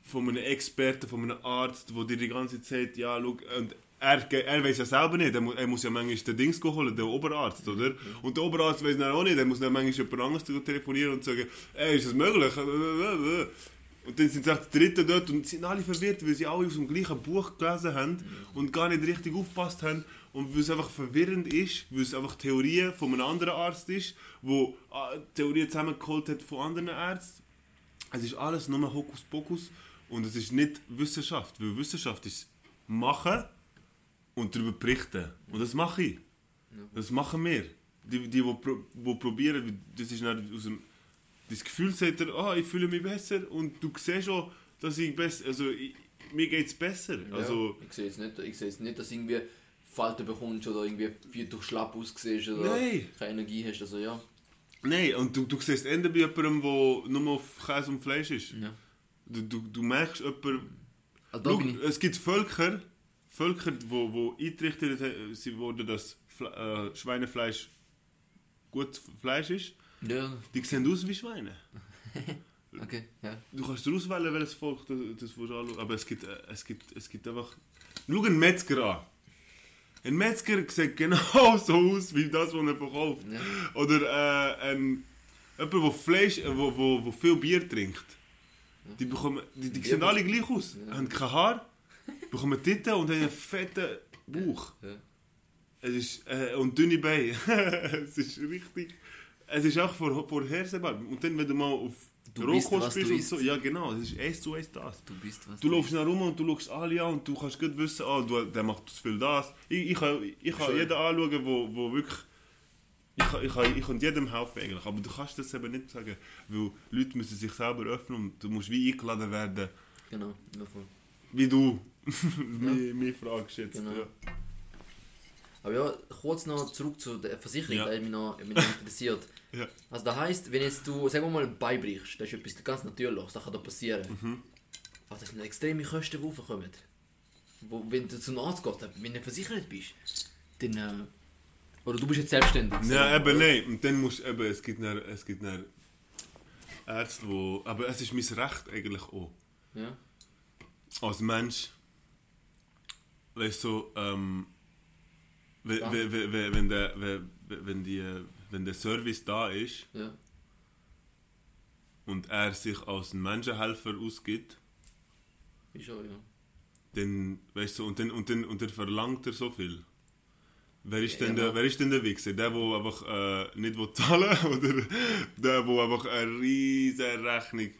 von einem Experten, von einem Arzt, der dir die ganze Zeit, ja, schau, und er, er weiß ja selber nicht, er muss, er muss ja manchmal den Dings holen, den Oberarzt, oder? Und der Oberarzt weiß dann auch nicht, er muss dann manchmal jemand anderes telefonieren und sagen, ey, ist das möglich? Und dann sind sie die Dritten dort und sind alle verwirrt, weil sie alle aus dem gleichen Buch gelesen haben und gar nicht richtig aufgepasst haben. Und weil es einfach verwirrend ist, weil es einfach Theorien von einem anderen Arzt ist, wo äh, Theorien zusammengeholt hat von anderen Ärzten. Es ist alles nur Hokuspokus und es ist nicht Wissenschaft, weil Wissenschaft ist machen und darüber berichten. Und das mache ich. Das machen wir. Die, die, die, wo probieren, das ist dann aus dem das Gefühl sagt er, ah, ich fühle mich besser und du siehst auch, dass ich besser, also ich, mir geht es besser. Also, ich sehe jetzt nicht, ich sehe jetzt nicht, dass du irgendwie Falten bekommst oder irgendwie viel durch schlapp aussiehst oder Nein. keine Energie hast. Also ja. nein, und du, du siehst Ende bei jemandem, der nur auf Käse und Fleisch ist. ja. Du, du, du merkst jemanden, Also Schau, es gibt Völker, Völker, wo, wo eingerichtet sie wurden, dass äh, Schweinefleisch gut Fleisch ist. Ja, Die sehen aus wie Schweine. okay, ja. Du kannst auswählen, welches Volk das, das willst anschauen. Aber es gibt, äh, es gibt, es gibt einfach... Schau einen Metzger an. Ein Metzger sieht genau so aus, wie das, was er verkauft. Ja. Oder äh, ein, jemand, der Fleisch, äh, wo, wo, wo viel Bier trinkt. Die, bekommen, die, die sehen Ja. alle gleich aus. Haben kein Haar, bekommen Titten und haben einen fetten Bauch. Ja. Es ist, äh, und dünne Beine. es ist richtig... Es ist auch vor, vorhersehbar. Und dann, wenn du mal auf Du bist, was du bist und isst. so, ja genau, es ist eins zu eins das. Du bist was. Du läufst nach rum und du schaust alle an und du kannst gut wissen, ah, du, der macht zu viel das. Ich, ich kann, ich kann jeden anschauen, wo, wo wirklich... Ich ich, kann, ich kann jedem helfen eigentlich, aber du kannst das eben nicht sagen, weil Leute müssen sich selber öffnen und du musst wie eingeladen werden, Genau, ja, voll. wie du mich, mich fragst jetzt. Genau. Ja. Aber ja, kurz noch zurück zu der Versicherung, Ja. die mich noch, mich noch interessiert. Ja. Also das heisst, wenn jetzt du, sagen wir mal, ein Bein brichst, das ist etwas ganz Natürliches, das kann da passieren. Mhm. Aber das sind extreme Kosten, die aufkommen. Wo, wenn du zum Arzt gehst, wenn du versichert bist, dann... Äh, oder du bist jetzt selbstständig. Ja, eben nein. Und dann musst eben, es gibt dann, es gibt dann Ärzte, wo, aber es ist mein Recht eigentlich auch. Ja, als Mensch, weißt du, ähm, wenn, Ja. wenn, der, wenn, die, wenn der Service da ist ja, und er sich als Menschenhelfer ausgibt, ist schon, ja. dann, weißt du, und dann, und dann, und dann verlangt er so viel. Wer ist, Ja, denn der, wer ist denn der Wichser? Der, der einfach äh, nicht will zahlen oder der, der einfach eine riesige Rechnung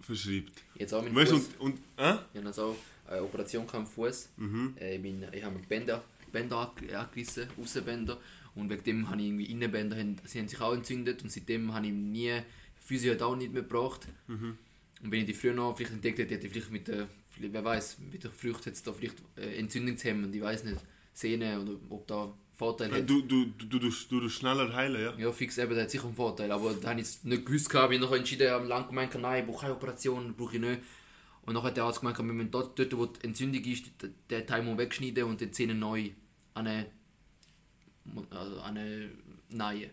verschreibt? Jetzt auch mit Weißt du, Fuß. und, und äh? Ich habe also eine Operation am Fuß. Mhm. Äh, ich, bin, ich habe mir Bänder, Bänder ange- angerissen, Außenbänder. Und wegen dem habe ich irgendwie Innenbänder, sie haben sich auch entzündet. Und seitdem habe ich nie, Physio auch nicht mehr gebraucht. Mhm. Und wenn ich die früher noch vielleicht entdeckt hätte, hätte ich vielleicht mit der, vielleicht- wer weiß, mit der Frucht hätte es da vielleicht äh, Entzündungshemmen, ich weiß nicht, Sehne oder ob da Vorteil hat. Du, du, du, du, du, schneller heilen, ja? Ja, fix eben, der hat sicher einen Vorteil. Aber da habe ich es nicht gewusst, gehabt. ich habe noch entschieden, am lang gemeint, nein, ich brauche keine Operation, brauche ich nicht. Und dann hat der Arzt gemeint, wir müssen dort, dort, wo die Entzündung ist, den Teil wegschneiden und die Zähne neu an eine, also an eine neue.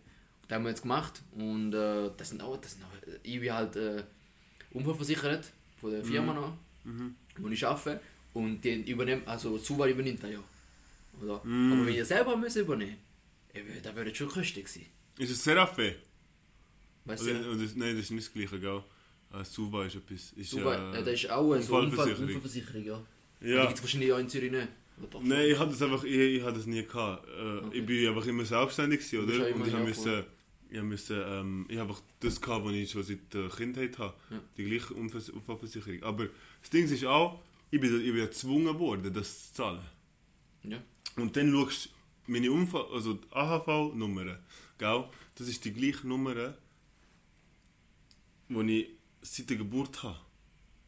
Das haben wir jetzt gemacht und äh, das sind auch, das sind auch ich bin halt, äh, unfallversichert von der Firma noch, wo ich arbeite. Und die übernehmen, also Suva übernimmt das ja. Oder? Aber wenn ihr selber müsst übernehmen müsst, dann würde schon Kosten sein. Ist es Serafe? Weißt du? nein, das ist nicht das gleiche, gell? Äh, Suva ist etwas. Ist, Suva, äh, ja, das ist auch eine Unfallversicherung. Unfallversicherung, ja. Die ja. gibt es wahrscheinlich auch in Zürich nicht. Nein, ich hatte das einfach, ich, ich hatte das nie gehabt. Äh, Okay. Ich bin einfach immer selbstständig gewesen, oder? ja Und ich immer habe müssen, ich habe müssen, ähm, ich habe das gehabt, was ich schon seit der Kindheit habe. Ja. Die gleiche Unfall- Unfallversicherung. Aber das Ding ist auch, ich bin, ich bin gezwungen worden, das zu zahlen. Ja. Und dann schaust du meine Unfall, also die AHV-Nummer, gell? Das ist die gleiche Nummer, die ich seit der Geburt habe.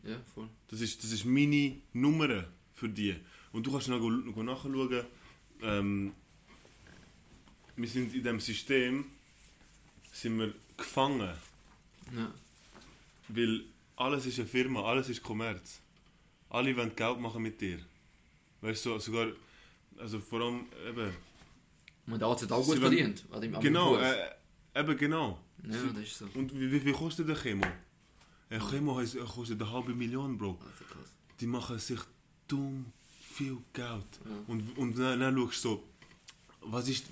Ja, voll. Das ist, das ist meine Nummer für die. Und du kannst noch, nachschauen, ähm, wir sind in diesem System sind wir gefangen, Ja. weil alles ist eine Firma, alles ist Kommerz. Alle wollen Geld machen mit dir. Weißt du, sogar, also vor allem eben, Und Arzt hat auch gut verdient. genau, äh, eben genau. ja, das ist so. Und wie, wie viel kostet der Chemo? Ein Chemo kostet eine halbe Million, Bro. Krass. die machen sich dumm viel Geld. Und, und dann, dann schaust du so, was ist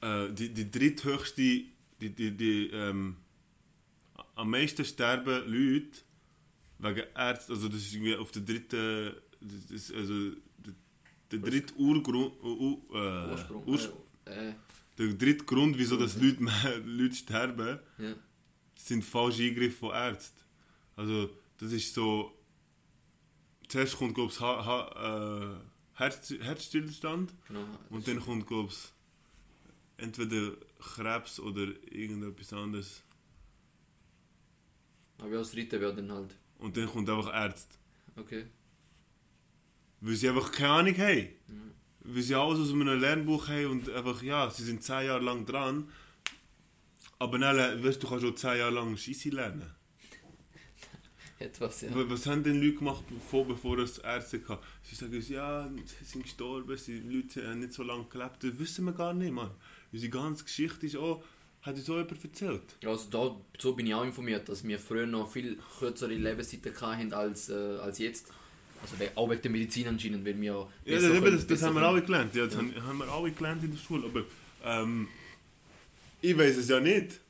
äh, die, die dritthöchste, die, die, die, ähm, am meisten sterben Leute wegen Ärzten, also das ist irgendwie auf der dritten, das ist also der, dritte Urgrund, uh, uh, Ursprung. Urs- Äh, äh, der dritte Grund, wieso dass Leute, Leute sterben, ja. Sind falsche Eingriffe von Ärzten. Also, das ist so. Zuerst kommt, glaube ich, ha ha äh, Herz Herzstillstand Genau. und dann kommt, glaube ich, entweder Krebs oder irgendetwas anderes. Aber als dritte wäre dann halt. Und dann kommt einfach Arzt. Okay. Weil sie einfach keine Ahnung haben. Weil sie alles aus einem Lernbuch haben und einfach, ja, sie sind zehn Jahre lang dran. Aber dann, weißt du, kannst auch zehn Jahre lang Scheisse lernen. Etwas, ja. Wa- Was haben denn Leute gemacht, bevor, bevor es Ärzte gab? Sie sagen uns, ja, sie sind gestorben, die Leute haben nicht so lange gelebt. Das wissen wir gar nicht, Mann. Unsere ganze Geschichte ist auch, hat uns auch jemand erzählt. Also da, so bin ich auch informiert, dass wir früher noch viel kürzere Lebenszeiten hatten als, äh, als jetzt. Also auch wegen der Medizin anscheinend, weil wir Ja, das, können- das, das haben wir alle gelernt. Ja, das Ja. haben, haben wir alle gelernt in der Schule. Aber ähm, ich weiß es ja nicht.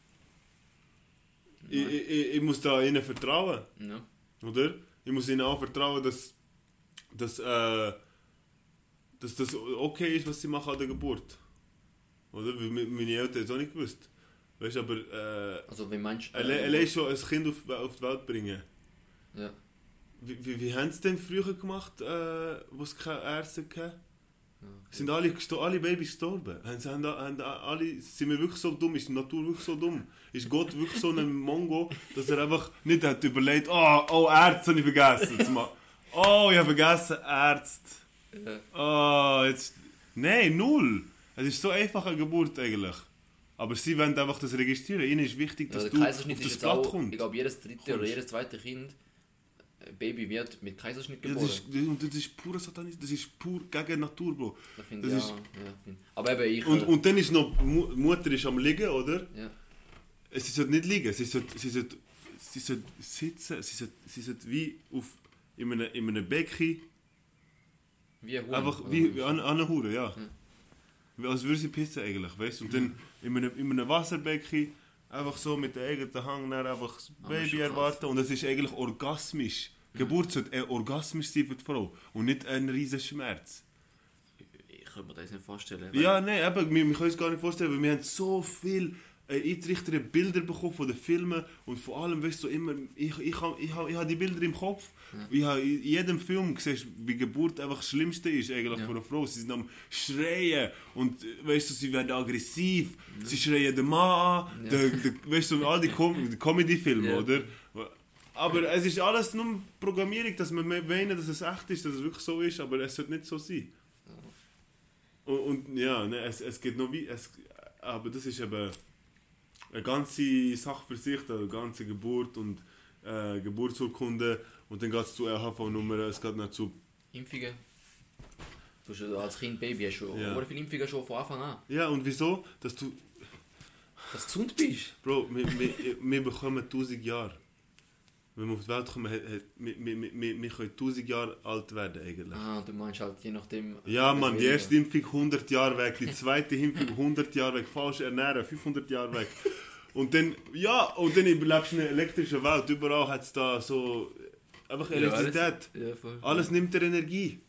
Ich, ich, ich, muss da ihnen vertrauen. Ja. Oder? Ich muss ihnen auch vertrauen, dass, dass, äh, dass das okay ist, was sie machen an der Geburt. Oder? Weil meine Eltern haben es auch nicht gewusst. Weißt du, aber äh, Also wenn meinst du... alle- allein schon ein Kind auf, auf die Welt bringen. Ja. Wie, wie, wie haben sie denn früher gemacht, äh, wo es keine Ärzte gab? Ja. Sind alle, alle Babys gestorben? Sie- haben, alle, sind wir wirklich so dumm? Ist die Natur wirklich so dumm? Ist Gott wirklich so ein Mongo, dass er einfach nicht hat überlegt, oh, oh Ärzte habe ich vergessen. Oh, ich habe vergessen, Ärzte. Ja. Oh, jetzt... Nein, null. Es ist so einfach eine Geburt eigentlich. Aber sie wollen einfach das registrieren. Ihnen ist wichtig, Ja, dass der du auf das Blatt auch, kommst. ich glaube jedes dritte oder Kommst. jedes zweite Kind, Baby wird mit Kaiserschnitt Ja, geboren. das, ist, und das ist purer Satanismus, das ist pur gegen Natur, Bro. Finde das ich ist- ja, find- Aber eben ich... Und, äh, und dann ist noch, Mu Mutter ist am liegen, oder? ja. Sie sollte nicht liegen, sie sollte, sie sollte, sie sollte sitzen, sie sollte, sie sollte wie auf, in einem, in einem Becken, Wie ein Huhn. einfach wie, wie an, an einer Hure, ja. Ja. Als würde sie pissen eigentlich, weißt du? Und dann in einem, in einem Wasserbecken, einfach so mit der eigenen Hang einfach das Baby erwarten und es ist eigentlich orgasmisch. Geburt sollte eher orgasmisch sein für die Frau und nicht ein riesen Schmerz. Ich kann mir das nicht vorstellen. Ja, nein, eben, wir, wir können uns gar nicht vorstellen, weil wir haben so viel äh, eingerichtete Bilder bekommen von den Filmen und vor allem, weißt du, so immer, ich, ich habe ich hab, ich hab die Bilder im Kopf. Ich habe in jedem Film gesehen, wie Geburt einfach das Schlimmste ist eigentlich Ja. für eine Frau. Sie sind am Schreien und weißt du, sie werden aggressiv, sie schreien den Mann an, Ja. der, der, weißt du, all die, Com Comedy-Filme, Ja. oder? Aber es ist alles nur Programmierung, dass wir meinen, dass es echt ist, dass es wirklich so ist, aber es sollte nicht so sein. Und, und ja, ne, es, es geht noch wie. Es, aber das ist eben eine ganze Sache für sich, eine ganze Geburt und äh, Geburtsurkunde. Und dann geht es zu RHV-Nummer, es geht noch zu. Impfungen. Du hast als Kind, Baby, schon Ja. ja. viele Impfungen schon von Anfang an. Ja, und wieso? Dass du. Dass du gesund bist. Bro, wir, wir, wir bekommen 1000 Jahre. Wenn wir auf die Welt kommen, hat, hat, wir, wir, wir, wir können 1000 Jahre alt werden eigentlich. Ah, du meinst halt je nachdem... Ja, man, die erste Impfung 100 Jahre weg, die zweite Impfung 100 Jahre weg, falsch ernähren 500 Jahre weg. Und dann, ja, und dann überlebst du in einer elektrischen Welt, überall hat es da so einfach Elektrizität. Ja, voll. Alles nimmt dir Energie.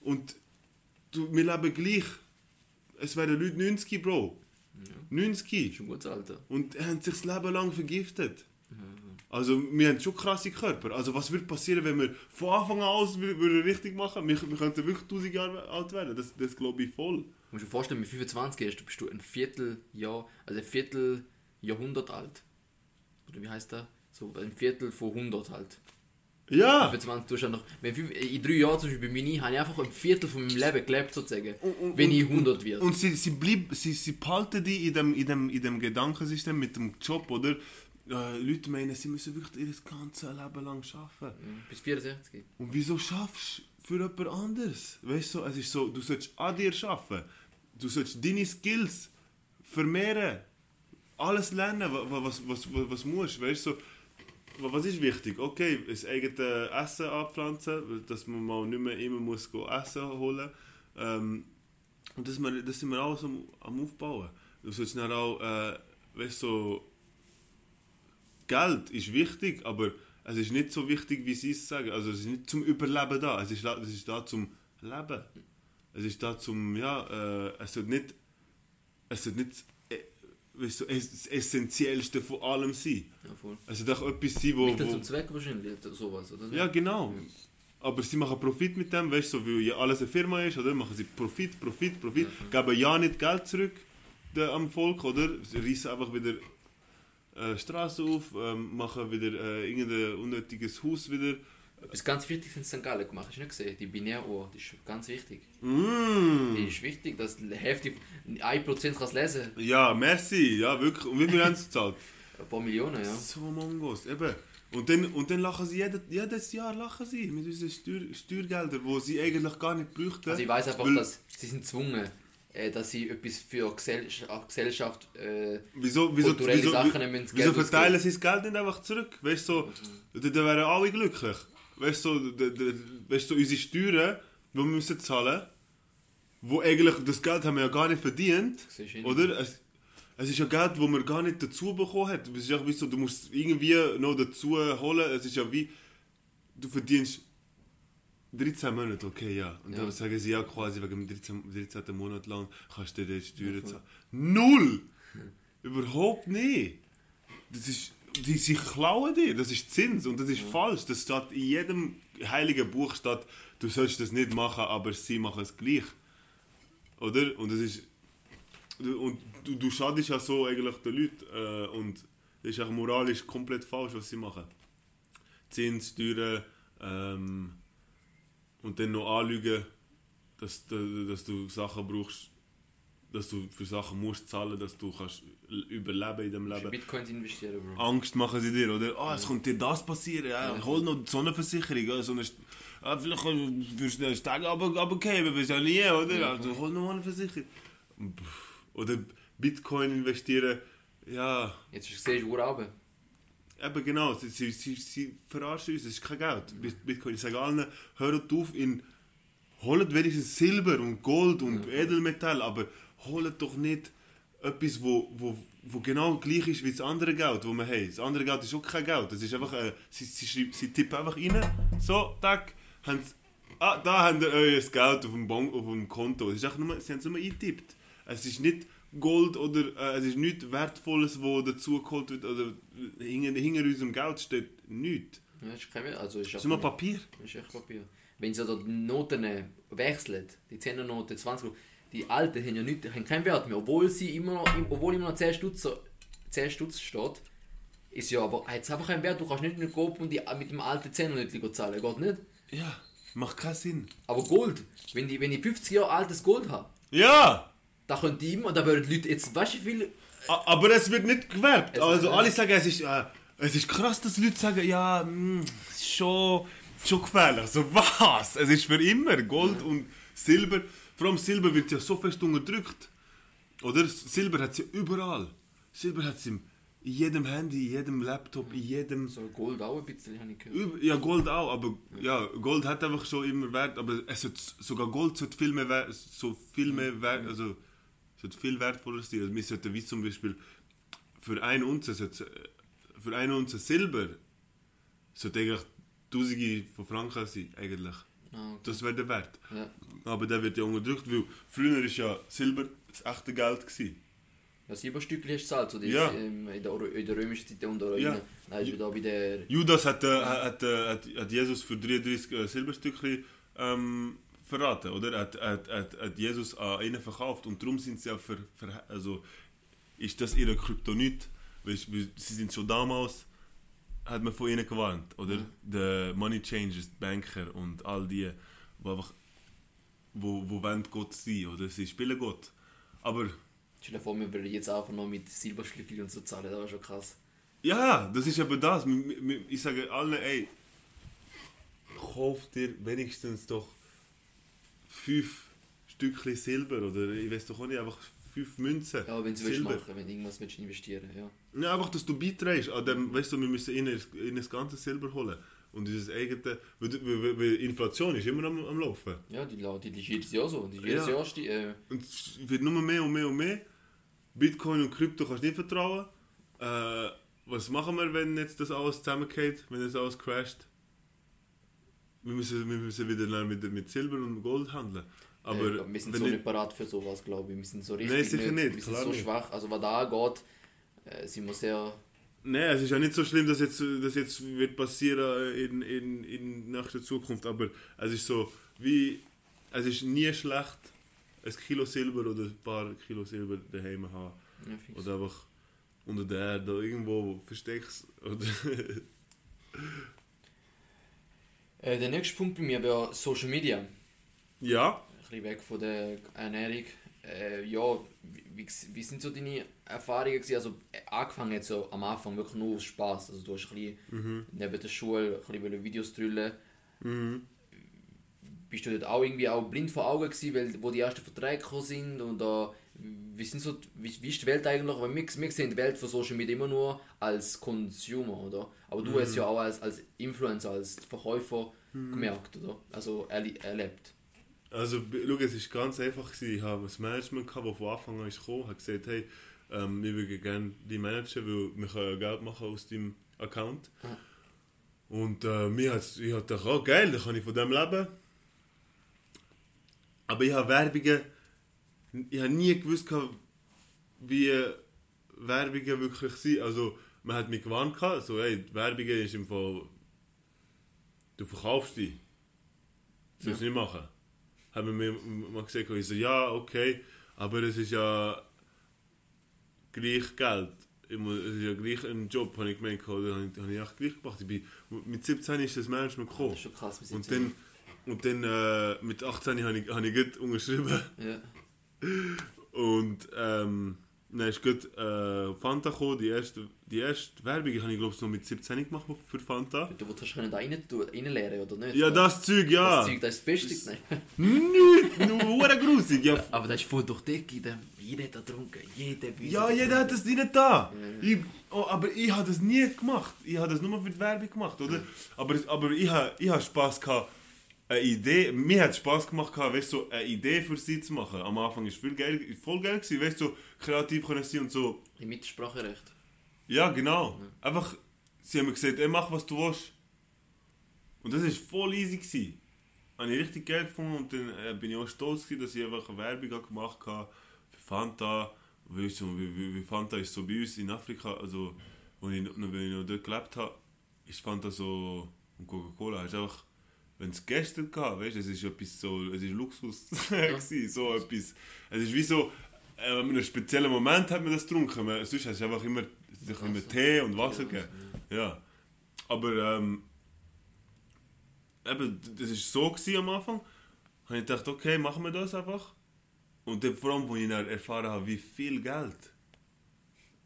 Und du, wir leben gleich. Es werden Leute 90, Bro. 90. Schon gutes Alter. Und haben sich das Leben lang vergiftet. Also wir haben schon krasse Körper. Also was würde passieren, wenn wir von Anfang an aus wür- würden richtig machen? Wir, wir könnten wirklich 1000 Jahre alt werden. Das, das glaube ich voll. Du musst dir vorstellen, mit 25 erst bist du ein Vierteljahr, also ein Vierteljahrhundert alt. Oder wie heißt das? So ein Viertel von 100 halt. Ja! 25 tust du ja noch. Wenn fünf, in drei Jahren zum Beispiel bei mir habe ich einfach ein Viertel von meinem Leben gelebt sozusagen. und- wenn ich und- 100 werde. Und sie, sie, blieb, sie, sie behalten die in dem, in, dem, in dem Gedankensystem mit dem Job, oder? Äh, Leute meinen, sie müssen wirklich ihr ganzes Leben lang arbeiten. Bis 64. Und wieso schaffst du für jemand anderes? Weißt du, es ist so, du sollst an dir arbeiten. Du sollst deine Skills vermehren. Alles lernen, wa- wa- was, was, was, was musst. Weißt du, so, wa- was ist wichtig? Okay, das eigene Essen anpflanzen, dass man mal nicht mehr immer muss Essen holen ähm, Und das, das sind wir alles am, am Aufbauen. Du sollst dann auch, äh, weißt du, so, Geld ist wichtig, aber es ist nicht so wichtig, wie sie es sagen. Also es ist nicht zum Überleben da, es ist, la- es ist da zum Leben. Es ist da zum, ja, äh, es sollte nicht, es sollte nicht äh, weißt du, das Essentiellste von allem sein. Ja, voll. Es sollte auch etwas sein, wo... Nicht zum Zweck wahrscheinlich, oder sowas, oder? ja, genau. Aber sie machen Profit mit dem, weißt du, so, weil ja alles eine Firma ist, oder? Machen sie Profit, Profit, Profit, geben ja nicht Geld zurück der, am Volk, oder? Sie reißen einfach wieder äh, Straße auf, ähm, machen wieder äh, irgendein unnötiges Haus wieder. Etwas ganz Wichtiges in St. Gallen gemacht, hast du nicht gesehen? Die Binäruhr, die ist ganz wichtig. Mm. Die ist wichtig, dass die Hälfte, 1% kann es lesen. Ja, merci, ja, wirklich. Und wie viel haben sie gezahlt? Ein paar Millionen, ja. So Mongos, eben. Und dann, und dann lachen sie jedes, jedes Jahr lachen sie mit unseren Steuer, Steuergeldern, die sie eigentlich gar nicht bräuchten. Also ich weiß einfach, weil- dass sie sind gezwungen, äh, dass sie etwas für Gesell Gesellschaft äh, Wieso, wieso, kulturelle wieso, Sachen wieso, müssen wieso verteilen sie das Geld nicht einfach zurück? Weißt du, so, dann, dann wären alle glücklich. Weißt du, so, weißt du, so, unsere Steuern, die wir müssen zahlen, wo eigentlich das Geld haben wir ja gar nicht verdient, du, oder? Es, es ist ja Geld, das man gar nicht dazu bekommen hat. Es ist ja wie so, du musst es irgendwie noch dazu holen. Es ist ja wie, du verdienst 13 Monate, okay, ja. Und Ja. dann sagen sie ja quasi wegen dem 13, 13. Monat lang kannst du dir die Steuern zahlen. Null! Überhaupt nicht! Das ist, die, sie klauen dir, das ist Zins und das ist falsch. Das steht in jedem heiligen Buch steht, du sollst das nicht machen, aber sie machen es gleich. Oder? Und das ist. du- Und du, du schadest ja so eigentlich den Leuten äh, und das ist auch moralisch komplett falsch, was sie machen. Zins, Steuern ähm, und dann noch anlügen, dass, du- dass du Sachen brauchst, dass du für Sachen musst zahlen, dass du kannst überleben in dem Leben. Bitcoins investieren, Bro. Angst machen sie dir, oder? Ah, es könnte dir das passieren, ja, hol noch die Sonnenversicherung, ja, so eine, ah, vielleicht wirst du einen Steg aber runtergehen, weißt ja nie, oder? Also hol noch eine Versicherung. Oder Bitcoin investieren, ja, Jetzt hast du Uhr runter. Eben genau, sie, sie, sie, sie verarschen uns, es ist kein Geld. Bit- Bitcoin, ich sage allen, hört auf in, holt wenigstens Silber und Gold und Edelmetall, aber holt doch nicht etwas, wo, wo, wo genau gleich ist wie das andere Geld, das wir haben. Das andere Geld ist auch kein Geld, das ist einfach, äh, sie, sie, schreiben, sie tippen einfach rein, so, tack, haben sie, ah, da habt ihr euer Geld auf dem, bon auf dem Konto. Es ist nur, sie haben es nur eingetippt. Es ist nicht Gold oder äh, es ist nichts Wertvolles, wo dazugeholt wird, oder hinter, hinter unserem Geld steht nichts. Ja, ist kein also ist ist nur einfach- Papier. ist echt Papier. Wenn sie da die Noten äh, wechseln, die 10er Noten, 20 die alten haben ja nicht, haben keinen Wert mehr, obwohl sie immer noch, obwohl immer noch 10 Stutz, 10 Stutz steht, ist ja aber, es einfach keinen Wert, du kannst nicht mit Gold und die, mit dem alten 10er nicht zahlen, geht nicht. Ja, macht keinen Sinn. Aber Gold, wenn ich, wenn ich 50 Jahre altes Gold habe, Ja! da könnte ich immer, da würden die Leute jetzt, weißt du wie viel, Aber es wird nicht. Es- Also alle sagen, es ist, äh, es ist krass, dass Leute sagen, ja, mh, ist schon, schon gefährlich. So was? Es ist für immer Gold und Silber. Vor allem Silber wird ja so fest unterdrückt. Oder? Silber hat es ja überall. Silber hat es im in jedem Handy, in jedem Laptop, in jedem... So Gold auch ein bisschen, habe ich gehört. Ja, Gold auch, aber ja, Gold hat einfach schon immer Wert, aber es hat, sogar Gold sollte viel mehr Wert, so viel mehr Wert, also sollte viel wertvoller sein. Also wir sollten wie zum Beispiel für ein Unze, für ein Unze Silber sollte eigentlich Tausende von Franken sein, eigentlich. Ah, okay. Das wäre der Wert. Ja. Aber der wird ja unterdrückt, weil früher ist ja Silber das echte Geld gewesen. Ja, Silberstückchen hast du gezahlt, so das, Ja. in, der, in der römischen Zeit und der Ja. Dann ist wieder bei der... Judas hat, äh, hat, äh, hat, hat Jesus für 33 äh, Silberstückchen ähm, verraten, oder? Er hat, hat, hat, hat Jesus an ihnen verkauft und darum sind sie auch ver, ver, also ist das ihre Kryptonit, du, sie sind schon damals hat man von ihnen gewarnt, oder? Der Money Changers, die Banker und all die, wo einfach wo, wo wollen Gott sein, oder? Sie spielen Gott. Aber Stell dir vor, wir würden jetzt einfach noch mit Silberstückchen und so zahlen, das war schon krass. Ja, das ist eben das. Ich sage allen, ey, kauf dir wenigstens doch fünf Stückchen Silber oder ich weiß doch auch nicht, einfach fünf Münzen. Ja, wenn sie willst Silber. machen, wenn du irgendwas willst investieren, ja. Ja, einfach, dass du beiträgst an dem, weißt du, wir müssen ihnen, das ganze Silber holen. Und dieses eigene, weil, weil, weil Inflation ist immer am, am Laufen. Ja, die, die, die ist jedes Jahr so. Die jedes Ja. Jahr sti- äh, Und es wird nur mehr und mehr und mehr. Bitcoin und Krypto kannst du nicht vertrauen. Äh, was machen wir, wenn jetzt das alles zusammengeht, wenn das alles crasht? Wir müssen, wir müssen wieder mit, mit Silber und Gold handeln. Aber äh, wir sind so nicht- parat für sowas, glaube ich. Wir sind so richtig Nein, sicher nicht, wir sind so nicht. schwach. Also was da geht, äh, sind wir sehr... Nein, es ist ja nicht so schlimm, dass jetzt, das jetzt wird passieren in, in, in nächster Zukunft, aber es ist so, wie, es ist nie schlecht, ein Kilo Silber oder ein paar Kilo Silber daheim haben. Ja. Oder einfach unter der Erde irgendwo versteckst. Oder Äh, der nächste Punkt bei mir wäre Social Media. ja, Ein bisschen weg von der Ernährung. Äh, ja, wie, wie, sind so deine Erfahrungen gewesen? Also äh, angefangen jetzt so am Anfang wirklich nur aus Spaß. Also du hast ein bisschen Mhm. neben der Schule ein bisschen Videos drüllen. Mhm. Bist du dort auch irgendwie auch blind vor Augen gewesen, weil, wo die ersten Verträge gekommen sind? Und äh, wie, sind so, wie, wie ist die Welt eigentlich? Weil wir, wir sehen die Welt von Social Media immer nur als Consumer, oder? Aber du hast ja auch als, als Influencer, als Verkäufer gemerkt, oder? Also erle- erlebt. Also, schau, es war ganz einfach. Ich habe ein Management, gehabt, das von Anfang an ist gekommen, hat gesagt, hey, ähm, wir würden gerne die managen, weil wir können ja Geld machen aus deinem Account. Ja. Und äh, mir hat's, ich gedacht, oh geil, dann kann ich von dem leben. Aber ich habe Werbungen, ich habe nie gewusst, wie Werbungen wirklich sind. Also, man hat mich gewarnt, so, hey, Werbungen ist im Fall, du verkaufst die. Das sollst du nicht machen. Haben mir mal gesagt, ich so, ja, okay, aber es ist ja gleich Geld. Es ist ja gleich ein Job, habe ich gemeint, oder habe ich, habe ich auch gleich gemacht. Ich bin, mit 17 ist das Management Das gekommen. ist schon krass. wir sind Und so- dann, und dann äh, mit 18 habe ich, habe ich gut unterschrieben. Ja. Und ähm, dann ist gut äh, Fanta gekommen. Die erste, die erste Werbung habe ich glaube ich noch mit 17 gemacht für Fanta. Du willst können da rein tun, reinleeren, oder nicht? Ja, das Zeug, ja. Das Zeug, das ist das Beste. Nicht, nur grusig. Ja, Aber das ist voll durch die Decke. Jeder hat da getrunken. Jeder. Ja, jeder hat das nicht da. Ich, oh, aber ich habe das nie gemacht. Ich habe das nur für die Werbung gemacht, oder? Aber, aber ich habe ich hab Spass gehabt, eine Idee. Mir hat Spass gemacht, weißt, so eine Idee für sie zu machen. Am Anfang war es viel geil, voll geil, gewesen, weißt, so kreativ können sein und so. Die Mitspracherecht. Ja, genau. Einfach, sie haben mir gesagt, ey, mach was du willst. Und das war voll easy. Gewesen. Habe ich richtig geil gefunden und dann äh, bin ich auch stolz, gewesen, dass ich einfach eine Werbung gemacht habe für Fanta. Weißt du, wie, wie, wie Fanta ist so bei uns in Afrika, also als ich, ich noch dort gelebt habe, ist Fanta so und Coca-Cola ist einfach, wenn es gestern gab, weißt du, es ist etwas so, es ist Luxus gewesen, so etwas. Es ist wie so, äh, an einem speziellen Moment hat man das getrunken, man, sonst hast du einfach immer, es immer Tee und Wasser gegeben. Ja. Aber ähm, eben, das war so gewesen am Anfang, habe ich gedacht, okay, machen wir das einfach. Und dann vor allem, als ich dann erfahren habe, wie viel Geld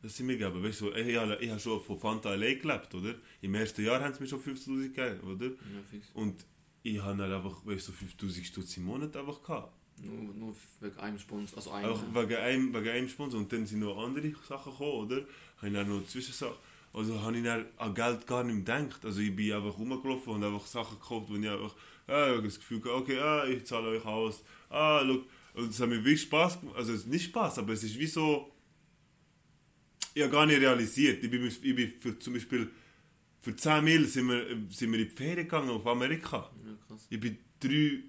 das sie mir gegeben. Weißt du, ich, habe- ich habe schon von Fanta allein gelebt, oder? Im ersten Jahr haben sie mir schon 5000 gegeben, oder? Ja, fix. Und ich habe dann einfach, weißt du, so 5000 Stutz im Monat einfach gehabt. Nur, nur wegen einem Sponsor. Also einem. Auch wegen einem, wegen einem Sponsor. Und dann sind noch andere Sachen gekommen, oder? habe ich dann noch Zwischensachen. Also habe ich dann an Geld gar nicht gedacht. Also ich bin einfach rumgelaufen und einfach Sachen gekauft, wo ich einfach ah, ich das Gefühl hatte, okay, ah, ich zahle euch aus. Ah, look. Und es hat mir wirklich Spaß gemacht. Also es ist nicht Spaß, aber es ist wie so. Ich habe gar nicht realisiert. Ich bin, ich bin für, zum Beispiel für 10 Mil sind wir, sind wir in die Ferien gegangen auf Amerika. Krass. Ich bin drei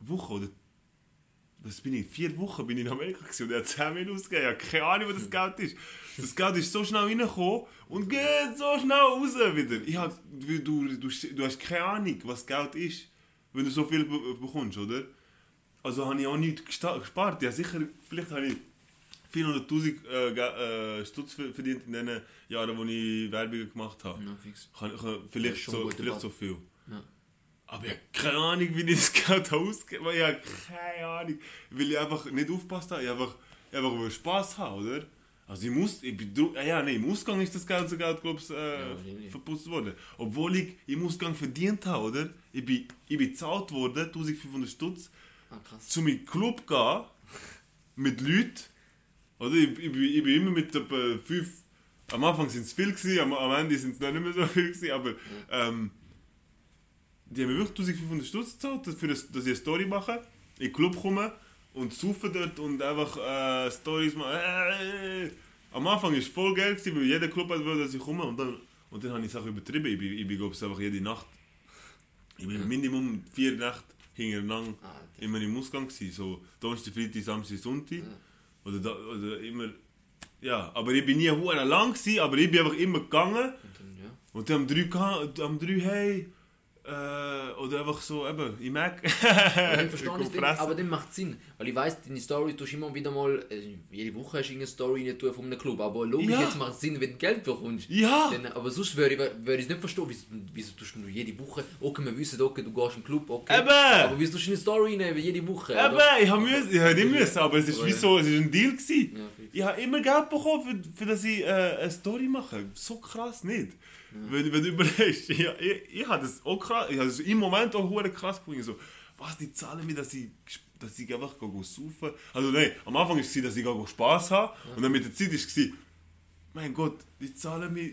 Wochen oder was bin ich? Vier Wochen bin ich in Amerika gewesen und er hat 10 Mil ausgegeben. Ich habe keine Ahnung, wo das Geld ist. Das Geld ist so schnell reingekommen und geht so schnell raus wieder. Ich hab, du, du, du, hast keine Ahnung, was Geld ist, wenn du so viel be bekommst, oder? Also habe ich auch nichts gespart. Ja, sicher, vielleicht habe ich 400'000 äh, äh, Stutz ver- verdient in den Jahren, wo ich Werbung gemacht habe. Ja, fix. Kann, kann, vielleicht so, vielleicht so viel. Ja. Aber ich habe keine Ahnung, wie ich das Geld ausgebe. Ich habe keine Ahnung. Weil ich einfach nicht aufgepasst habe. Ich einfach, ich einfach über Spass habe, oder? Also ich muss, ich bin, ja, nee, im Ausgang ist das ganze Geld, glaube ich, äh, Ja, verputzt worden. Obwohl ich im Ausgang verdient habe, oder? Ich bin, ich bin bezahlt worden, 1500 Stutz, Ah, krass. zu meinem Club gehen, mit Leuten, oder? Ich, ich, bin, ich bin immer mit etwa fünf, am Anfang sind es viel gewesen, am, am Ende sind es dann nicht mehr so viel gewesen, aber ähm, die haben wirklich 1500 Stutz gezahlt, dafür, dass, ich eine Story mache, in den Club komme und saufen dort und einfach äh, Stories machen. Äh, am Anfang war es voll geil, gewesen, weil jeder Club hat wollte, dass ich komme und dann, und dann habe ich Sachen übertrieben. Ich bin, ich bin glaube ich, einfach jede Nacht, ich bin Minimum vier Nächte hintereinander Ah, immer im Ausgang gewesen, so Donnerstag, Freitag, Samstag, Sonntag. Oder, da, oder immer, ja, aber ich bin nie lang gewesen, aber ich bin einfach immer gegangen Und dann, ja. und dann am drei, geha- am drei hey, äh, oder einfach so, eben, ich merke, verstehe ich es, fressen. aber dann macht es Sinn. Weil ich weiss, deine Story tust du immer wieder mal, äh, jede Woche hast du irgendeine Story rein von einem Club. Aber logisch, Ja. jetzt macht es Sinn, wenn du Geld bekommst. Ja. Dann, aber sonst würde ich, es nicht verstehen, wieso, wieso tust du nur jede Woche, okay, wir wissen, okay, du gehst in den Club, okay. Eben. Aber wieso tust du eine Story rein, jede Woche? Eben, oder? ich habe müssen, ich habe nicht müssen, aber es ist Aber wie so, es ist ein Deal gewesen. Ja. Ich habe immer Geld bekommen, für, für dass ich äh, eine Story mache. So krass nicht. Wenn, wenn du überlegst, ich, ich, ich habe das auch krass, ich habe das im Moment auch hure krass gefunden. So, was, die zahlen mir, dass ich, dass ich einfach saufen. Also nein, am Anfang war es, dass ich Spass habe. Und dann mit der Zeit war es, mein Gott, die zahlen mir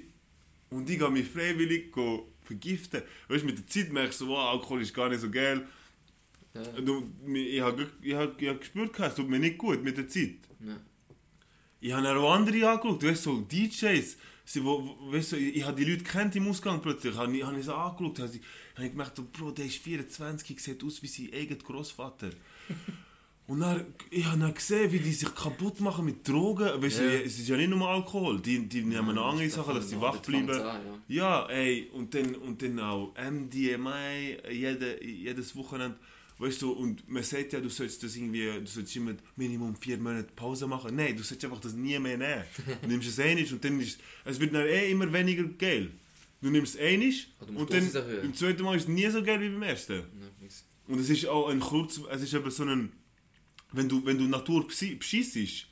und ich gehe mich freiwillig go vergiften. Weißt du, mit der Zeit merkst du, wow, Alkohol ist gar nicht so geil. Ja. Du, ich habe ich hab, ich hab gespürt, es tut mir nicht gut mit der Zeit. Ja. Ich habe auch andere angeschaut, weißt du, so DJs. Sie, wo, weißt du, ich, ich habe die Leute kennt im Ausgang plötzlich. Habe ich, hab ich so angeschaut, habe ich, hab ich gemerkt, oh, Bro, der ist 24, sieht aus wie sein eigener Großvater. Und dann, ich habe dann gesehen, wie die sich kaputt machen mit Drogen. Weißt du, Ja. es ist ja nicht nur Alkohol, die, die nehmen noch andere Sachen, dass sie wach bleiben. an, Ja, ey, und dann, und dann auch MDMA jede, jedes Wochenende. Weißt du, und man sagt ja, du sollst das irgendwie, du sollst immer Minimum vier Monate Pause machen. Nein, du sollst einfach das nie mehr nehmen. Du nimmst es einig und dann ist es wird dann eh immer weniger geil. Du nimmst es einig Ah, und dann im zweiten Mal ist es nie so geil wie beim ersten. Und es ist auch ein kurz, es ist eben so ein, wenn du, wenn du Natur beschi- beschissest,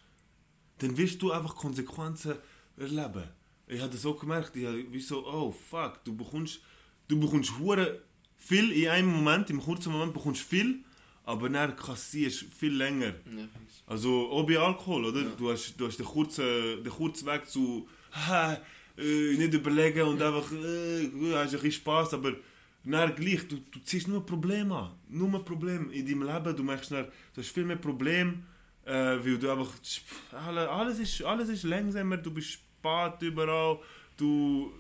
dann wirst du einfach Konsequenzen erleben. Ich habe das auch gemerkt, ich habe wie so, oh fuck, du bekommst, du bekommst hure viel in einem Moment, im kurzen Moment bekommst viel, aber dann kassierst viel länger. Ja. Also auch bei Alkohol, oder? Du hast, du hast den, kurzen, den kurzen Weg zu «Ha, äh, nicht überlegen und einfach äh, du hast ein bisschen Spaß, aber dann gleich, du, du ziehst nur Probleme an. Nur Probleme in deinem Leben. Du merkst dann, du hast viel mehr Probleme, äh, weil du einfach alle- alles ist, alles ist langsamer, du bist spät überall, du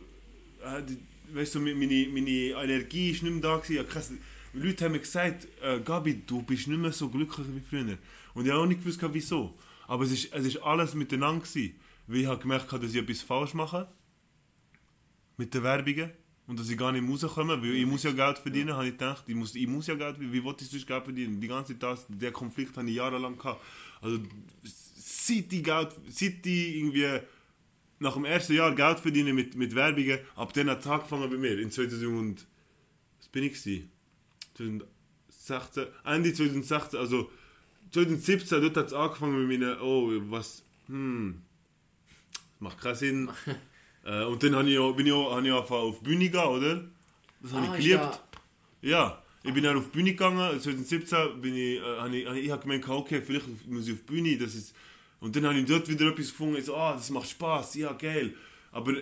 äh, die, weißt du, meine, meine Energie ist nicht mehr da gewesen. Ich hab kein- Leute haben mir gesagt, äh, Gabi, du bist nicht mehr so glücklich wie früher. Und ich habe auch nicht gewusst, wieso. Aber es ist, es ist alles miteinander gewesen. Weil ich habe gemerkt, dass ich etwas falsch mache. Mit den Werbungen. Und dass ich gar nicht rauskomme, weil ich muss ja Geld verdienen, habe ich gedacht. Ich muss, ich muss ja Geld verdienen. Wie wollte ich sonst Geld verdienen? Die ganze Zeit, der Konflikt habe ich jahrelang gehabt. Also, seit ich Geld, seit ich irgendwie nach dem ersten Jahr Geld verdiene mit, mit Werbungen, ab dann hat es angefangen bei mir, in 2000, was bin ich gewesen? 2016, Ende 2016, also 2017, dort hat es angefangen mit meinen, oh, was, hm, macht keinen Sinn. äh, und dann habe ich auch, bin ich auch, habe ich angefangen auf die Bühne gehen, oder? Das habe Ah, ich geliebt. Ja, ich bin dann auf die Bühne gegangen, 2017 bin ich, äh, habe ich, ich habe gemeint, okay, vielleicht muss ich auf die Bühne, das ist, und dann habe ich dort wieder etwas gefunden, so, ah, das macht Spaß, ja, geil. Aber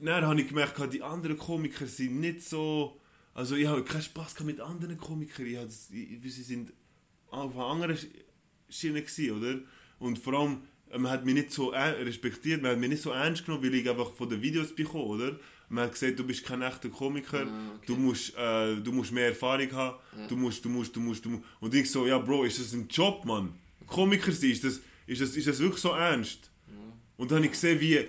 dann habe ich gemerkt, die anderen Komiker sind nicht so... Also ich habe keinen Spaß mit anderen Komikern. Ich ich, sie sind auf einer anderen Schiene gewesen, oder? Und vor allem, man hat mich nicht so respektiert, man hat mich nicht so ernst genommen, weil ich einfach von den Videos bekomme, oder? Man hat gesagt, du bist kein echter Komiker, ah, okay. du, musst, äh, du musst mehr Erfahrung haben, ja. du, musst, du, musst, du musst, du musst. Und ich so, ja Bro, ist das ein Job, Mann? Komiker sein, ist das, ist das, ist das wirklich so ernst? Ja. Und dann habe ich gesehen, wie,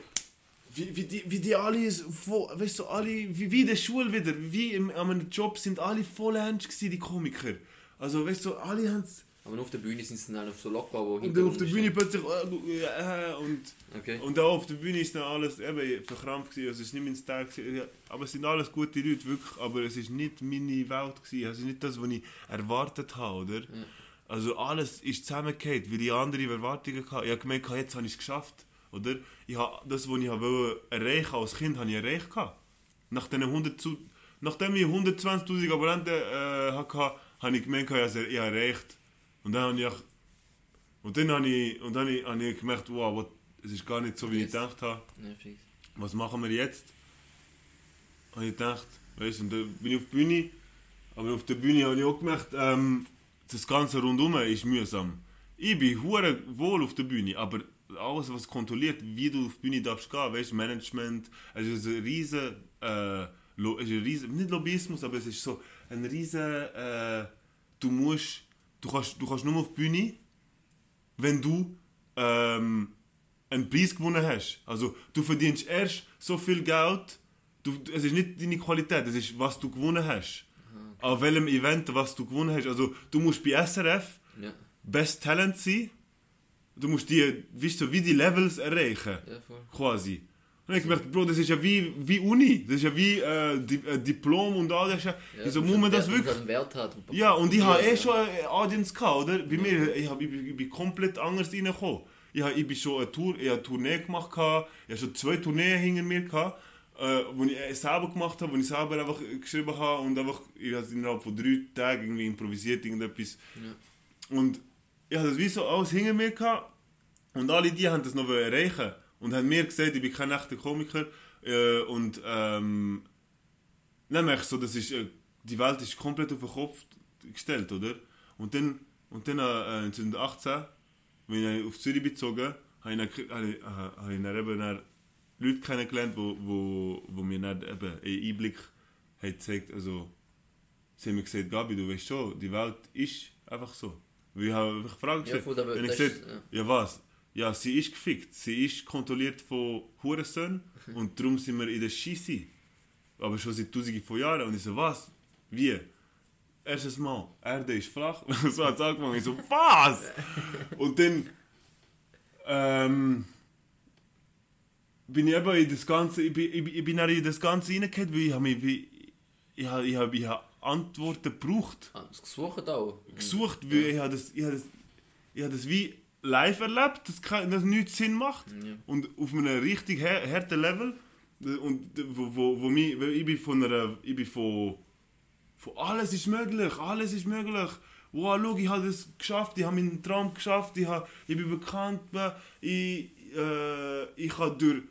wie, wie, die, wie die alle, weißt du, alle, wie, wie in der Schule wieder, wie im, an einem Job sind alle voll ernst gewesen, die Komiker. Also, weißt du, alle haben es aber auf der Bühne sind sie dann auf so locker, wo Und dann auf der Bühne plötzlich äh, und, okay. und auch auf der Bühne ist dann alles eben verkrampft gewesen, also es ist nicht mein Style gewesen, aber es sind alles gute Leute, wirklich, aber es ist nicht meine Welt gewesen, also nicht das, was ich erwartet habe, oder? Ja. Also alles ist zusammengefallen, weil ich andere Erwartungen hatte. Ich habe gemerkt, jetzt habe ich es geschafft, oder? Ich habe das, was ich habe erreichen als Kind, habe ich erreicht. Nach den 100 Nachdem ich 120'000 Abonnenten äh, hatte, habe ich gemerkt, ich habe erreicht und dann habe ich, und dann habe ich, und dann habe ich gemerkt, wow, es ist gar nicht so, wie yes. ich gedacht habe. Ja, was machen wir jetzt? Habe ich gedacht, weißt du, und dann bin ich auf der Bühne, aber auf der Bühne habe ich auch gemerkt, ähm, das Ganze rundum ist mühsam. Ich bin hure wohl auf der Bühne, aber alles, was kontrolliert, wie du auf die Bühne darfst gehen, weißt Management, es ist ein riesen, äh, ist ein riesen, nicht Lobbyismus, aber es ist so ein riesen, äh, du musst du kannst, du kannst nur auf die Bühne, wenn du ähm, einen Preis gewonnen hast. Also du verdienst erst so viel Geld, du, es ist nicht deine Qualität, es ist, was du gewonnen hast. Auf welchem Event, was du gewonnen hast. Also du musst bei SRF ja. Best Talent sein, du musst die, weißt du, wie die Levels erreichen, ja, quasi. Und ich gemerkt, Bro, das ist ja wie, wie Uni, das ist ja wie äh, Di äh, Diplom und alles. Ja, also muss man das wirklich... Hat. Ja, und ich habe eh schon eine Audience gehabt, oder? Bei mir, ich, hab, ich, ich bin komplett anders reingekommen. Ich, hab, ich bin schon eine, Tour, ich eine Tournee gemacht, gehabt, ich habe schon zwei Tourneen hinter mir gehabt, äh, wo ich äh, selber gemacht habe, wo ich selber einfach geschrieben habe und einfach, ich habe innerhalb von drei Tagen irgendwie improvisiert, irgendetwas. Ja. Und ich habe das wie so alles hinter mir gehabt und alle die haben das noch erreichen und haben mir gesagt, ich bin kein echter Komiker äh, und ähm, dann merke ich so, das ist, äh, die Welt ist komplett auf den Kopf gestellt, oder? Und dann, und dann äh, 2018, wenn ich auf Zürich bezogen habe ich, habe ich, habe ich dann eben dann Leute kennengelernt, wo, wo, wo mir dann eben einen Einblick haben gezeigt, also sie haben mir gesagt, Gabi, du weißt schon, die Welt ist einfach so. Weil ich habe einfach Fragen gestellt. Ja, und ich gesagt, ja. ja was, ja, sie ist gefickt. Sie ist kontrolliert von Hurensöhnen und darum sind wir in der Scheisse. Aber schon seit tausenden von Jahren. Und ich so, was? Wie? Erstes Mal, Erde ist flach. so hat es angefangen. Ich so, was? Und dann ähm, bin ich eben in das Ganze, ich bin, ich, ich bin in das Ganze reingekommen, weil ich habe mich, wie, ich habe, ich habe, ich habe Antworten gebraucht. Hast du gesucht auch? Gesucht, weil ich habe das, ich habe das, ich habe das wie live erlebt, dass das nichts Sinn macht. Ja. Und auf einem richtig harten Level. Und wo, wo, wo mich, ich bin von einer, ich bin von, von alles ist möglich, alles ist möglich. Wow, schau, ich habe es geschafft, ich habe meinen Traum geschafft, ich, habe, ich bin bekannt, ich, äh, ich kann durch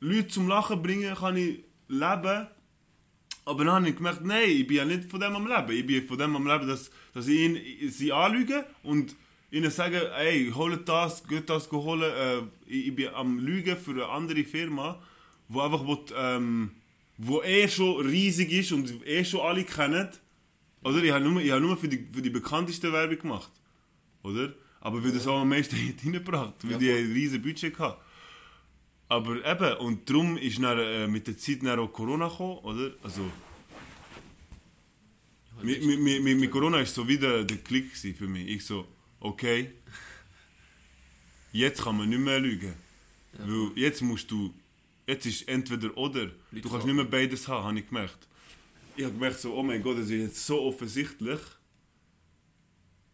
Leute zum Lachen bringen, kann ich leben. Aber dann habe ich gemerkt, nein, ich bin ja nicht von dem am Leben. Ich bin von dem am Leben, dass, dass ich ihn, sie anlüge und ihnen sagen, ey, holt das, geht das holen. Äh, ich, ich, bin am Lügen für eine andere Firma, wo einfach will, ähm, wo eh schon riesig ist und eh schon alle kennen. Oder? Ich habe nur, ich hab nur für, die, für die bekannteste Werbung gemacht. Oder? Aber weil das auch am meisten hineingebracht, weil ja, die ein riesiges Budget hatten. Aber eben, und darum ist dann, äh, mit der Zeit dann auch Corona gekommen, oder? Also, mit, mit, mit, mit Corona war so wieder der Klick für mich. Ich so, okay, jetzt kann man nicht mehr lügen. Ja. Weil jetzt musst du, jetzt ist entweder oder. Leute du kannst nicht mehr beides haben, habe ich gemerkt. Ich habe gemerkt, so, oh mein Gott, das ist jetzt so offensichtlich.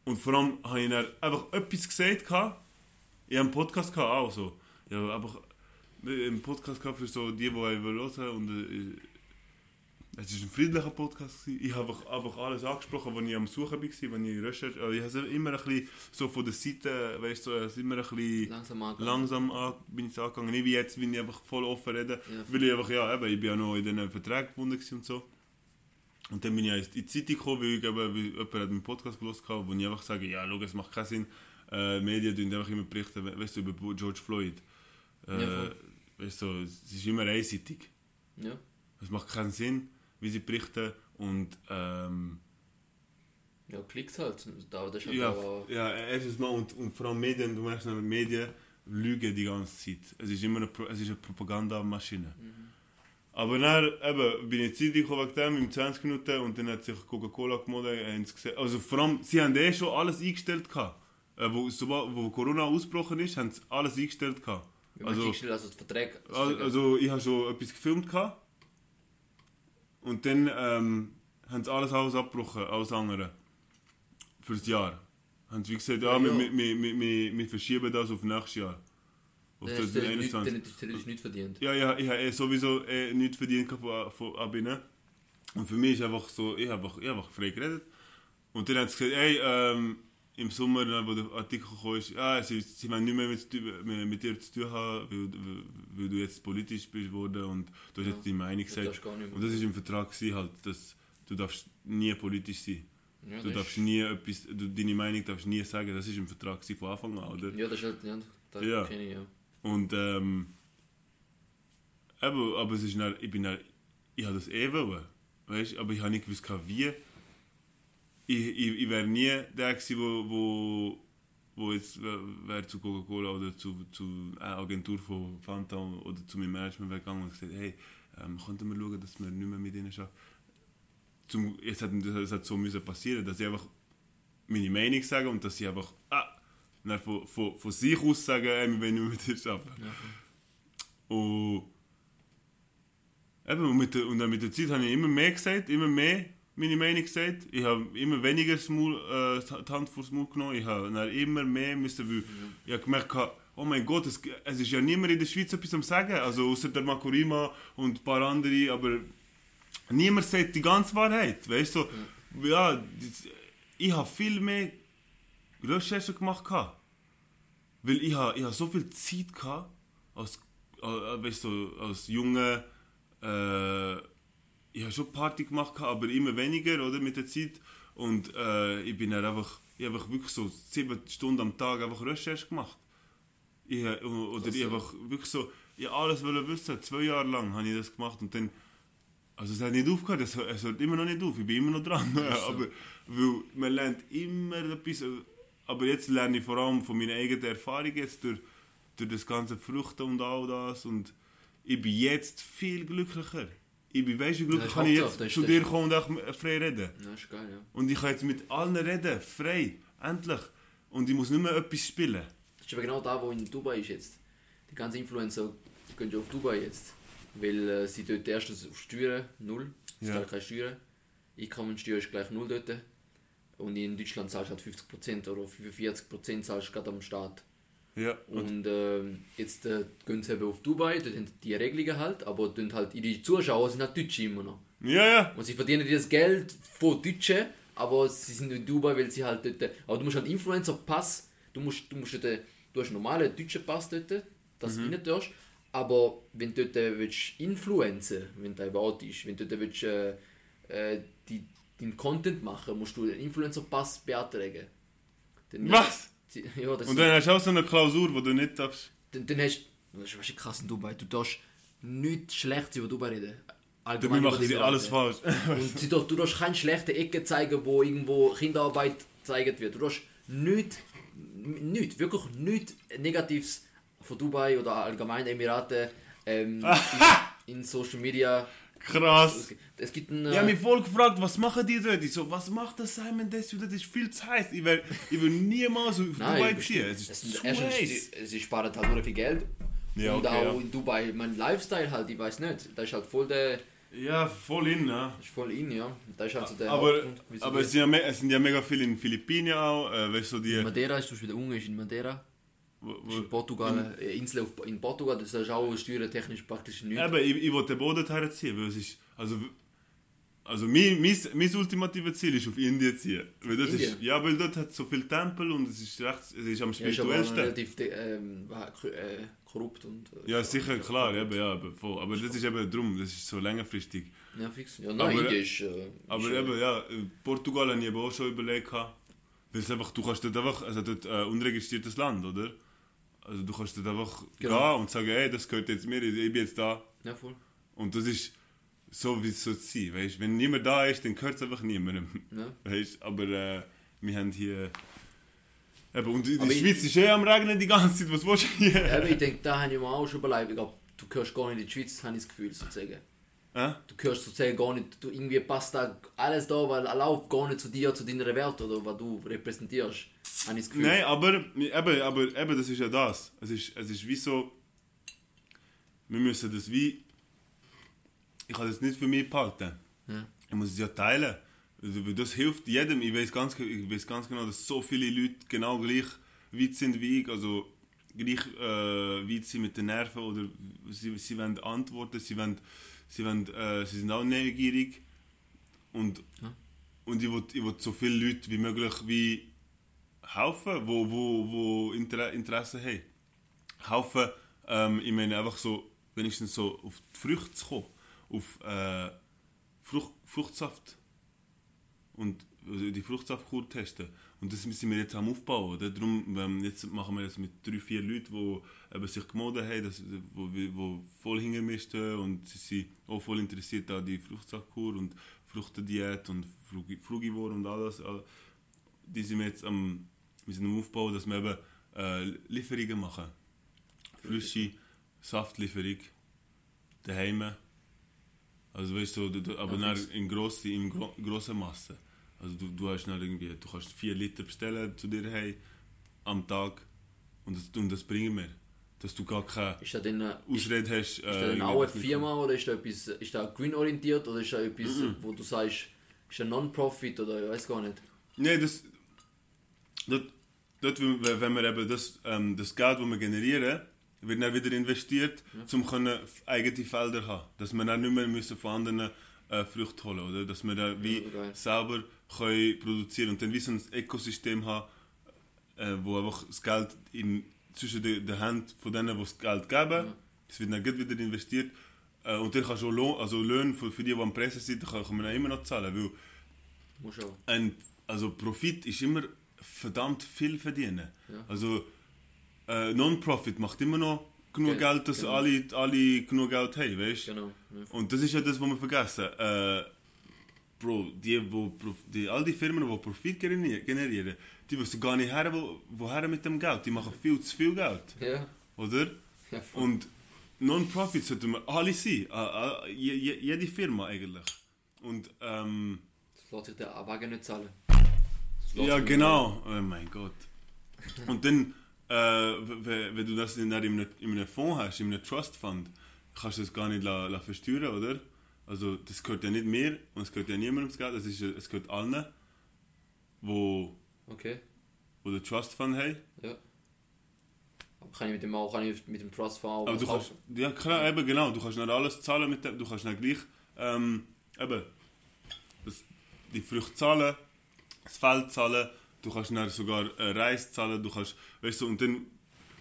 Und vor allem habe ich dann einfach etwas gesagt. Ich habe einen Podcast auch so. Habe einfach einen Podcast für so die, die hören und äh, es war ein friedlicher Podcast. Gewesen. Ich habe einfach, einfach alles angesprochen, was ich am Suchen war, wenn ich Recherche. Also ich habe immer ein bisschen so von der Seite, weißt du, so, immer ein bisschen Langsam angegangen. langsam an, bin ich angegangen. Nicht wie jetzt, bin ich einfach voll offen reden. Ja. Weil ich einfach, ja, eben, ich bin ja noch in diesen Verträgen gebunden und so. Und dann bin ich in die Zeitung gekommen, weil, ich eben, weil jemand hat meinen Podcast gehört, wo ich einfach sage, ja, schau, es macht keinen Sinn. Äh, Medien tun einfach immer berichten, we- weißt du, über George Floyd. Äh, Ja. Weißt du, es ist immer einseitig. Ja. Es macht keinen Sinn, wie sie berichten. Und ähm, Ja, Klicks halt. Da, das ist halt ja, auch- ja, erstens mal und, und vor allem Medien, du merkst, die Medien lügen die ganze Zeit. Es ist immer eine, Pro- es ist eine Propagandamaschine. Aber dann eben, bin ich gekommen wegen dem, in 20 Minuten, und dann hat sich Coca-Cola gesehen. Also vor allem, sie haben eh schon alles eingestellt gehabt. Äh, wo, sobald, wo Corona ausgebrochen ist, haben sie alles eingestellt gehabt. Also, eingestellt, also die Verträge? also, also ich habe schon etwas gefilmt gehabt. Und dann ähm, haben sie alles, alles abgebrochen, alles andere. Fürs Jahr. Haben sie wie gesagt, ja, Ja, wir, wir, wir, wir, wir, verschieben das auf nächstes Jahr. Auf dann hast du nicht- 2021. dann hättest du nichts verdient. Ja, ja, ich habe eh sowieso eh nichts verdient von, von Abine. Und für mich ist einfach so, ich habe einfach, ich hab einfach frei geredet. Und dann haben sie gesagt, ey, ähm, im Sommer, wo der Artikel ist, ja, sie, sie wollen nicht mehr mit, mit, dir zu tun haben, weil, weil, du jetzt politisch bist worden und du hast Ja. jetzt deine Meinung gesagt. Und das ist im Vertrag gewesen, halt, dass du darfst nie politisch sein. Ja, Du darfst nie etwas, du, deine Meinung darfst nie sagen, das ist im Vertrag gewesen von Anfang an, oder? Ja, das ist halt, ja, das Ja. kenne ich, ja. Und ähm, eben, aber es ist dann, ich bin dann, ich habe das eh wollen, weißt, aber ich habe nicht gewusst wie. Ich, ich, ich wäre nie der gewesen, wo, wo, wo jetzt wär, wär zu Coca-Cola oder zu, zu einer Agentur von Fanta oder zu meinem Management wäre gegangen und gesagt, hey, ähm, könnten wir schauen, dass wir nicht mehr mit ihnen arbeiten. Zum, jetzt hat das hat so müssen passieren, dass ich einfach meine Meinung sage und dass sie einfach ah, dann von, von, von sich aus sagen, ey, wir wollen nicht mehr mit dir arbeiten. Ja, Und, eben, und, mit der, und dann mit der Zeit habe ich immer mehr gesagt, immer mehr meine Meinung gesagt. Ich habe immer weniger das Maul, äh, die Hand vor das Maul genommen. Ich habe immer mehr müssen, weil ich habe gemerkt, habe, oh mein Gott, es, es ist ja niemand in der Schweiz etwas am Sagen, also außer der Makurima und ein paar andere, aber niemand sagt die ganze Wahrheit, weißt du? So, ja, das- ich habe viel mehr Recherche gemacht. Weil ich habe ich ha so viel Zeit gehabt, als, äh, weißt du, als Junge, äh, ich habe schon Party gemacht, aber immer weniger oder, mit der Zeit. Und äh, ich bin dann einfach, ich habe wirklich so sieben Stunden am Tag einfach Recherche gemacht. Ich, ha- oder ich habe einfach wirklich so, ich alles wollte wissen, zwei Jahre lang habe ich das gemacht und dann, also es hat nicht aufgehört, es, hört- es hört immer noch nicht auf, ich bin immer noch dran. So. aber weil man lernt immer etwas, äh, aber jetzt lerne ich vor allem von meiner eigenen Erfahrung jetzt durch, durch das ganze Fruchten und all das und ich bin jetzt viel glücklicher. Ich bin, weißt du, wie glücklich kann ich jetzt zu dir kommen und auch frei reden. ja, ist geil, ja. Und ich kann jetzt mit allen reden, frei, endlich. Und ich muss nicht mehr etwas spielen. Das ist aber genau da, wo in Dubai ist jetzt. Die ganzen Influencer gehen ja auf Dubai jetzt. Weil äh, sie dort erstens auf Steuern null, es Ja. keine Steuern. Einkommensteuer ist gleich null dort. Und in Deutschland zahlst du halt 50% oder 45% zahlst du gerade am Staat. Ja, und ähm, jetzt äh, gehen sie eben auf Dubai, dort haben die Regelungen halt, aber dort halt ihre Zuschauer sind halt Deutsche immer noch. ja, ja. Und sie verdienen das Geld von Deutschen, aber sie sind in Dubai, weil sie halt dort. Aber du musst halt Influencer-Pass, du musst, du musst dort, du hast einen normalen deutschen Pass dort, dass Mhm. du rein darfst. Aber wenn du dort äh, willst influenzen, wenn dein Wort ist, wenn du dort willst, äh, äh, die, deinen Content machen, musst du einen Influencer-Pass beantragen. Dann- Was? Ja, Und dann hast du auch so eine Klausur, wo du nicht darfst. dann, dann hast du. Das ist krass in Dubai. Du darfst nichts Schlechtes über Dubai reden. Dabei machen die sie alles falsch. Und sie du darfst keine schlechte Ecke zeigen, wo irgendwo Kinderarbeit gezeigt wird. Du darfst nichts, nichts, wirklich nichts Negatives von Dubai oder allgemein Emirate ähm, in, in Social Media. Krass. Es gibt einen. Ich habe Äh, mich voll gefragt, was machen die dort? Ich so, was macht das Simon Desue? Das ist viel zu heiß. Ich will, ich will niemals auf Dubai Nein, ziehen. Es ist es zu erstens, heiß. sie, sie sparen halt nur viel Geld. Ja, und okay, auch ja. in Dubai, mein Lifestyle halt, ich weiß nicht. Da ist halt voll der. Ja, voll in, ne? ist voll in, ja. Da ist halt so der Aber, aber es sind, ja, es sind ja mega viele in Philippinen auch. Äh, weißt du, die. in Madeira ist zum Beispiel der Unge ist in Madeira. In Portugal, eine Insel auf, in Portugal, das ist auch steuertechnisch praktisch nichts. Eben, ich, ich wollte den Boden herziehen, weil es ist. Also, Also mein, mein, mein ultimatives Ziel ist auf Indien ziehen. Weil dort Indien? ist, ja, weil dort hat so viele Tempel und es ist recht, es ist am Ja, spirituellsten. relativ ähm, äh, korrupt und... Äh, Ja, sicher, klar, eben, ja, eben, voll. aber das ist eben drum, das ist so längerfristig. Ja, fix. Ja, nein, Aber- Indien ist... Äh, Aber ist, äh, eben, ja, äh, Portugal habe ich eben auch schon überlegt. Weil es einfach, du kannst dort einfach, also dort äh, unregistriertes Land, oder? Also du kannst dort einfach Genau. gehen und sagen, hey, das gehört jetzt mir, ich bin jetzt da. Ja, voll. Und das ist so, wie es soll sein, weißt? Wenn niemand da ist, dann gehört es einfach niemandem. Ja. Weißt? Aber äh, wir haben hier... Eben, und die, Aber die ich- Schweiz ist eh am Regnen die ganze Zeit, was willst du hier? Eben, ich denke, da habe ich mir auch schon überlegt. Ich glaub, du gehörst gar nicht in die Schweiz, habe ich das Gefühl, sozusagen. Äh? Du gehörst sozusagen gar nicht, du irgendwie passt da alles da, weil erlaubt gar nicht zu dir, zu deiner Welt oder was du repräsentierst, habe ich das Gefühl. Nein, aber, eben, aber eben, das ist ja das. Es ist, es ist wie so... Wir müssen das wie... Ich kann das nicht für mich behalten. Ja. Ich muss es ja teilen. Also, Das hilft jedem. Ich weiß, ganz, ich weiß ganz genau, dass so viele Leute genau gleich weit sind wie ich. Also gleich äh, weit sind mit den Nerven oder sie, sie wollen antworten, sie, wollen, sie, wollen, äh, sie sind auch neugierig. Und, Ja. und ich will, ich will so viele Leute wie möglich wie helfen, wo, wo, wo Inter Interesse haben. Helfen, ähm, ich meine einfach so, wenigstens so auf die Früchte zu kommen. Auf äh, Frucht, Fruchtsaft. Und also die Fruchtsaftkur testen. Und das sind wir jetzt am Aufbauen. Oder? Darum, ähm, jetzt machen wir das mit drei, vier Leuten, die eben sich gemeldet haben, dass, wo, wo voll hingemischt und sie sind auch voll interessiert an die Fruchtsaftkur und Fruchtendiät und Frugi- Frugivore und alles. All- Die sind wir jetzt am, wir sind am Aufbauen, dass wir eben äh, Lieferungen machen. Frische Saftlieferung daheim. Also weißt du, du- aber Ja, in, grosse, in gro grosser Masse. Also du, du hast dann irgendwie, du kannst 4 Liter bestellen zu dir hey, am Tag und das, und das bringen wir. Dass du gar keine Ist das denn, äh, ist, Ausrede hast. ist das denn auch eine Firma oder ist das etwas, ist das gewinnorientiert oder ist das etwas, Mhm. wo du sagst, ist das Non-Profit oder ich weiß gar nicht. Nein, das. Dort, dort, wenn wenn wir eben das, ähm, das Geld, das wir generieren, wird dann wieder investiert, um können eigene Felder zu haben. Dass wir dann nicht mehr müssen von anderen äh, Früchte holen oder Dass wir dann wie Ja, selber können produzieren und dann wie so ein Ökosystem haben, äh, wo einfach das Geld in, zwischen den den Händen von denen, die das Geld geben, es wird dann wieder investiert. Äh, und dann kannst du auch Lohn, also Löhne für, für die, die am Pressen sind, kann, kann man immer noch zahlen. Weil ein also Profit ist immer verdammt viel verdienen. Ja. Also äh, Non-Profit macht immer noch genug Ge- Geld, dass genau. alle, alle genug Geld haben, weißt Genau. Ja. Und das ist ja das, was wir vergessen. Äh, Bro, die, wo, die, all die Firmen, die Profit generi- generieren, die wissen gar nicht her, wo, woher mit dem Geld. Die machen viel zu viel Geld, Ja. oder? ja voll. Und Non-Profit sollten wir alle sein. Je- je- jede Firma eigentlich. Und ähm, das lässt sich der Wagen nicht zahlen. Ja, genau. Oh mein Gott. Und dann, äh, wenn du das in einem, in einem Fonds hast, in einem Trust Fund, kannst du das gar nicht la, la versteuern, oder? Also, das gehört ja nicht mir und es gehört ja niemandem das Geld, das ist, ja- es gehört allen, wo, Okay. wo den Trust Fund haben. Ja. Aber kann ich mit dem auch kann ich mit dem Trust Fund auch Aber du kannst, ja klar, eben genau, du kannst nicht alles zahlen mit dem, du kannst nicht gleich, ähm, eben, das, die Früchte zahlen, das Feld zahlen, du kannst dann sogar äh, Reis zahlen, du kannst, weißt du, und dann,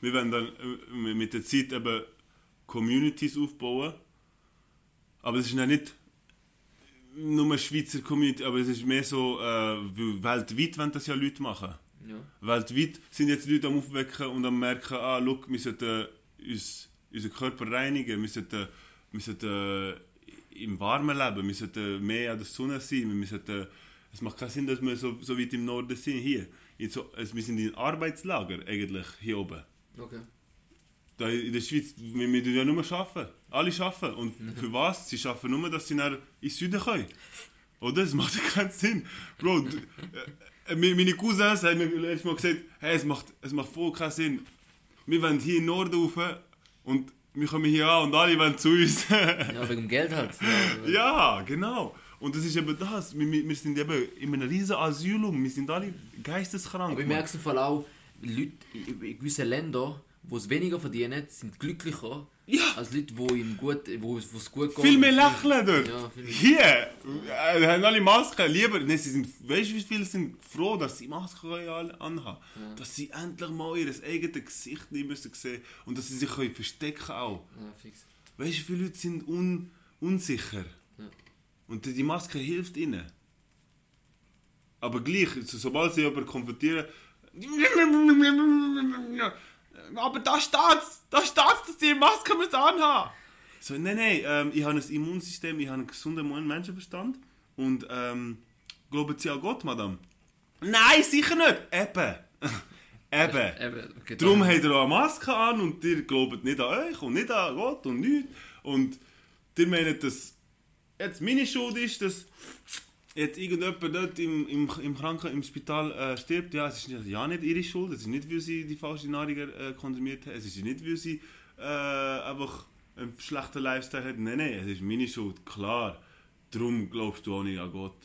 wir werden dann äh, mit der Zeit eben Communities aufbauen, aber es ist dann nicht nur eine Schweizer Community, aber es ist mehr so, äh, weltweit wollen das ja Leute machen. Ja. Weltweit sind jetzt Leute am Aufwecken und am merken, ah, look, wir sollten uns, unseren Körper reinigen, wir sollten, wir sollten im Warmen leben, wir sollten mehr an der Sonne sein, wir sollten, es macht keinen Sinn, dass wir so, so weit im Norden sind, hier. In so, also wir sind in Arbeitslager eigentlich, hier oben. Okay. Da in der Schweiz, wir, wir tun ja nur arbeiten. Alle arbeiten. Und für was? Sie arbeiten nur, dass sie dann ins Süden können. Oder? Das macht keinen Sinn. Bro, äh, meine meine Cousins haben mir letztes Mal gesagt, hey, es macht, es macht voll keinen Sinn. Wir wollen hier in den Norden rauf und wir kommen hier an und alle wollen zu uns. Ja, wegen dem Geld halt. Ja, ja, genau. Und das ist eben das. Wir, wir sind eben in einem riesen Asylum. Wir sind alle geisteskrank. Aber ich merke es im Fall auch, Leute in gewissen Ländern, wo es weniger verdienen, sind glücklicher Ja. Als Leute, wo ihm gut, wo es gut geht. Viel mehr lächeln dort. Ja, viel mehr. Hier äh, haben alle Masken. Lieber, ne, sie sind, weißt du, wie viele sind froh, dass sie Masken können anhaben Dass sie endlich mal ihr eigenes Gesicht nicht müssen sehen und dass sie sich können verstecken auch. Ja, fix. Weißt du, wie viele Leute sind un, unsicher? Und die Maske hilft ihnen. Aber gleich, so- sobald sie jemanden konfrontieren. Aber da steht's! Da steht's, dass die Maske müssen anhaben So, nein, nein, ähm, ich habe ein Immunsystem, ich habe einen gesunden Menschenverstand. Und ähm, glauben Sie an Gott, Madame? Nein, sicher nicht! Eben! Eben! Eben, okay, Darum habt ihr auch eine Maske an und ihr glaubt nicht an euch und nicht an Gott und nichts. Und ihr meint, dass jetzt meine Schuld ist, dass jetzt irgendjemand dort im, im, im Kranken im Spital äh, stirbt. Ja, es ist nicht, ja nicht ihre Schuld. Es ist nicht, weil sie die falsche Nahrung äh, konsumiert hat. Es ist nicht, weil sie äh, einfach einen schlechten Lifestyle hat. Nein, nein, es ist meine Schuld. Klar. Darum glaubst du auch nicht an Gott.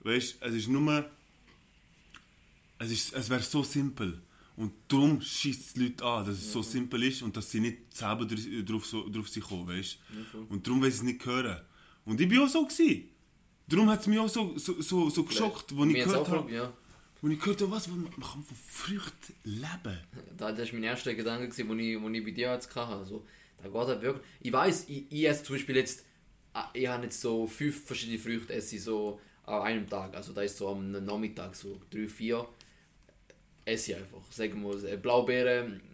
Weißt es ist nur es, ist- es wäre so simpel. Und darum schießt es die Leute an, dass es so simpel ist und dass sie nicht selber dr- drauf, so, drauf sind kommen, weißt Und darum will sie es nicht hören. Und ich bin auch so gewesen. Darum hat es mich auch so, so, so, so geschockt, als ich Mir gehört habe, ja. wo ich gehört habe, was, man man kann von Früchten leben. Da, das war mein erster Gedanke, wo ich, wo ich bei dir jetzt hatte. Also, da geht halt wirklich. Ich weiß, ich, ich esse zum Beispiel jetzt, ah, ich habe jetzt so fünf verschiedene Früchte esse ich so an einem Tag. Also da ist so am Nachmittag so drei, vier esse ich einfach. Sagen wir mal,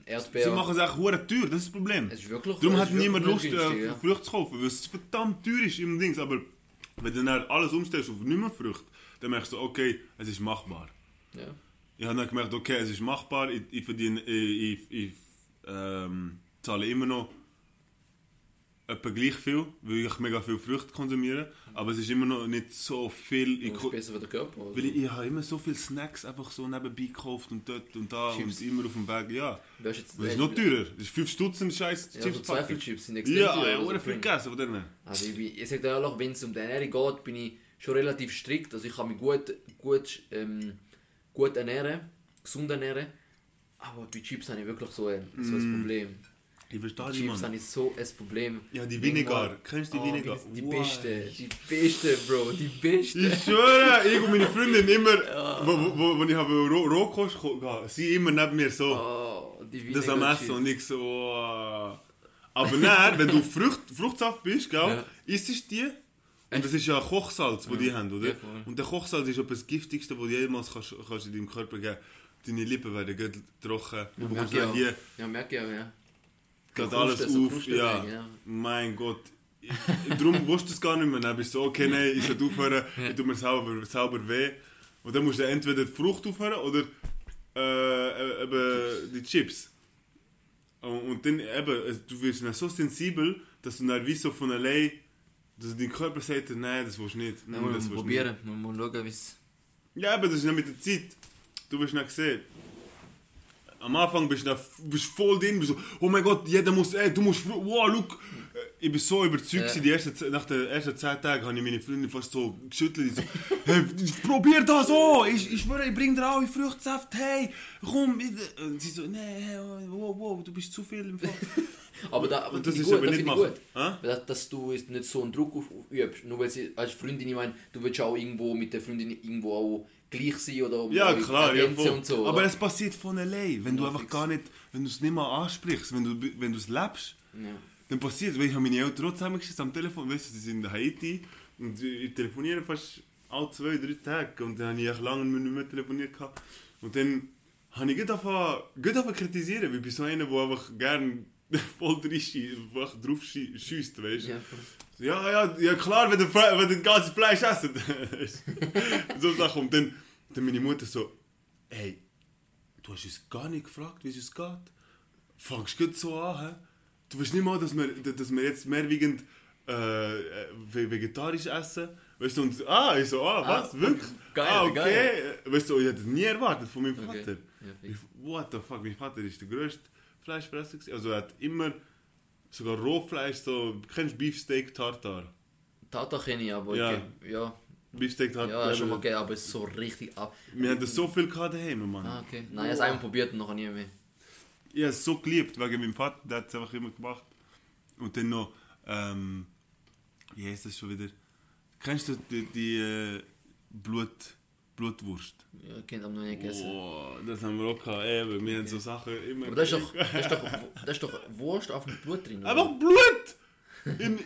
Blaubeeren, Sie machen echt hure teuer, das ist das Problem. Es ist wirklich Darum hat niemand Lust, äh, günstig, ja. Früchte zu kaufen, weil es verdammt teuer ist im Dings. Aber wenn du dann alles umstellst auf nicht mehr Früchte, dann merkst du, okay, es ist machbar. Ja. Ich habe dann gemerkt, okay, es ist machbar, ich, ich verdiene, ich, ich, ich ähm, zahle immer noch etwa gleich viel, weil ich mega viel Früchte konsumiere, aber es ist immer noch nicht so viel. Ich, besser für den Körper. Also. weil ich, ich habe immer so viele Snacks einfach so nebenbei gekauft und dort und da Chips. und immer auf dem Weg, ja. Jetzt, Das ist noch teurer, das ist 5 Stutz ein scheiß Ja, so Chipspackung. Zweifelchips sind extrem Ja, teuer, ja, also oder viel bringt- gegessen von denen. Also ich, bin, ich sage dir ehrlich, wenn es um die Ernährung geht, bin ich schon relativ strikt. Also ich kann mich gut, gut, ähm, gut ernähren, gesund ernähren. Aber bei Chips habe ich wirklich so ein, so ein Problem. Ich verstehe dich, Chips habe ich so ein Problem. Ja, die Wenn Vinegar. Kennst du die Oh, Vinegar? Die Wow. beste, die beste, Bro, die beste. Ich schwöre, ich und meine Freundin immer, wo, wo, wo ich habe Ro Rohkost gehabt, sie immer neben mir so, Oh, die das am Essen und ich so, oh. Aber dann, wenn du Frucht, Fruchtsaft bist, gell, Ja. isst du die und das ist ja Kochsalz, das die haben, oder? Ja, und der Kochsalz ist das Giftigste, was du jemals kannst, kannst in deinem Körper geben Deine Lippen werden trocken, du Ja, bekommst Ja, merke ich auch, ja. Geht Kruste, alles so auf, ja. weg, ja. Mein Gott. Ich- Darum wusste ich es gar nicht mehr. Dann bist du so, okay, nein, ich soll aufhören, ich tue mir selber, selber weh. Und dann musst du entweder die Frucht aufhören oder äh, eben die Chips. Und, dann eben, du wirst dann so sensibel, dass du dann wie so von allein, dass dein Körper sagt, nein, das willst du nicht. Nein, wir das du probieren, wir müssen schauen, wie es... nicht. Ja, aber das ist dann mit der Zeit. Du wirst dann sehen. Am Anfang bist du da, bist voll drin, bist so, oh mein Gott, jeder muss, ey, du musst, wow, look. Ich bin so überzeugt, Ja. die ersten, nach den ersten 10 Tagen habe ich meine Freundin fast so geschüttelt. So, hey, probier das auch, ich, ich schwöre, ich bring dir auch Fruchtsaft, hey, komm. Und sie so, nee, wow, wow, du bist zu viel im Fall. Aber, da, aber das ist gut, aber das nicht gut. Dass, dass du nicht so einen Druck auf, übst. Nur weil sie als Freundin, ich meine, du willst auch irgendwo mit der Freundin irgendwo auch gleich sein oder Ja, auch klar, ja, und so. Aber oder? es passiert von allein, wenn du Ja, einfach fix. gar nicht, wenn du es nicht mal ansprichst, wenn du, wenn du es lebst. ja. Dann passiert, weil ich habe meine Eltern auch zusammengeschickt am Telefon, weißt du, sie sind in Haiti und ich telefoniere fast alle zwei, drei Tage und dann habe ich echt lange nicht mehr telefoniert gehabt. Und dann habe ich gut angefangen, kritisieren, weil ich bin so einer, der einfach gerne voll drauf schiesst, weißt du. Ja, Ja, ja, ja klar, wenn du, wenn du das ganze Fleisch essen. so Sachen. Und dann, dann meine Mutter so, hey, du hast uns gar nicht gefragt, wie es uns geht. Fangst du so an, hä? Du weißt nicht mal, dass wir, dass wir jetzt mehrwiegend äh, äh, ve- vegetarisch essen. Weißt du, und ah, ich so, ah, was, Ah, wirklich? geil, ah, okay. geil. Weißt du, ich hätte das nie erwartet von meinem Okay. Vater. Ja, fix. Ich, what the fuck, mein Vater ist der grösste Fleischfresser. Also er hat immer sogar Rohfleisch, so, kennst du Beefsteak Tartar? Tata kenne ich, aber Ja. ich, ja, Beefsteak Tartar. ja, schon mal gegeben, aber es ist so richtig ab. Wir haben das so viel gehabt daheim, Mann. Ah, okay. Nein, ich habe es einmal probiert und noch nie mehr. Ich habe es so geliebt wegen meinem Vater, der hat es einfach immer gemacht. und dann noch, ähm, wie heißt das schon wieder? Kennst du die, die äh, Blut, Blutwurst? Ja, Kind haben noch nicht gegessen. Oh, das haben wir auch gehabt. Eben, wir haben so Sachen immer. Aber das ist, doch, das, ist doch, das ist doch Wurst auf dem Blut drin. oder? Einfach Blut! Im,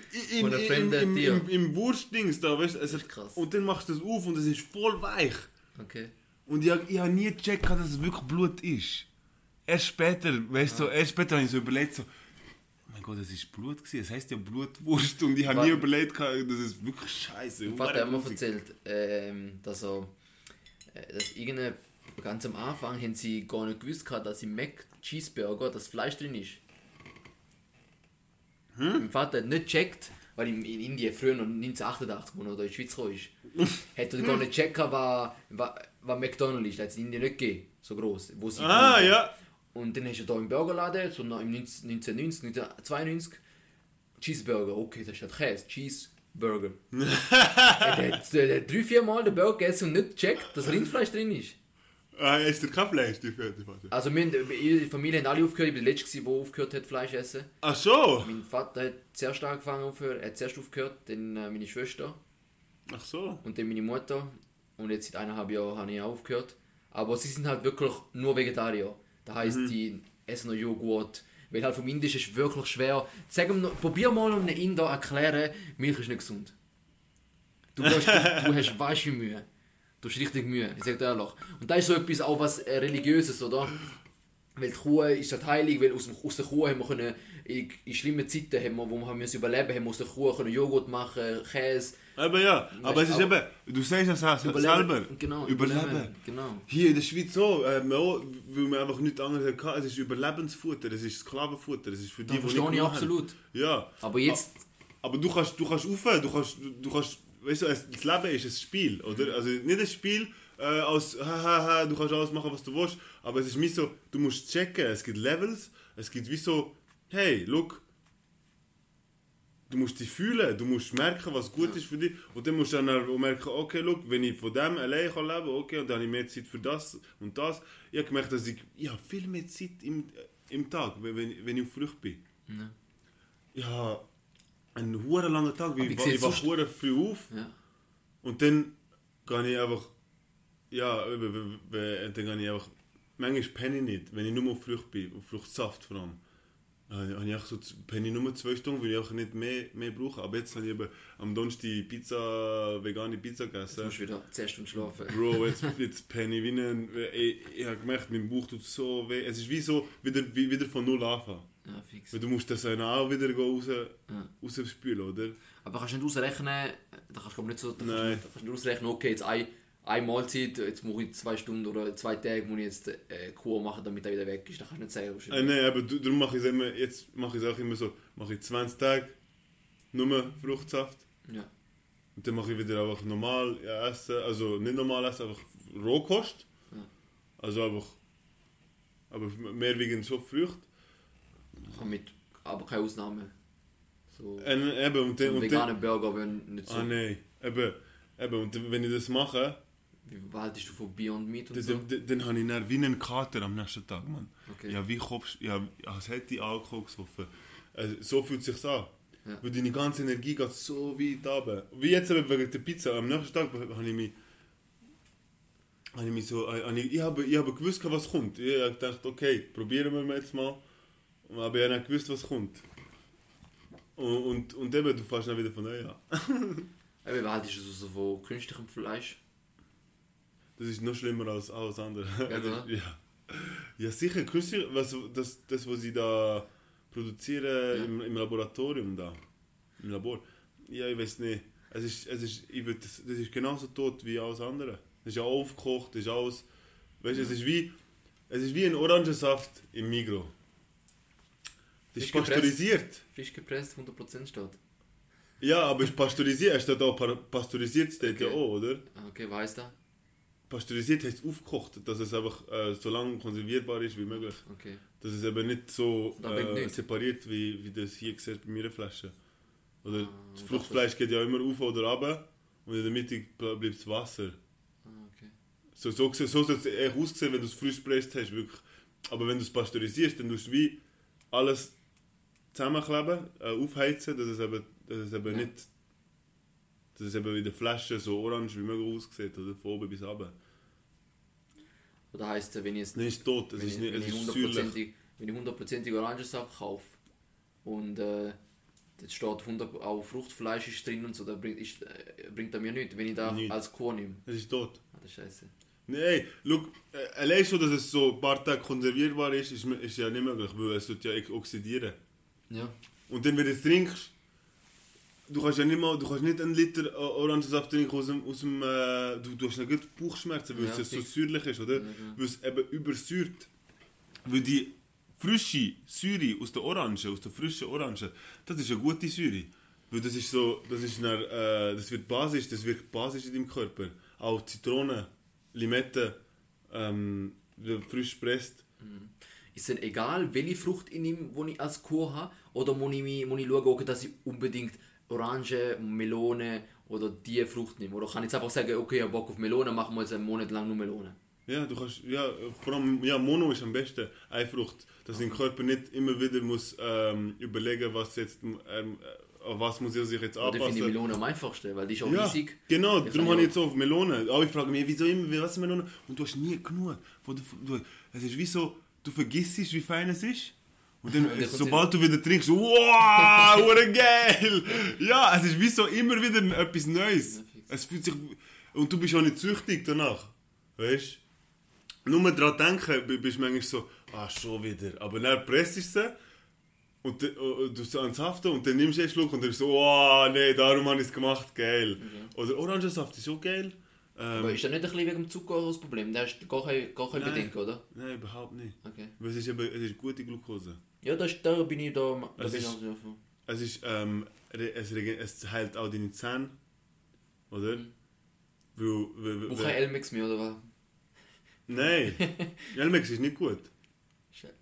fremden im, Tier. im, im Wurstdings da, weißt du? Es hat- Krass. Und dann machst du das auf und es ist voll weich. Okay. Und ich, ich habe nie gecheckt, dass es wirklich Blut ist. Erst später, weißt du, so, erst später habe ich so überlegt, so, oh mein Gott, das ist Blut gewesen, es heisst ja Blutwurst. Und ich habe nie überlegt, gehabt, das ist wirklich scheiße. Mein Vater hat mir erzählt, ähm, dass er, dass irgendeine, ganz am Anfang haben sie gar nicht gewusst gehabt, dass im Mac Cheeseburger das Fleisch drin ist. Mein Vater hat nicht gecheckt, weil in, in Indien früher noch 1988, wo er in die Schweiz gekommen ist, er gar nicht gecheckt, was, was, was McDonald's ist. Das hat es in Indien nicht gegeben, so groß. Wo sie Ah, ja. Und dann hast du da im Burgerladen, so im 19- 1990, 1992, Cheeseburger, okay, das ist halt Käse, Cheeseburger. er hat, er hat drei, vier Mal den Burger gegessen und nicht gecheckt, dass Rindfleisch drin ist. Ah, ist der kein Fleisch, die Vater? Also ihre Familie haben alle aufgehört, ich bin der Letzte, der aufgehört hat, Fleisch zu essen. Ach so. Mein Vater hat zuerst angefangen aufhören, er hat zuerst aufgehört, dann äh, meine Schwester Ach so. und dann meine Mutter. Und jetzt seit eineinhalb Jahren habe ich aufgehört. Aber sie sind halt wirklich nur Vegetarier. Das heisst, die essen noch Joghurt. Weil halt vom Indisch ist wirklich schwer. Sag ihm probier mal um einen Inder erklären, Milch ist nicht gesund. Du, hast, du, hast weißt wie Mühe. Du hast richtig Mühe, ich sag dir ehrlich. Und das ist so etwas auch was äh, Religiöses, oder? Weil die Kuh ist halt heilig, weil aus, aus der Kuh haben wir können, in, in schlimmen Zeiten, haben wir, wo wir haben überleben haben wir aus der Kuh können Joghurt machen, Käse. Aber ja, aber es ist eben, du sagst das auch selber. Genau, Überleben. Genau. Hier in der Schweiz so, äh, auch, weil wir einfach nichts anderes hatten. Es ist Überlebensfutter, es ist Sklavenfutter, es ist für die, Das verstehe ich absolut. Ja. Aber jetzt, Aber du kannst, du kannst rauf, du kannst, du kannst, weißt du, das Leben ist ein Spiel, oder? Also nicht ein Spiel äh, aus, hahaha, du kannst alles machen, was du willst, aber es ist mir so, du musst checken, es gibt Levels, es gibt wie so, hey, look, du musst dich fühlen, du musst merken, was gut ist für dich, und dann musst du dann auch merken, okay, look, wenn ich von dem allein kann leben, okay, und dann habe ich mehr Zeit für das und das. Ich habe gemerkt, dass ich, ich habe viel mehr Zeit im, im Tag, wenn, wenn ich auf Flucht bin. Ja. Ja, einen huren langen Tag, Aber ich, ich wach sonst- hure früh auf ja. und dann gehe ich einfach, ja, dann gehe ich einfach, manchmal penne ich nicht, wenn ich nur auf Frucht bin, auf Fruchtsaft vor allem. Dann habe ich auch so, penne ich nur zwei Stunden, weil ich auch nicht mehr, mehr brauche. Aber jetzt habe ich eben am Donnerstag Pizza, vegane Pizza Du gegessen. musst wieder 10 Stunden schlafen. Bro, jetzt, jetzt penne ich wie ein, ich, ich habe gemerkt, mein Bauch tut so weh. Es ist wie so, wieder, wie, wieder von Null anfangen. Ja, fix. Weil du musst das auch wieder raus, rausspülen, oder? Aber kannst du nicht ausrechnen, da kannst du nicht so, Nein. du- kannst du nicht ausrechnen, okay, jetzt ein, eine Mahlzeit, jetzt muss ich zwei Stunden oder zwei Tage muss ich jetzt äh, Kur machen, damit er wieder weg ist. Da kannst du nicht sagen. Äh, nein, aber darum mache ich es immer, jetzt mache ich es auch immer so, mache ich 20 Tage nur Fruchtsaft Ja. und dann mache ich wieder einfach normal essen, also nicht normal essen, einfach Rohkost. Ja. Also einfach, aber mehr wegen so Frucht. Mit, aber keine Ausnahme. So, Äh, eben, und so dann, und dann, vegane Burger würden nicht so. ah nein, eben, eben, und dann, wenn ich das mache, Wie behaltest du von Beyond Meat und dann, so? dann, dann, dann habe ich dann wie einen Kater am nächsten Tag, Mann. Okay. Ja, wie Kopf, ja, als hätte ich Alkohol gesoffen. Also, so fühlt es sich an. Ja. Weil deine ganze Energie geht so weit runter. Wie jetzt eben wegen der Pizza. Am nächsten Tag habe ich mich. Habe ich mich so. habe Ich, ich, habe, ich habe gewusst, was kommt. Ich habe gedacht, okay, probieren wir jetzt mal. Aber ich habe nicht gewusst, was kommt. Und, und, und eben, du fährst dann wieder von neu an. Eben, behaltest du so von künstlichem Fleisch? Das ist noch schlimmer als alles andere. Ja, oder? ja. ja sicher, künstlich, was, das, das, was sie da produzieren Ja. im, im Laboratorium da. Im Labor. Ja, ich weiß nicht. Es ist, es ist, ich würd, das, das ist genauso tot wie alles andere. Das ist ja aufgekocht, das ist alles. Weißt du, es ist wie. Es ist wie ein Orangensaft im Migro. Das ist gepresst. pasteurisiert. Frisch gepresst, 100% steht. Ja, aber es ist pasteurisiert. Es steht auch pa- pasteurisiert, steht ja Okay. auch, oder? Ah, Okay, weiss da? Pasteurisiert heißt aufgekocht, dass es einfach äh, so lange konservierbar ist wie möglich. Okay. Dass es eben nicht so äh, nicht. separiert, wie, wie das hier siehst bei meiner Flasche. Oder Ah, das Fruchtfleisch geht ja immer auf oder runter und in der Mitte ble- bleibt das Wasser. Ah, okay. So, so, so soll es echt aussehen, wenn du es frisch gepresst hast. Wirklich. Aber wenn du es pasteurisierst, dann tust du wie alles zusammenkleben, äh, aufheizen, dass es eben, dass es eben Ja. nicht, dass es eben in der Flasche so orange wie möglich aussieht, oder von oben bis runter. Oder heisst es, wenn ich jetzt Nein, es ist tot, es ist, ich, nicht, wenn es ich ist säuerlich. wenn ich hundertprozentig Orangensaft kaufe und äh, dort steht 100, auch Fruchtfleisch ist drin und so, dann bringt, ist, äh, bringt er mir nichts, wenn ich da Nicht. als Kuh nehme. Es ist tot. Ah, das ist scheiße. Nein, schau, äh, allein schon, dass es so ein paar Tage konservierbar ist, ist, ist ja nicht möglich, weil es tut ja oxidieren. Ja. Und dann, wenn du es trinkst, du kannst ja nicht mal, du kannst nicht einen Liter äh, Orangensaft trinken aus dem, aus dem äh, du, du hast nicht Bauchschmerzen, weil Ja, es so säuerlich ist, oder? Ja. Weil es eben übersäuert. Weil die frische Säure aus der Orange, aus der frischen Orange, das ist eine gute Säure. Weil das ist so, das ist dann, äh, das wird basisch, das wirkt basisch in deinem Körper. Auch Zitrone, Limette, ähm, frisch presst. Ist denn egal, welche Frucht ich nehme, die ich als Kuh habe? Oder muss ich, muss ich schauen, dass ich unbedingt Orange, Melone oder diese Frucht nehme? Oder kann ich jetzt einfach sagen, okay, ich habe Bock auf Melone, machen wir jetzt einen Monat lang nur Melone? Ja, du kannst, ja, vor allem, ja, Mono ist am besten, eine Frucht, dass dein Körper nicht immer wieder muss ähm, überlegen, was jetzt, ähm, äh, auf was muss er sich jetzt Oder finde ich anpassen. Melone am einfachsten, weil die ist auch Ja, riesig. genau, Ich darum habe ich jetzt auf Melone. Aber ich frage mich, wieso immer, was ist Melone? Und du hast nie genug. Du, es ist wie so, du vergisst, wie fein es ist. Und dann, Und sobald du wieder trinkst, wow, what geil! Ja, es ist wie so immer wieder etwas Neues. Es fühlt sich, und du bist auch nicht süchtig danach. Weißt du? Nur daran denken, bist du manchmal so, ah, schon wieder. Aber dann presst du sie und dann- äh, du so ans Haften und dann nimmst du einen Schluck und dann bist du so, oh, nee, darum habe ich es gemacht, geil. Oder Orangensaft ist auch geil. Ähm, Aber ist das nicht ein bisschen wegen dem Zucker das Problem? Da hast du gar kein, gar kein. Bedenken, oder? Nein, überhaupt nicht. Okay. Weil es ist, eben, es ist gute Glucose. Ja, das, da bin ich da. da Es bin ich auch sehr für. Es ist, ähm, es, es heilt auch deine Zähne, oder? Mhm. Weil, weil, weil, kein Elmex mehr, oder was? Nein, Elmex ist nicht gut.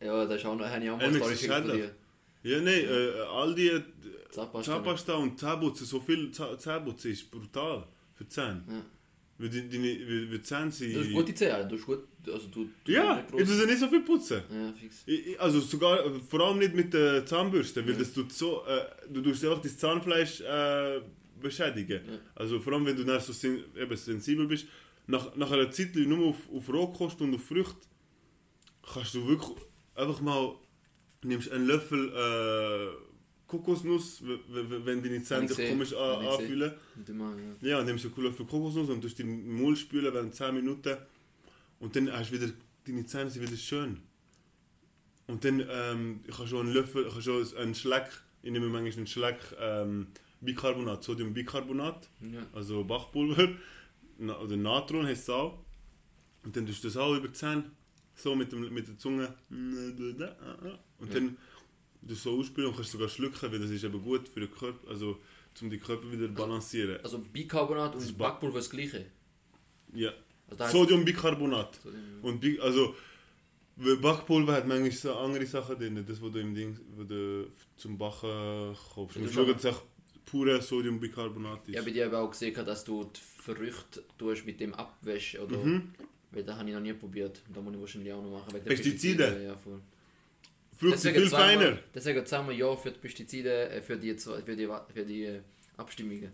Ja, das ist auch noch, mal Elmex Story von dir. Ja, nein, äh, all die Zahnpasta. Zahnpasta und Zähneputzen, so viel Zah- Zähneputzen ist brutal für Zähne. Ja. Weil die, die, weil, weil die Zähne sind... Du hast gute Zähne, du hast gut. Also du, du Ja, ich muss ja nicht so viel putzen. Ja, fix. Ich- Also sogar, vor allem nicht mit der Zahnbürste, weil das tut so, äh, du tust einfach das Zahnfleisch äh, beschädigen. Ja. Also vor allem wenn du dann so sen eben sensibel bist, nach, nach einer Zeit nur auf, auf Rohkost und auf Früchte, kannst du wirklich einfach mal, nimmst einen Löffel äh, Kokosnuss, wenn deine Zähne sich komisch anfühlen. Ja. Ja, nimmst du einen Löffel Kokosnuss und tust den Mund spülen während 10 Minuten. Und dann hast du wieder, deine Zähne sind wieder schön. Und dann ähm, kannst du einen Löffel, kannst du einen Schleck, ich nehme manchmal einen Schleck ähm, Bicarbonat, Sodiumbicarbonat, ja. also Bachpulver, na, oder Natron heißt es auch. Und dann tust du das auch über die Zähne, so mit, dem, mit der Zunge. Und dann du so ausspülen und kannst sogar schlucken, weil das ist eben gut für den Körper, also um den Körper wieder zu balancieren. Also Bicarbonat ist und Back- Backpulver das gleiche. Ja. Also Sodiumbicarbonat. Sodium- Und Bi- also Backpulver hat manchmal so andere Sachen drin, das wo du im Ding, wo du zum Backen kaufst. Ja, Und schauen, echt pure Sodiumbicarbonat ist. Ich habe bei dir aber auch gesehen, dass du die Früchte tust mit dem Abwäsch oder. Mhm. Weil das habe ich noch nie probiert. Da muss ich wahrscheinlich auch noch machen. der Pestizide? Ja, voll. Früchte sind viel feiner. Deswegen sagen wir ja für die Pestizide, äh, für die, für die, für die äh, Abstimmungen.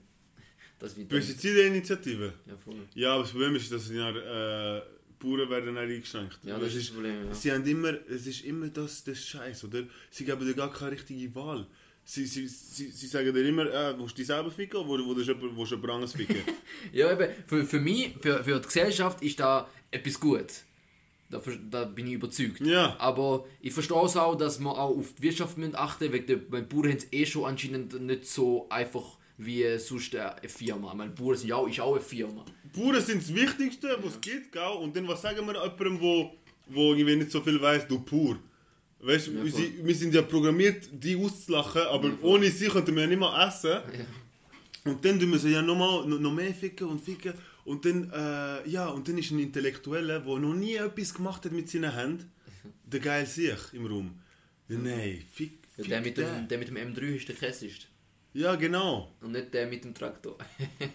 Das wird dann- Pestizide-Initiative. Ja, voll. Ja, aber das Problem ist, dass die äh, Bauern werden dann eingeschränkt. Ja, das ist das Problem. Ja. Sie haben immer, es ist immer das, das Scheiß, oder? Sie geben dir gar keine richtige Wahl. Sie, sie, sie, sie sagen dir immer, äh, willst du dich selber ficken oder willst du jemand- anderes ficken? Ja, eben, für, für mich, für, für die Gesellschaft ist da etwas gut. Da, da bin ich überzeugt. Ja. Aber ich verstehe es auch, dass man auch auf die Wirtschaft müssen achten Wegen der bei Bauern haben es eh schon anscheinend nicht so einfach wie sonst eine Firma. Meine, Bauern sind ja auch, ist auch eine Firma. Bauern sind das Wichtigste, was es gibt, gell? Und dann, was sagen wir jemandem, wo, wo irgendwie nicht so viel weiß, du pur. Weißt du, Ja, wir, wir sind ja programmiert, die auszulachen, aber ohne sie könnten wir ja nicht mehr essen. Ja. Und dann tun wir sie ja noch, mal, noch, noch mehr ficken und ficken. Und dann, äh, ja, und dann ist ein Intellektueller, der noch nie etwas gemacht hat mit seinen Händen, der geil sich im Raum. Nein, fick, Ja, fick der, mit dem, der mit dem M3 ist der Käsist. Ja, genau. Und nicht der mit dem Traktor.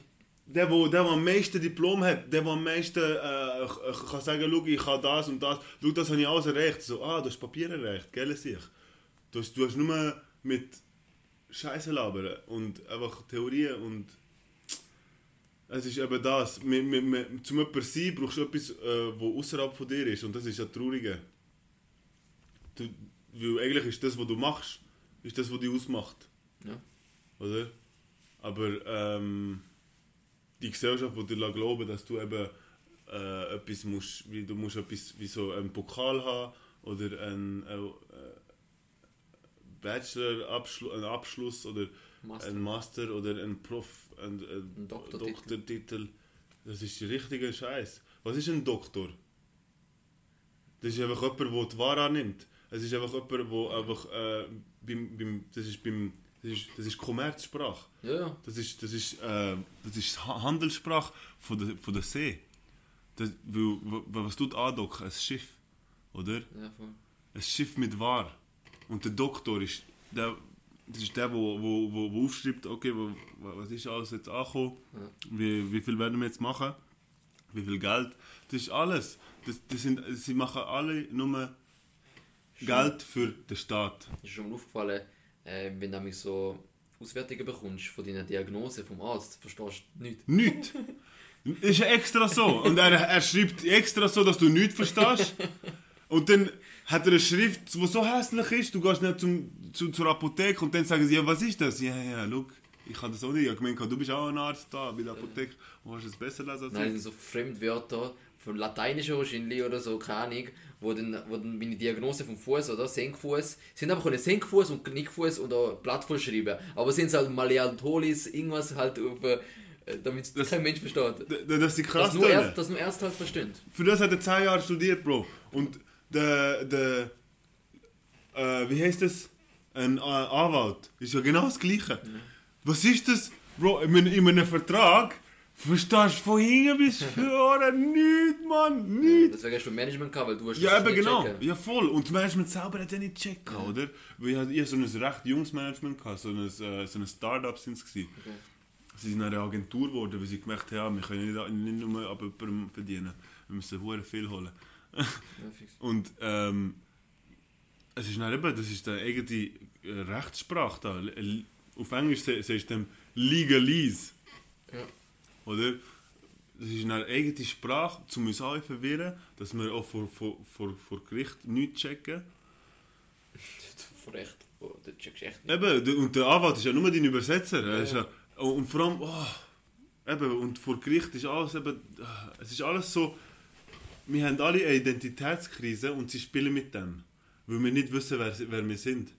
Der, wo, der, der am meisten Diplom hat, der, der am meisten äh, kann sagen, schau, ich habe das und das, schau, das habe ich alles erreicht. So, ah, du hast Papier erreicht, gell, sich. Du hast, du hast nur mit Scheiße labern und einfach Theorien und es ist eben das. Mit, mit, mit, zum jemanden sein brauchst du etwas, äh, wo außerhalb von dir ist und das ist ja Traurige. Du, weil eigentlich ist das, was du machst, ist das, was dich ausmacht. Ja. Oder? Aber ähm, die Gesellschaft, die dir glauben, dass du eben äh, etwas musst, wie du musst etwas wie so einen Pokal haben oder einen äh, Bachelor-Abschluss einen Abschluss oder Master. ein Master oder ein Prof, ein, ein Ein Doktortitel. Doktortitel. Das ist der richtige Scheiß. Was ist ein Doktor? Das ist einfach jemand, der die Ware annimmt. Es ist einfach jemand, der einfach äh, beim, beim, das ist beim das ist, das ist Kommerzsprache. Ja, ja. Das ist, das ist, äh, das ist Ha- Handelssprache von der, von der See. Das, weil, wa- was tut andocken? Ein Schiff, oder? ja voll. Ein Schiff mit War. Und der Doktor ist der, das ist der, wo, wo, wo, wo aufschreibt, okay, wo, was ist alles jetzt angekommen, Ja. wie, wie viel werden wir jetzt machen, wie viel Geld. Das ist alles. Das, das sind, sie machen alle nur Geld für den Staat. Ist schon aufgefallen, äh, wenn du nämlich so Auswertungen bekommst von deiner Diagnose vom Arzt, verstehst du nichts. Nichts. Ist ja extra so. Und er, er schreibt extra so, dass du nichts verstehst. Und dann hat er eine Schrift, die so hässlich ist, du gehst nicht zum, zu, zur Apotheke und dann sagen sie, ja, was ist das? Ja, ja, look, ich kann das auch nicht. Ich habe gemeint, du bist auch ein Arzt da bei der Apotheke und kannst es besser lesen als Nein, ich. sind so Fremdwörter von Lateinischen wahrscheinlich oder so, keine Ahnung, wo dann, wo dann meine Diagnose vom Fuß oder Senkfuß, sind aber können Senkfuß und Knickfuß oder Plattfuß schreiben, aber sind es halt Maleantolis, irgendwas halt auf, äh, damit Das- kein Mensch versteht. Das ist krass. Das nur, tönen. Ärzte, das nur Ärzte halt verstehen. Für das hat er 10 Jahre studiert, Bro. Und der, der, äh, wie heißt das? Ein äh, Anwalt. Ist ja genau das Gleiche. Was ist das, Bro? In, in einem Vertrag verstehst du von hinten bis vorne nichts, Mann. Nichts. Deswegen hast du Management gehabt, weil du hast Ja, eben nicht genau. checken. Ja, voll. Und das Management selber hat ja nicht gecheckt, oder? Weil ich ich so ein recht junges Management, gehabt, so ein, äh, so ein Start-up sind es. Okay. Sie sind eine Agentur geworden, weil sie gemerkt haben, wir können nicht, nicht nur ab jemandem verdienen. Wir müssen hure viel holen. Und ähm, es ist dann eben, das ist eine eigene äh, Rechtssprache da. Auf Englisch sagst du dem Legalese. Ja. Oder? Das ist eine eigene Sprache, um uns alle verwirren, dass wir auch vor, vor, vor, vor Gericht nichts checken. Vor Recht. Oh, das checkst du echt nicht. Eben, und der Anwalt ist ja nur dein Übersetzer. Er Ja, ja, und vor allem, oh, eben, und vor Gericht ist alles eben, ah, es ist alles so, wir haben alle eine Identitätskrise und sie spielen mit dem, weil wir nicht wissen, wer, wer wir sind.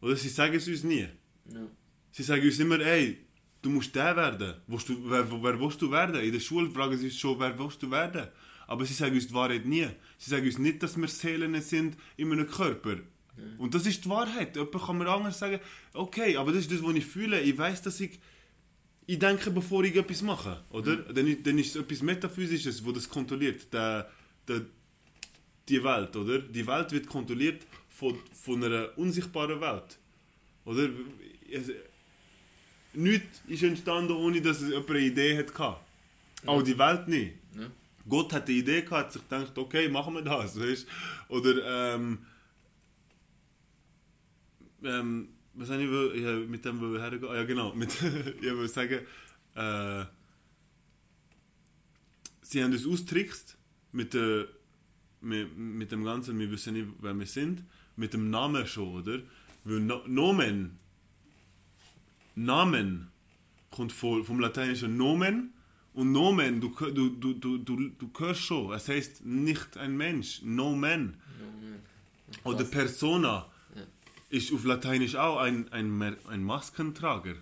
Oder sie sagen es uns nie. Ja. Sie sagen uns immer, ey, du musst der werden. Willst du, wer, wer willst du werden? In der Schule fragen sie uns schon, wer willst du werden? Aber sie sagen uns die Wahrheit nie. Sie sagen uns nicht, dass wir Seelen sind in einem Körper. Und das ist die Wahrheit. Jemand kann mir anders sagen, okay, aber das ist das, was ich fühle. Ich weiß, dass ich ich denke, bevor ich etwas mache, oder? Dann, ist- dann ist es etwas Metaphysisches, wo das kontrolliert. Der, der, die Welt, oder? Die Welt wird kontrolliert von, von einer unsichtbaren Welt. Oder? Nichts ist entstanden, ohne dass es jemand eine Idee hatte. Auch die Welt nicht. Ja. Gott hat eine Idee gehabt, hat sich gedacht, okay, machen wir das. Weißt? Oder ähm, ähm, was habe ich, will- ich hab mit dem will hergehen? Ah, ja, genau. Mit, ich will sagen, äh, sie haben uns austrickst mit, der, mit, mit dem Ganzen, wir wissen nicht, wer wir sind, mit dem Namen schon, oder? Weil no, Nomen, Namen kommt von, vom lateinischen Nomen und Nomen, du, du, du, du, du, du hörst schon, es heißt nicht ein Mensch, no man. Oder Persona Ja. ist auf Lateinisch auch ein, ein, ein Maskentrager,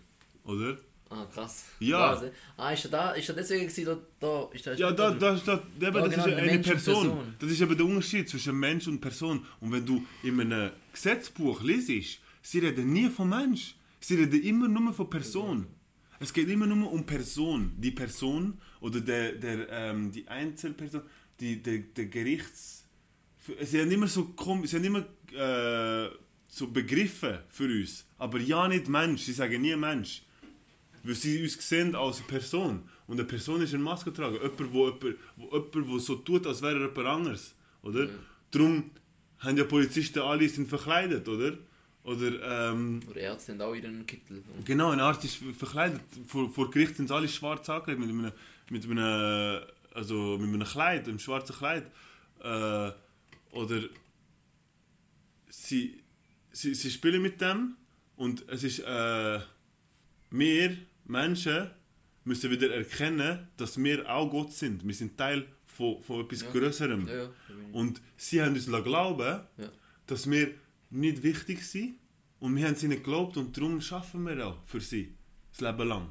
oder? Ah, krass. Ja. Wahnsinn. Ah, ist er da, ist er deswegen gewesen, da, da, ist er Ja, da, da, da, eben, Ja, das genau, ist eine Mensch Person. Person. Das ist eben der Unterschied zwischen Mensch und Person. Und wenn du in einem Gesetzbuch liest, sie reden nie von Mensch. Sie reden immer nur von Person. Es geht immer nur um Person. Die Person oder der, der, ähm, die Einzelperson, die, der, der Gerichts... Sie haben immer so, sie haben immer äh, so Begriffe für uns. Aber ja nicht Mensch. Sie sagen nie Mensch. Weil sie uns sehen als Person. Und eine Person ist eine Maske tragen. Jemand, wo, jemand, wo, jemand, wo so tut, als wäre er jemand anderes. Oder? Darum haben ja Polizisten alle sind verkleidet, oder? Oder, ähm, Oder Ärzte haben auch ihren Kittel. genau, ein Arzt ist verkleidet. Vor, vor Gericht sind sie alle schwarz angekleidet, mit einem, mit einem, also mit einem Kleid, einem schwarzen Kleid. Äh, oder sie, sie, sie spielen mit dem und es ist, äh, wir Menschen müssen wieder erkennen, dass wir auch Gott sind. Wir sind Teil von, von etwas Ja. Größerem. Ja, ja. Und sie haben uns glauben, dass wir nicht wichtig sind. Und wir haben sie nicht geglaubt und darum schaffen wir auch für sie. Das Leben lang.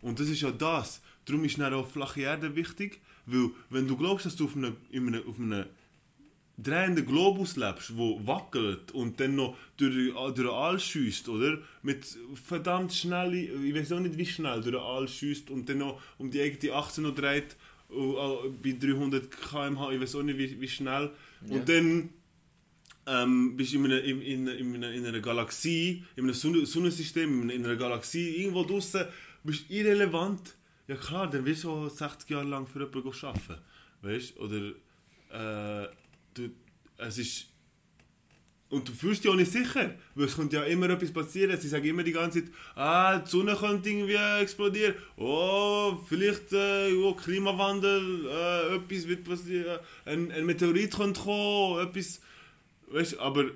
Und das ist ja das. Darum ist dann auch flache Erde wichtig. Weil, wenn du glaubst, dass du auf einem, in einem, auf einem drehenden Globus lebst, wo wackelt und dann noch durch, durch den All schießt, oder? Mit verdammt schnell, ich weiß auch nicht wie schnell, durch den All schießt und dann noch um die die 18 noch dreht, äh, äh, bei 300 km/h, ich weiß auch nicht wie, wie schnell. Ja. Und dann ähm, bist in einer, in, in, in, einer, in einer Galaxie, in einem Sonne- Sonnensystem, in, in einer Galaxie, irgendwo draußen, bist irrelevant. Ja klar, dann wirst du auch 60 Jahre lang für jemanden arbeiten. Weißt? Oder äh, du, es ist. Und du fühlst dich auch nicht sicher, weil es könnte ja immer etwas passieren. Sie sagen immer die ganze Zeit, ah, die Sonne könnte irgendwie explodieren. Oh, vielleicht äh, oh, Klimawandel, äh, etwas wird passieren. Ein, ein Meteorit könnte kommen, etwas. Weißt du, aber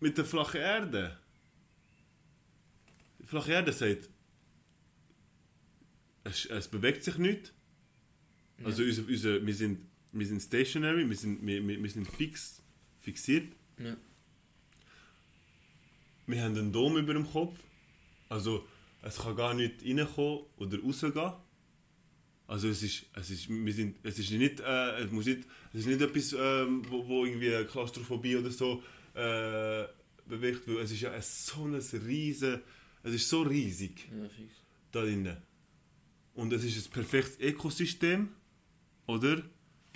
mit der flachen Erde. Die flache Erde sagt, es, es bewegt sich nicht. Also unser, unser, wir, sind, wir sind stationary, wir sind, wir, wir wir sind fix, fixiert. Ja. Wir haben einen Dom über dem Kopf. Also es kann gar nicht reinkommen oder rausgehen. Also es ist, es ist, wir sind, es ist nicht, äh, es muss nicht, es ist nicht etwas, ähm, wo, wo irgendwie Klaustrophobie oder so äh, bewegt, weil es ist ja ein, so ein riesen, es ist so riesig Ja, da drinnen. Und es ist ein perfektes Ökosystem, oder?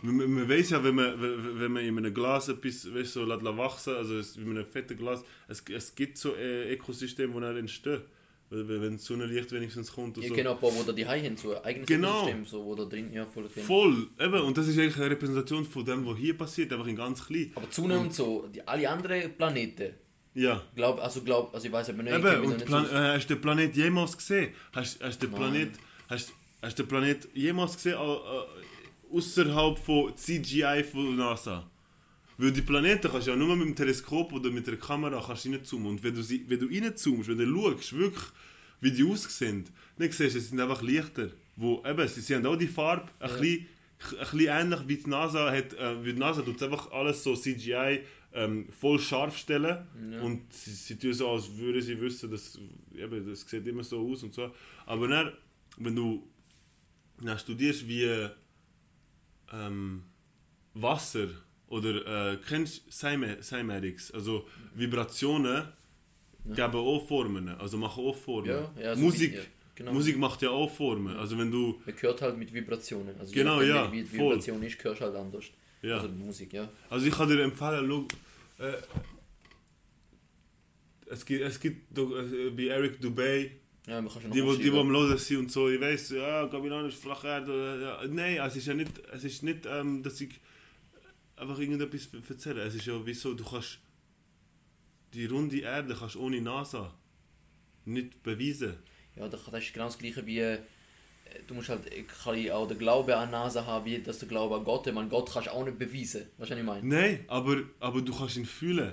Man, man weiß ja, wenn man, wenn man in einem Glas etwas weißt, so wachsen also es, in einem fetten Glas, es, es gibt so ein Ökosystem, wo dann entsteht. Wenn das Sonnenlicht wenigstens kommt und Ja, so. genau, ein paar, wo da die haben, so ein eigenes Genau. System, so, wo da drin, ja, voll okay. Voll, eben, und das ist eigentlich eine Repräsentation von dem, was hier passiert, einfach in ganz klein. Aber zunehmend so, die, alle anderen Planeten, Ja. glaub, also glaub, also ich weiß aber nicht, ich Eben, da und nicht Plan äh, hast du den Planet jemals gesehen? Hast, hast du den. Planet, hast, hast du den Planet jemals gesehen äh, außerhalb von CGI von NASA? Weil die Planeten kannst du ja nur mit dem Teleskop oder mit der Kamera kannst du reinzoomen. Und wenn du, sie, wenn du reinzoomst, wenn du schaust, wirklich, wie die aussehen, dann siehst du, es sind einfach Lichter. Wo, eben, sie, sie haben auch die Farbe, ein, Ja. bisschen, ein bisschen ähnlich wie die NASA hat. Äh, wie die NASA tut einfach alles so CGI ähm, voll scharf stellen. Ja. Und sie, sie tun so, als würden sie wissen, dass eben, das sieht immer so aus und so. Aber dann, wenn du dann studierst, wie ähm, Wasser oder äh, kennst du Cyma- Cymatics, also Vibrationen geben auch Formen, also machen auch Formen. Ja, ja, so Musik, ja, genau. Musik macht ja auch Formen. Also wenn du Man hört halt mit Vibrationen. Also Genau, je nachdem, ja, Wie die voll. Vibration ist, hörst halt anders. Ja. Also Musik, ja. Also ich kann dir empfehlen, schau, äh, es gibt, es gibt äh, bei Eric Dubay, Ja, man kann die, die, die, am. Hören sind und so, ich weiß, ja, Gabilan ist flach Erde, ja, nein, es ist ja nicht, es ist nicht, ähm, dass ich einfach irgendetwas ver- erzähle, es ist ja wieso, du kannst die runde Erde kannst ohne NASA nicht beweisen. Ja, das ist genau das gleiche wie... äh, Du musst halt äh, auch den Glauben an NASA haben, wie dass der Glaube an Gott. Ich meine, Gott kannst du auch nicht beweisen. Weißt du, was ich meine? Nein, aber, aber du kannst ihn fühlen.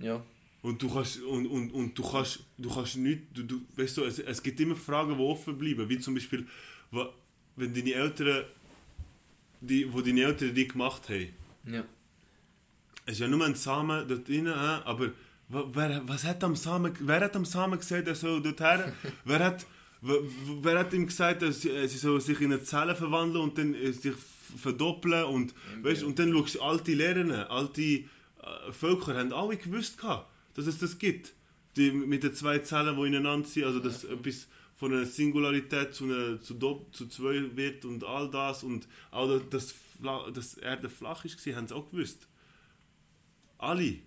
Ja. Und du kannst, und, und, und du kannst, du kannst nicht, du, du, weißt du, es, es gibt immer Fragen, die offen bleiben, wie zum Beispiel, wenn deine Eltern, die, wo deine Eltern die gemacht haben, Ja. es ist ja nur ein Samen dort drin, hä? aber wer, was hat am Samen, wer hat am Samen gesagt, er soll dort her? wer, hat, wer, wer hat ihm gesagt, dass sie, äh, sie soll sich in eine Zelle verwandeln und dann äh, sich verdoppeln und, weißt, und dann schaust du alte Lehrer, alte äh, Völker haben alle gewusst, gehabt, dass es das gibt. Die, mit den zwei Zellen, die ineinander sind, also dass etwas von einer Singularität zu, einer, zu, dopp, zu zwei wird und all das und auch dass, dass dass Erde flach ist, haben sie auch gewusst. Alle.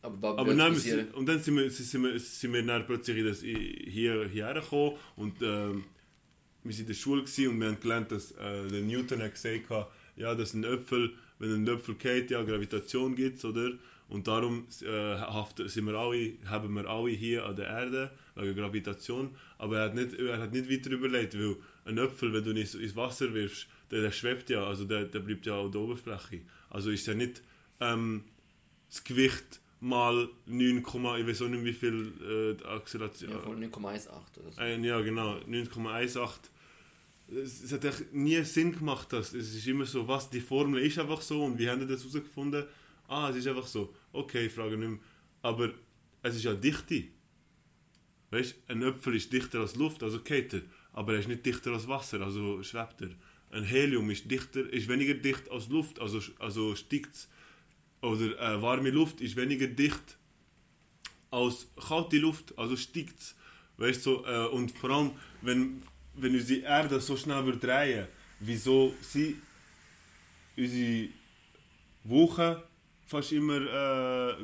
Aber, Aber nein, wir und dann sind wir, sind wir, sind wir dann plötzlich das, hier, hierher gekommen und ähm, wir waren in der Schule und wir haben gelernt, dass äh, der Newton hat gesagt hat, ja, dass ein Äpfel, wenn ein Äpfel geht, ja, Gravitation gibt oder? Und darum äh, haften, sind wir alle, haben wir alle hier an der Erde, wegen Gravitation. Aber er hat nicht, er hat nicht weiter überlegt, weil ein Apfel, wenn du ihn ins, ins Wasser wirfst, der, der schwebt ja, also der, der bleibt ja an der Oberfläche. Also ist ja nicht ähm, das Gewicht mal 9, ich weiß auch nicht wie viel äh, Acceleration. Ja, von 9,18 oder so. Ein, ja, genau, 9,18. Es, es hat echt nie Sinn gemacht, dass es ist immer so, was die Formel ist einfach so und wie haben die das herausgefunden? Ah, es ist einfach so. Okay, ich frage nicht mehr. Aber es ist ja Dichte. Weißt du, ein Apfel ist dichter als Luft, also geht er. Aber er ist nicht dichter als Wasser, also schwebt er. Ein Helium ist, dichter, ist weniger dicht als Luft, also, also steigt. Oder äh, warme Luft ist weniger dicht als kalte Luft, also steigt es. Weißt so, äh, und vor allem, wenn, wenn unsere Erde so schnell drehen wieso sie unsere Wochen fast immer äh,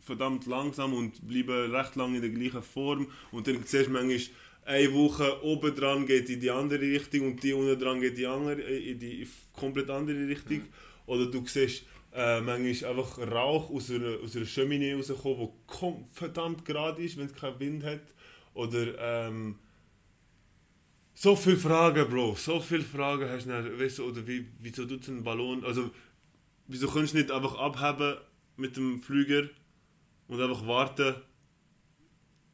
verdammt langsam und bleiben recht lange in der gleichen Form. Und dann siehst du manchmal, eine Woche oben dran geht in die andere Richtung und die unten dran geht in die, andere, in die komplett andere Richtung. Mhm. Oder du siehst äh, manchmal einfach Rauch aus einer, aus einer Cheminée rauskommen, die verdammt gerade ist, wenn es keinen Wind hat. Oder ähm, so viele Fragen, Bro. So viele Fragen hast du dann, weißt du, oder wie, wieso tut einen Ballon, also wieso kannst du nicht einfach abheben mit dem Flüger und einfach warten,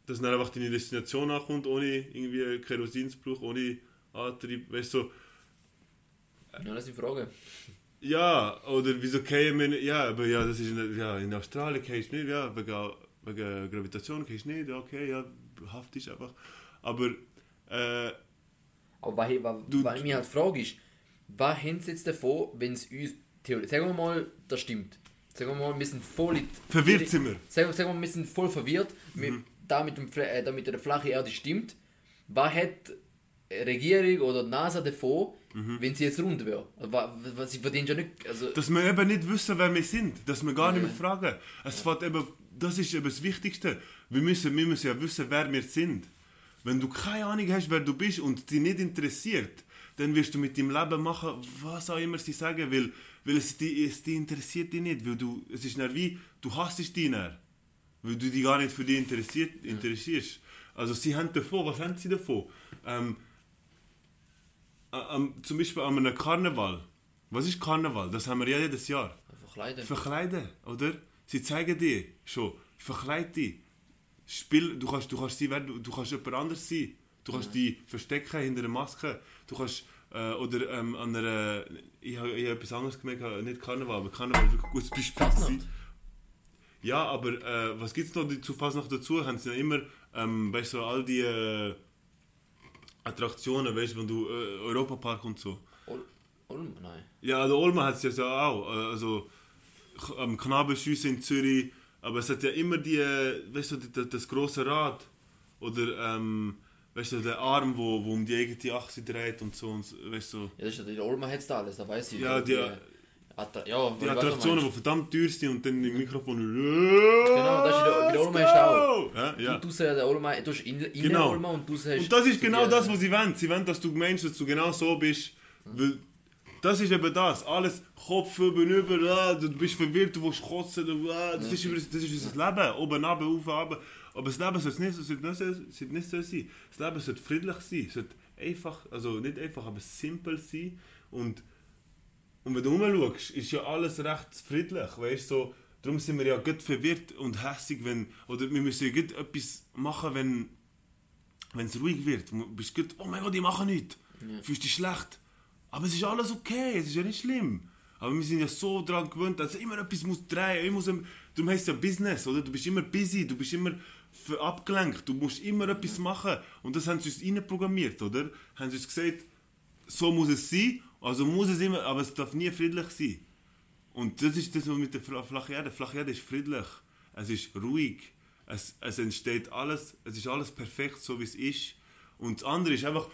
dass dann einfach deine Destination ankommt, ohne irgendwie Kerosinsbruch, ohne Antrieb, weißt du. So. Ja, das sind Fragen. Ja, oder wieso kämen wir ja, aber ja, das ist in, ja, in Australien gehst du nicht, ja, wegen, wegen Gravitation gehst du nicht, okay, ja, Haft ist einfach. Aber, äh, Aber was, was, Du- was ich mich halt frage ist, was haben sie jetzt davon, wenn es uns, theoretisch, sagen wir mal, das stimmt. Sagen wir mal, wir sind voll... verwirrt sind wir. Sagen, sagen wir mal, wir sind voll verwirrt, wir, da, mit dem, äh, da mit der flachen Erde stimmt. Was hat die Regierung oder die NASA davon, wenn sie jetzt rund wäre? Also, wa- was, sie verdienen ja nicht... Also, Dass wir eben nicht wissen, wer wir sind. Dass wir gar nicht mehr fragen. Es fällt eben, das ist eben das Wichtigste. Wir müssen, wir müssen ja wissen, wer wir sind. Wenn du keine Ahnung hast, wer du bist und dich nicht interessiert, dann wirst du mit deinem Leben machen, was auch immer sie sagen, weil, weil es, dich, es interessiert dich nicht. Weil du, es ist wie, du hasst dich dann. Weil du dich gar nicht für dich interessiert, interessierst. Also sie haben davon, was haben sie davon? Ähm, ähm, zum Beispiel an einem Karneval. Was ist Karneval? Das haben wir ja jedes Jahr. leider. Verkleiden, oder? Sie zeigen dir schon, verkleid dich. Spiel, du kannst, du kannst, sie werden, du kannst jemand anders sein. Du kannst dich verstecken hinter einer Maske. Du kannst, äh, oder ähm, an einer, ich habe hab etwas anderes gemerkt, nicht Karneval, aber Karneval ist ein gutes Beispiel. Ja, aber äh, was gibt es noch zu Fasnacht dazu? Haben sie ja immer, ähm, weißt du, all die äh, Attraktionen, weißt du, wenn du äh, Europapark und so. Ol Ulm? Nein. Ja, also Olma hat es ja auch. äh, Also am Knabenschüsse in Zürich. Aber es hat ja immer die, äh, weißt du, das, das große Rad. Oder, ähm, weißt du, der Arm, wo, wo um die eigene Achse dreht und so. Und, so, weißt du, Ja, das ist ja, in Ulm hat es da alles, da weiß ich. Ja, die- Attra ja, die Attraktionen, die verdammt teuer sind und dann im Mikrofon. Genau, das ist der- der Olma du auch. Ja, ja. Du, du, der Olma, du hast in, in Genau. Olma und du hast... Und das ist genau die- das, was sie wollen. Sie wollen, dass du meinst, dass du genau so bist. Weil das ist eben das. Alles Kopf über, über, ah, du bist verwirrt, du willst kotzen. Ah, das, ist, das ist unser Leben. Oben, runter, auf, runter. Aber das Leben sollte nicht, sollte nicht, sollte nicht so sein. Das Leben sollte friedlich sein. Es sollte einfach, also nicht einfach, aber simpel sein. Und, und wenn du rumschaust, ist ja alles recht friedlich. Weißt, so, darum sind wir ja gut verwirrt und hässig, wenn, oder wir müssen ja gut etwas machen, wenn wenn es ruhig wird, du bist gut, oh mein Gott, die machen nichts. Fühlst dich schlecht. Aber es ist alles okay, es ist ja nicht schlimm. Aber wir sind ja so daran gewöhnt, dass immer etwas muss drehen. Ich muss, du heißt ja Business, oder? Du bist immer busy, du bist immer abgelenkt, du musst immer etwas machen. Und das haben sie uns reinprogrammiert, oder? Haben sie uns gesagt, so muss es sein, also muss es immer, aber es darf nie friedlich sein. Und das ist das mit der Fla- flachen Erde. Flache Erde ist friedlich. Es ist ruhig. Es, es entsteht alles, es ist alles perfekt, so wie es ist. Und das andere ist einfach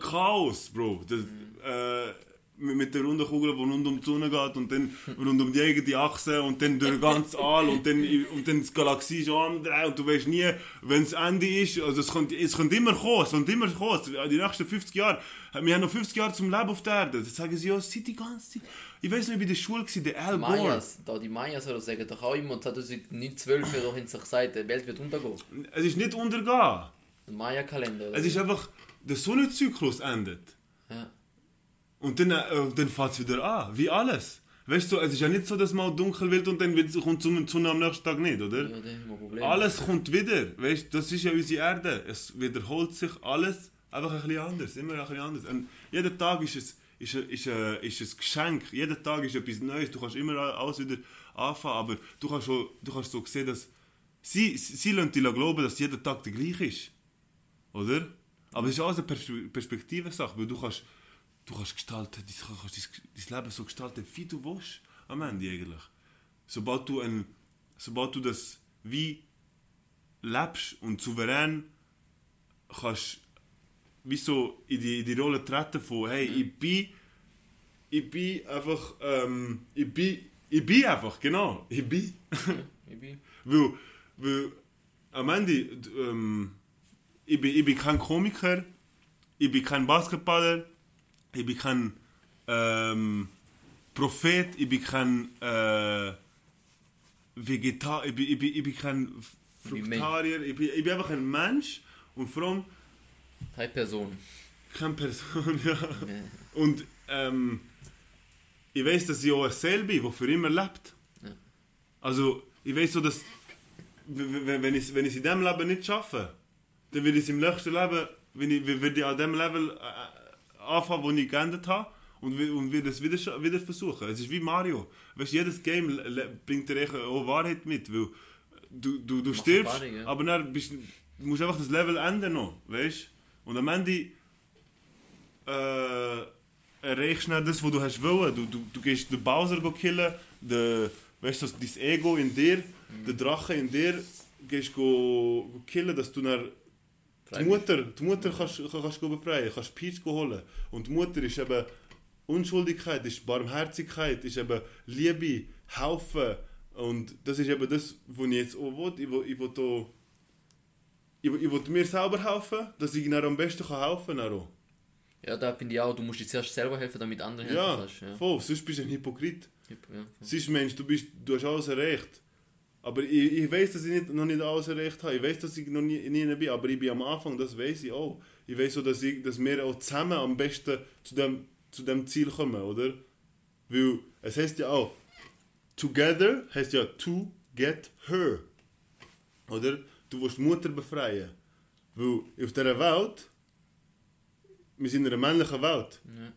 Chaos, Bro. Das, äh, mit, der runden Kugel, die rund um die Sonne geht und dann rund um die eigene Achse und dann durch ganz All und dann, und dann die Galaxie schon am und du weißt nie, wenn es Ende ist, also es könnte, es könnte immer kommen, es könnte immer kommen, die nächsten 50 Jahre, wir haben noch 50 Jahre zum Leben auf der Erde, das sagen sie ja, seit die ganze Zeit. Ich weiß nicht, wie bei der Schule war, der Al Gore. Mayas, da die Mayas oder sagen doch auch immer 2012 doch in sich gesagt, die Welt wird untergehen. Es ist nicht untergehen. Ein Maya-Kalender. Es ist einfach, der Sonnenzyklus endet. Ja. Und dann, äh, dann fängt es wieder an, wie alles. Weißt du, es ist ja nicht so, dass mal dunkel wird und dann kommt die Sonne am nächsten Tag nicht, oder? Ja, das ist ein Problem. Alles kommt wieder, weißt du, das ist ja unsere Erde. Es wiederholt sich alles einfach ein bisschen anders, immer ein bisschen anders. Und jeder Tag ist es ist, ein- ist, ein- ist ein Geschenk, jeder Tag ist etwas Neues, du kannst immer alles wieder anfangen, aber du kannst, schon, du kannst so sehen, dass sie, sie lassen dich glauben, dass jeder Tag der gleiche ist. Oder? Aber es ist auch eine Pers Perspektivensache, weil du kannst, du kannst gestalten, du kannst dein, dein Leben so gestalten, wie du willst, am Ende eigentlich. Sobald du, ein, sobald du das wie lebst und souverän kannst wie so in die, in die Rolle treten von hey, ich bin ich bin einfach ähm, ich bin ich bin einfach, genau, ich bin. Ich bin- Weil, weil am Ende, ähm, ich, bin, ich bin kein Komiker, ich bin kein Basketballer, ich bin kein ähm, Prophet, ich bin kein äh, Vegetar, ich bin, ich bin, ich bin kein Fruktarier, ich bin, ich bin einfach ein Mensch und vor allem Keine Person. keine Person, ja. Ja. Und ähm, ich weiß, dass ich auch ein Seele bin, das für immer lebt. Ja. Also, ich weiß so, dass wenn ich wenn ich es in diesem Leben nicht schaffe, dann werde ich es im nächsten Leben, wenn ich, werde ich an dem Level äh, anfangen, wo ich geendet habe und, wi- und werde es wieder, wieder versuchen. Es ist wie Mario. Weißt, jedes Game bringt dir auch Wahrheit mit, weil du, du, du stirbst, Erfahrung, ja. aber dann bist, du musst einfach das Level ändern noch, weißt? Und am Ende äh, erreichst du das, was du hast wollen. Du, du, du gehst den Bowser killen, den, weißt du, das- dein Ego in dir, den Drache in dir, gehst go, go killen, dass du dann die Mutter, die Mutter kannst, kannst go befreien, kannst Peach holen. Und die Mutter ist eben Unschuldigkeit, ist Barmherzigkeit, ist eben Liebe, Helfen. Und das ist eben das, was ich jetzt auch will. Ich will, ich will, da, ich will, ich will mir selber helfen, dass ich ihnen am besten kann helfen kann. Ja, da finde ich auch, du musst dir zuerst selber helfen, damit andere helfen Ja, kannst. Ja. voll, sonst bist du ein Hypokrit. Ja, voll. Sonst Mensch, du, bist, du hast alles erreicht. Aber ich, ich weiß, dass ich nicht, noch nicht alles erreicht habe. Ich weiß, dass ich noch nie, nie bin, aber ich bin am Anfang, das weiß ich auch. Ich weiß so, dass, ich, dass wir auch zusammen am besten zu dem, zu dem Ziel kommen, oder? Weil es heißt ja auch, together heißt ja to get her. Oder? Du willst die Mutter befreien. Weil auf dieser Welt, wir sind in einer männlichen Welt. Ja.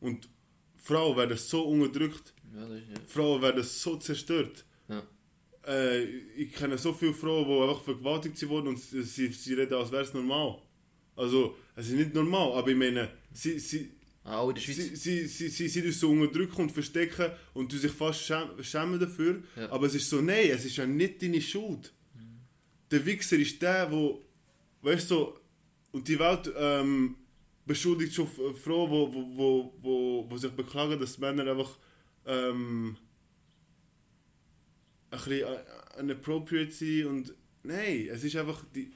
Und Frauen werden so unterdrückt. Ja. Frauen werden so zerstört. Äh, ich kenne so viele Frauen, die einfach vergewaltigt wurden und sie, sie, sie reden, als wäre es normal. Also, es ist nicht normal, aber ich meine, sie, sie, Ah, Auch in der Schweiz. sie, sie, sie, sie, sie so unterdrücken und verstecken und du sich fast schäm, schämen dafür. Ja. Aber es ist so, nein, es ist ja nicht deine Schuld. Der Wichser ist der, wo, weißt du, so, und die Welt ähm, beschuldigt schon Frauen, wo, wo, wo, wo, wo sich beklagen, dass Männer einfach ähm, ein bisschen inappropriate sind und nein, es ist einfach, die,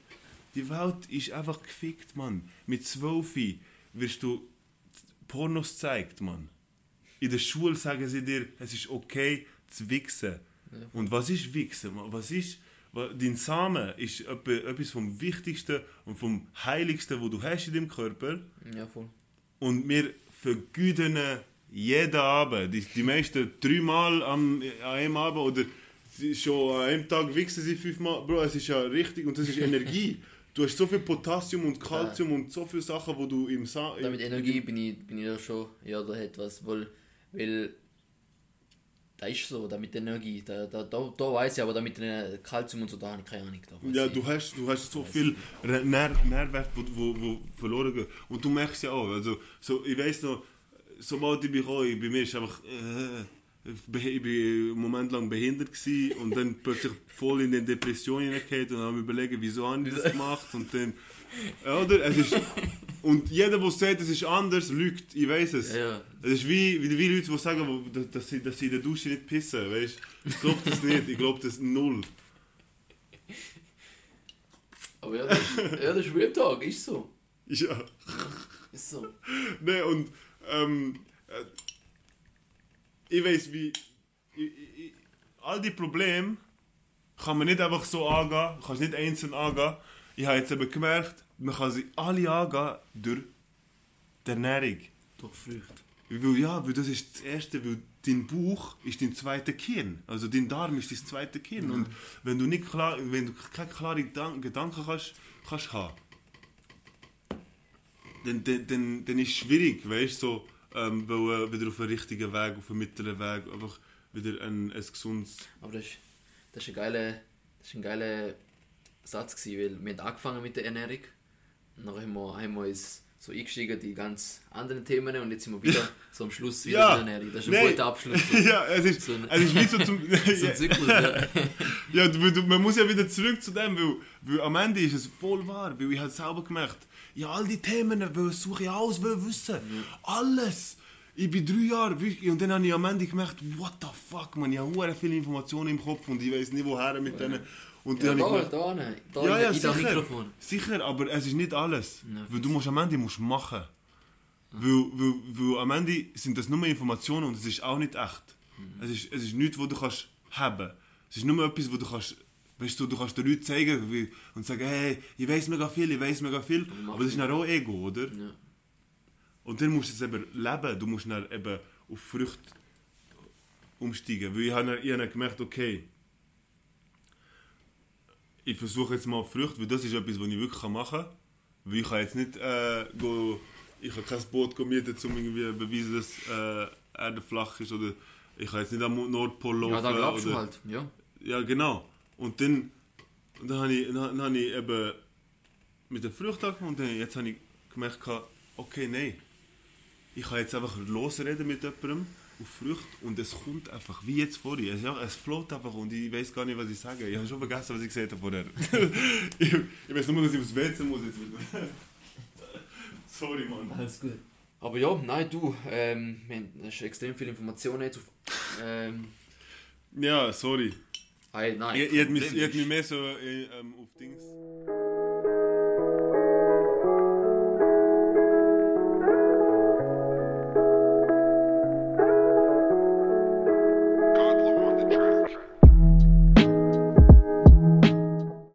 die Welt ist einfach gefickt, Mann. Mit zwölf wirst du Pornos gezeigt, Mann. In der Schule sagen sie dir, es ist okay zu wichsen. Und was ist Wichsen? Mann? Was ist, dein Samen ist etwa- etwas vom Wichtigsten und vom Heiligsten, wo du hast in deinem Körper. Ja, voll. Und wir vergüten jeden Abend. Die, die meisten dreimal am, an einem Abend oder schon an einem Tag wichsen sie fünfmal. Bro, es ist ja richtig und das ist Energie. Du hast so viel Potassium und Kalzium und so viele Sachen, wo du im Sa Da mit Energie bin ich, bin ich da schon, ja, da hat was, weil, weil, da ist so, da mit Energie, da, da, da, da weiß ich, aber da mit dem Kalzium und so, da habe ich keine Ahnung. Ja, ich. du hast, du hast so viel Nähr, Nährwert, wo, wo, wo verloren gehen. Und du merkst ja auch, also, so, ich weiß noch, sobald ich bin gekommen, bei mir ist einfach, äh, einen Moment lang behindert gewesen und dann plötzlich voll in die Depression hineingeht und dann überlegt, wieso habe ich das gemacht und dann, oder? Es ist, Und jeder, der sagt, es ist anders, lügt. Ich weiß es. Ja. Es ist wie, wie, wie Leute, die sagen, dass sie, dass sie in der Dusche nicht pissen. Weißt? Ich glaube das nicht. Ich glaube das null. Aber ja, das ist, ja, das ist Real Talk, ist so. Ja. Ist so. Ne, und ähm, äh, ich weiß wie. Ich, ich, all die Probleme kann man nicht einfach so angehen, kannst nicht einzeln angehen. Ich habe jetzt eben gemerkt, man kann sie alle angehen durch die Ernährung. Doch Früchte. Weil, ja, weil das ist das Erste, weil dein Bauch ist dein zweiter Kern. Also dein Darm ist dein zweiter Kern. Und wenn du nicht klar, wenn du keine klaren Gedan- Gedanken kannst, kannst haben, dann, dann, dann, dann ist es schwierig, weißt du, so, ähm, äh, wieder auf den richtigen Weg, auf den mittleren Weg, einfach wieder ein, ein gesundes... Aber das ist ein geiler, das ist ein geiler Satz gewesen, weil wir haben angefangen mit der Ernährung. Und dann haben wir, haben wir uns so eingestiegen, die ganz anderen Themen und jetzt sind wir wieder so am Schluss wieder Ja. Ernährung. Das ist ein Nein. guter Abschluss. ja, es ist, So ein- es ist wie so zum... So ein Zyklus, ja. Ja, du, du, man muss ja wieder zurück zu dem, weil, weil am Ende ist es voll wahr, weil ich habe selber gemerkt, ja, all die Themen weil suche ich aus, will wissen. Alles. Ich bin drei Jahre wirklich, und dann habe ich am Ende gemerkt, what the fuck, man, ich habe viele Informationen im Kopf und ich weiß nicht woher mit denen. Und Ja, dann da, ich da, da, da ja, ja, in sicher, Mikrofon. sicher, aber es ist nicht alles. Ja, weil du musst am Ende musst machen. Weil, weil, weil am Ende sind das nur Informationen und es ist auch nicht echt. Es, ist, es ist nichts, was du kannst haben. Es ist nur etwas, wo du kannst, weißt du, du kannst den Leuten zeigen wie, und sagen, hey, ich weiß mega viel, ich weiß mega viel. Aber das ist dann auch Ego, oder? Ja. Und dann musst du es eben leben. Du musst dann eben auf Früchte umsteigen. Weil ich habe, ich habe gemerkt, okay, ich versuche jetzt mal Früchte, weil das ist etwas, was ich wirklich machen kann. Weil ich kann jetzt nicht äh, go, ich habe kein Boot mieten, um irgendwie zu beweisen, dass äh, Erde flach ist. Oder ich kann jetzt nicht am Nordpol laufen. ja, da glaubst du oder, halt. Ja. ja, genau. Und dann, dann habe ich, dann, dann habe ich eben mit den Früchten angefangen und dann, jetzt habe ich gemerkt, okay, nein. Ich kann jetzt einfach losreden mit jemandem auf Früchte und es kommt einfach, wie jetzt vorhin. Es, es float einfach und ich weiß gar nicht, was ich sage. Ich habe schon vergessen, was ich gesagt habe vorher. ich, ich weiß nur, dass ich aufs WC muss jetzt wieder. Sorry, Mann. Alles gut. Aber ja, nein, du, ähm, wir haben das ist extrem viele Informationen jetzt auf. Ähm, Ja, sorry. hey, nein. Ich, ich hätte mich, mich mehr so äh, ähm, auf Dings...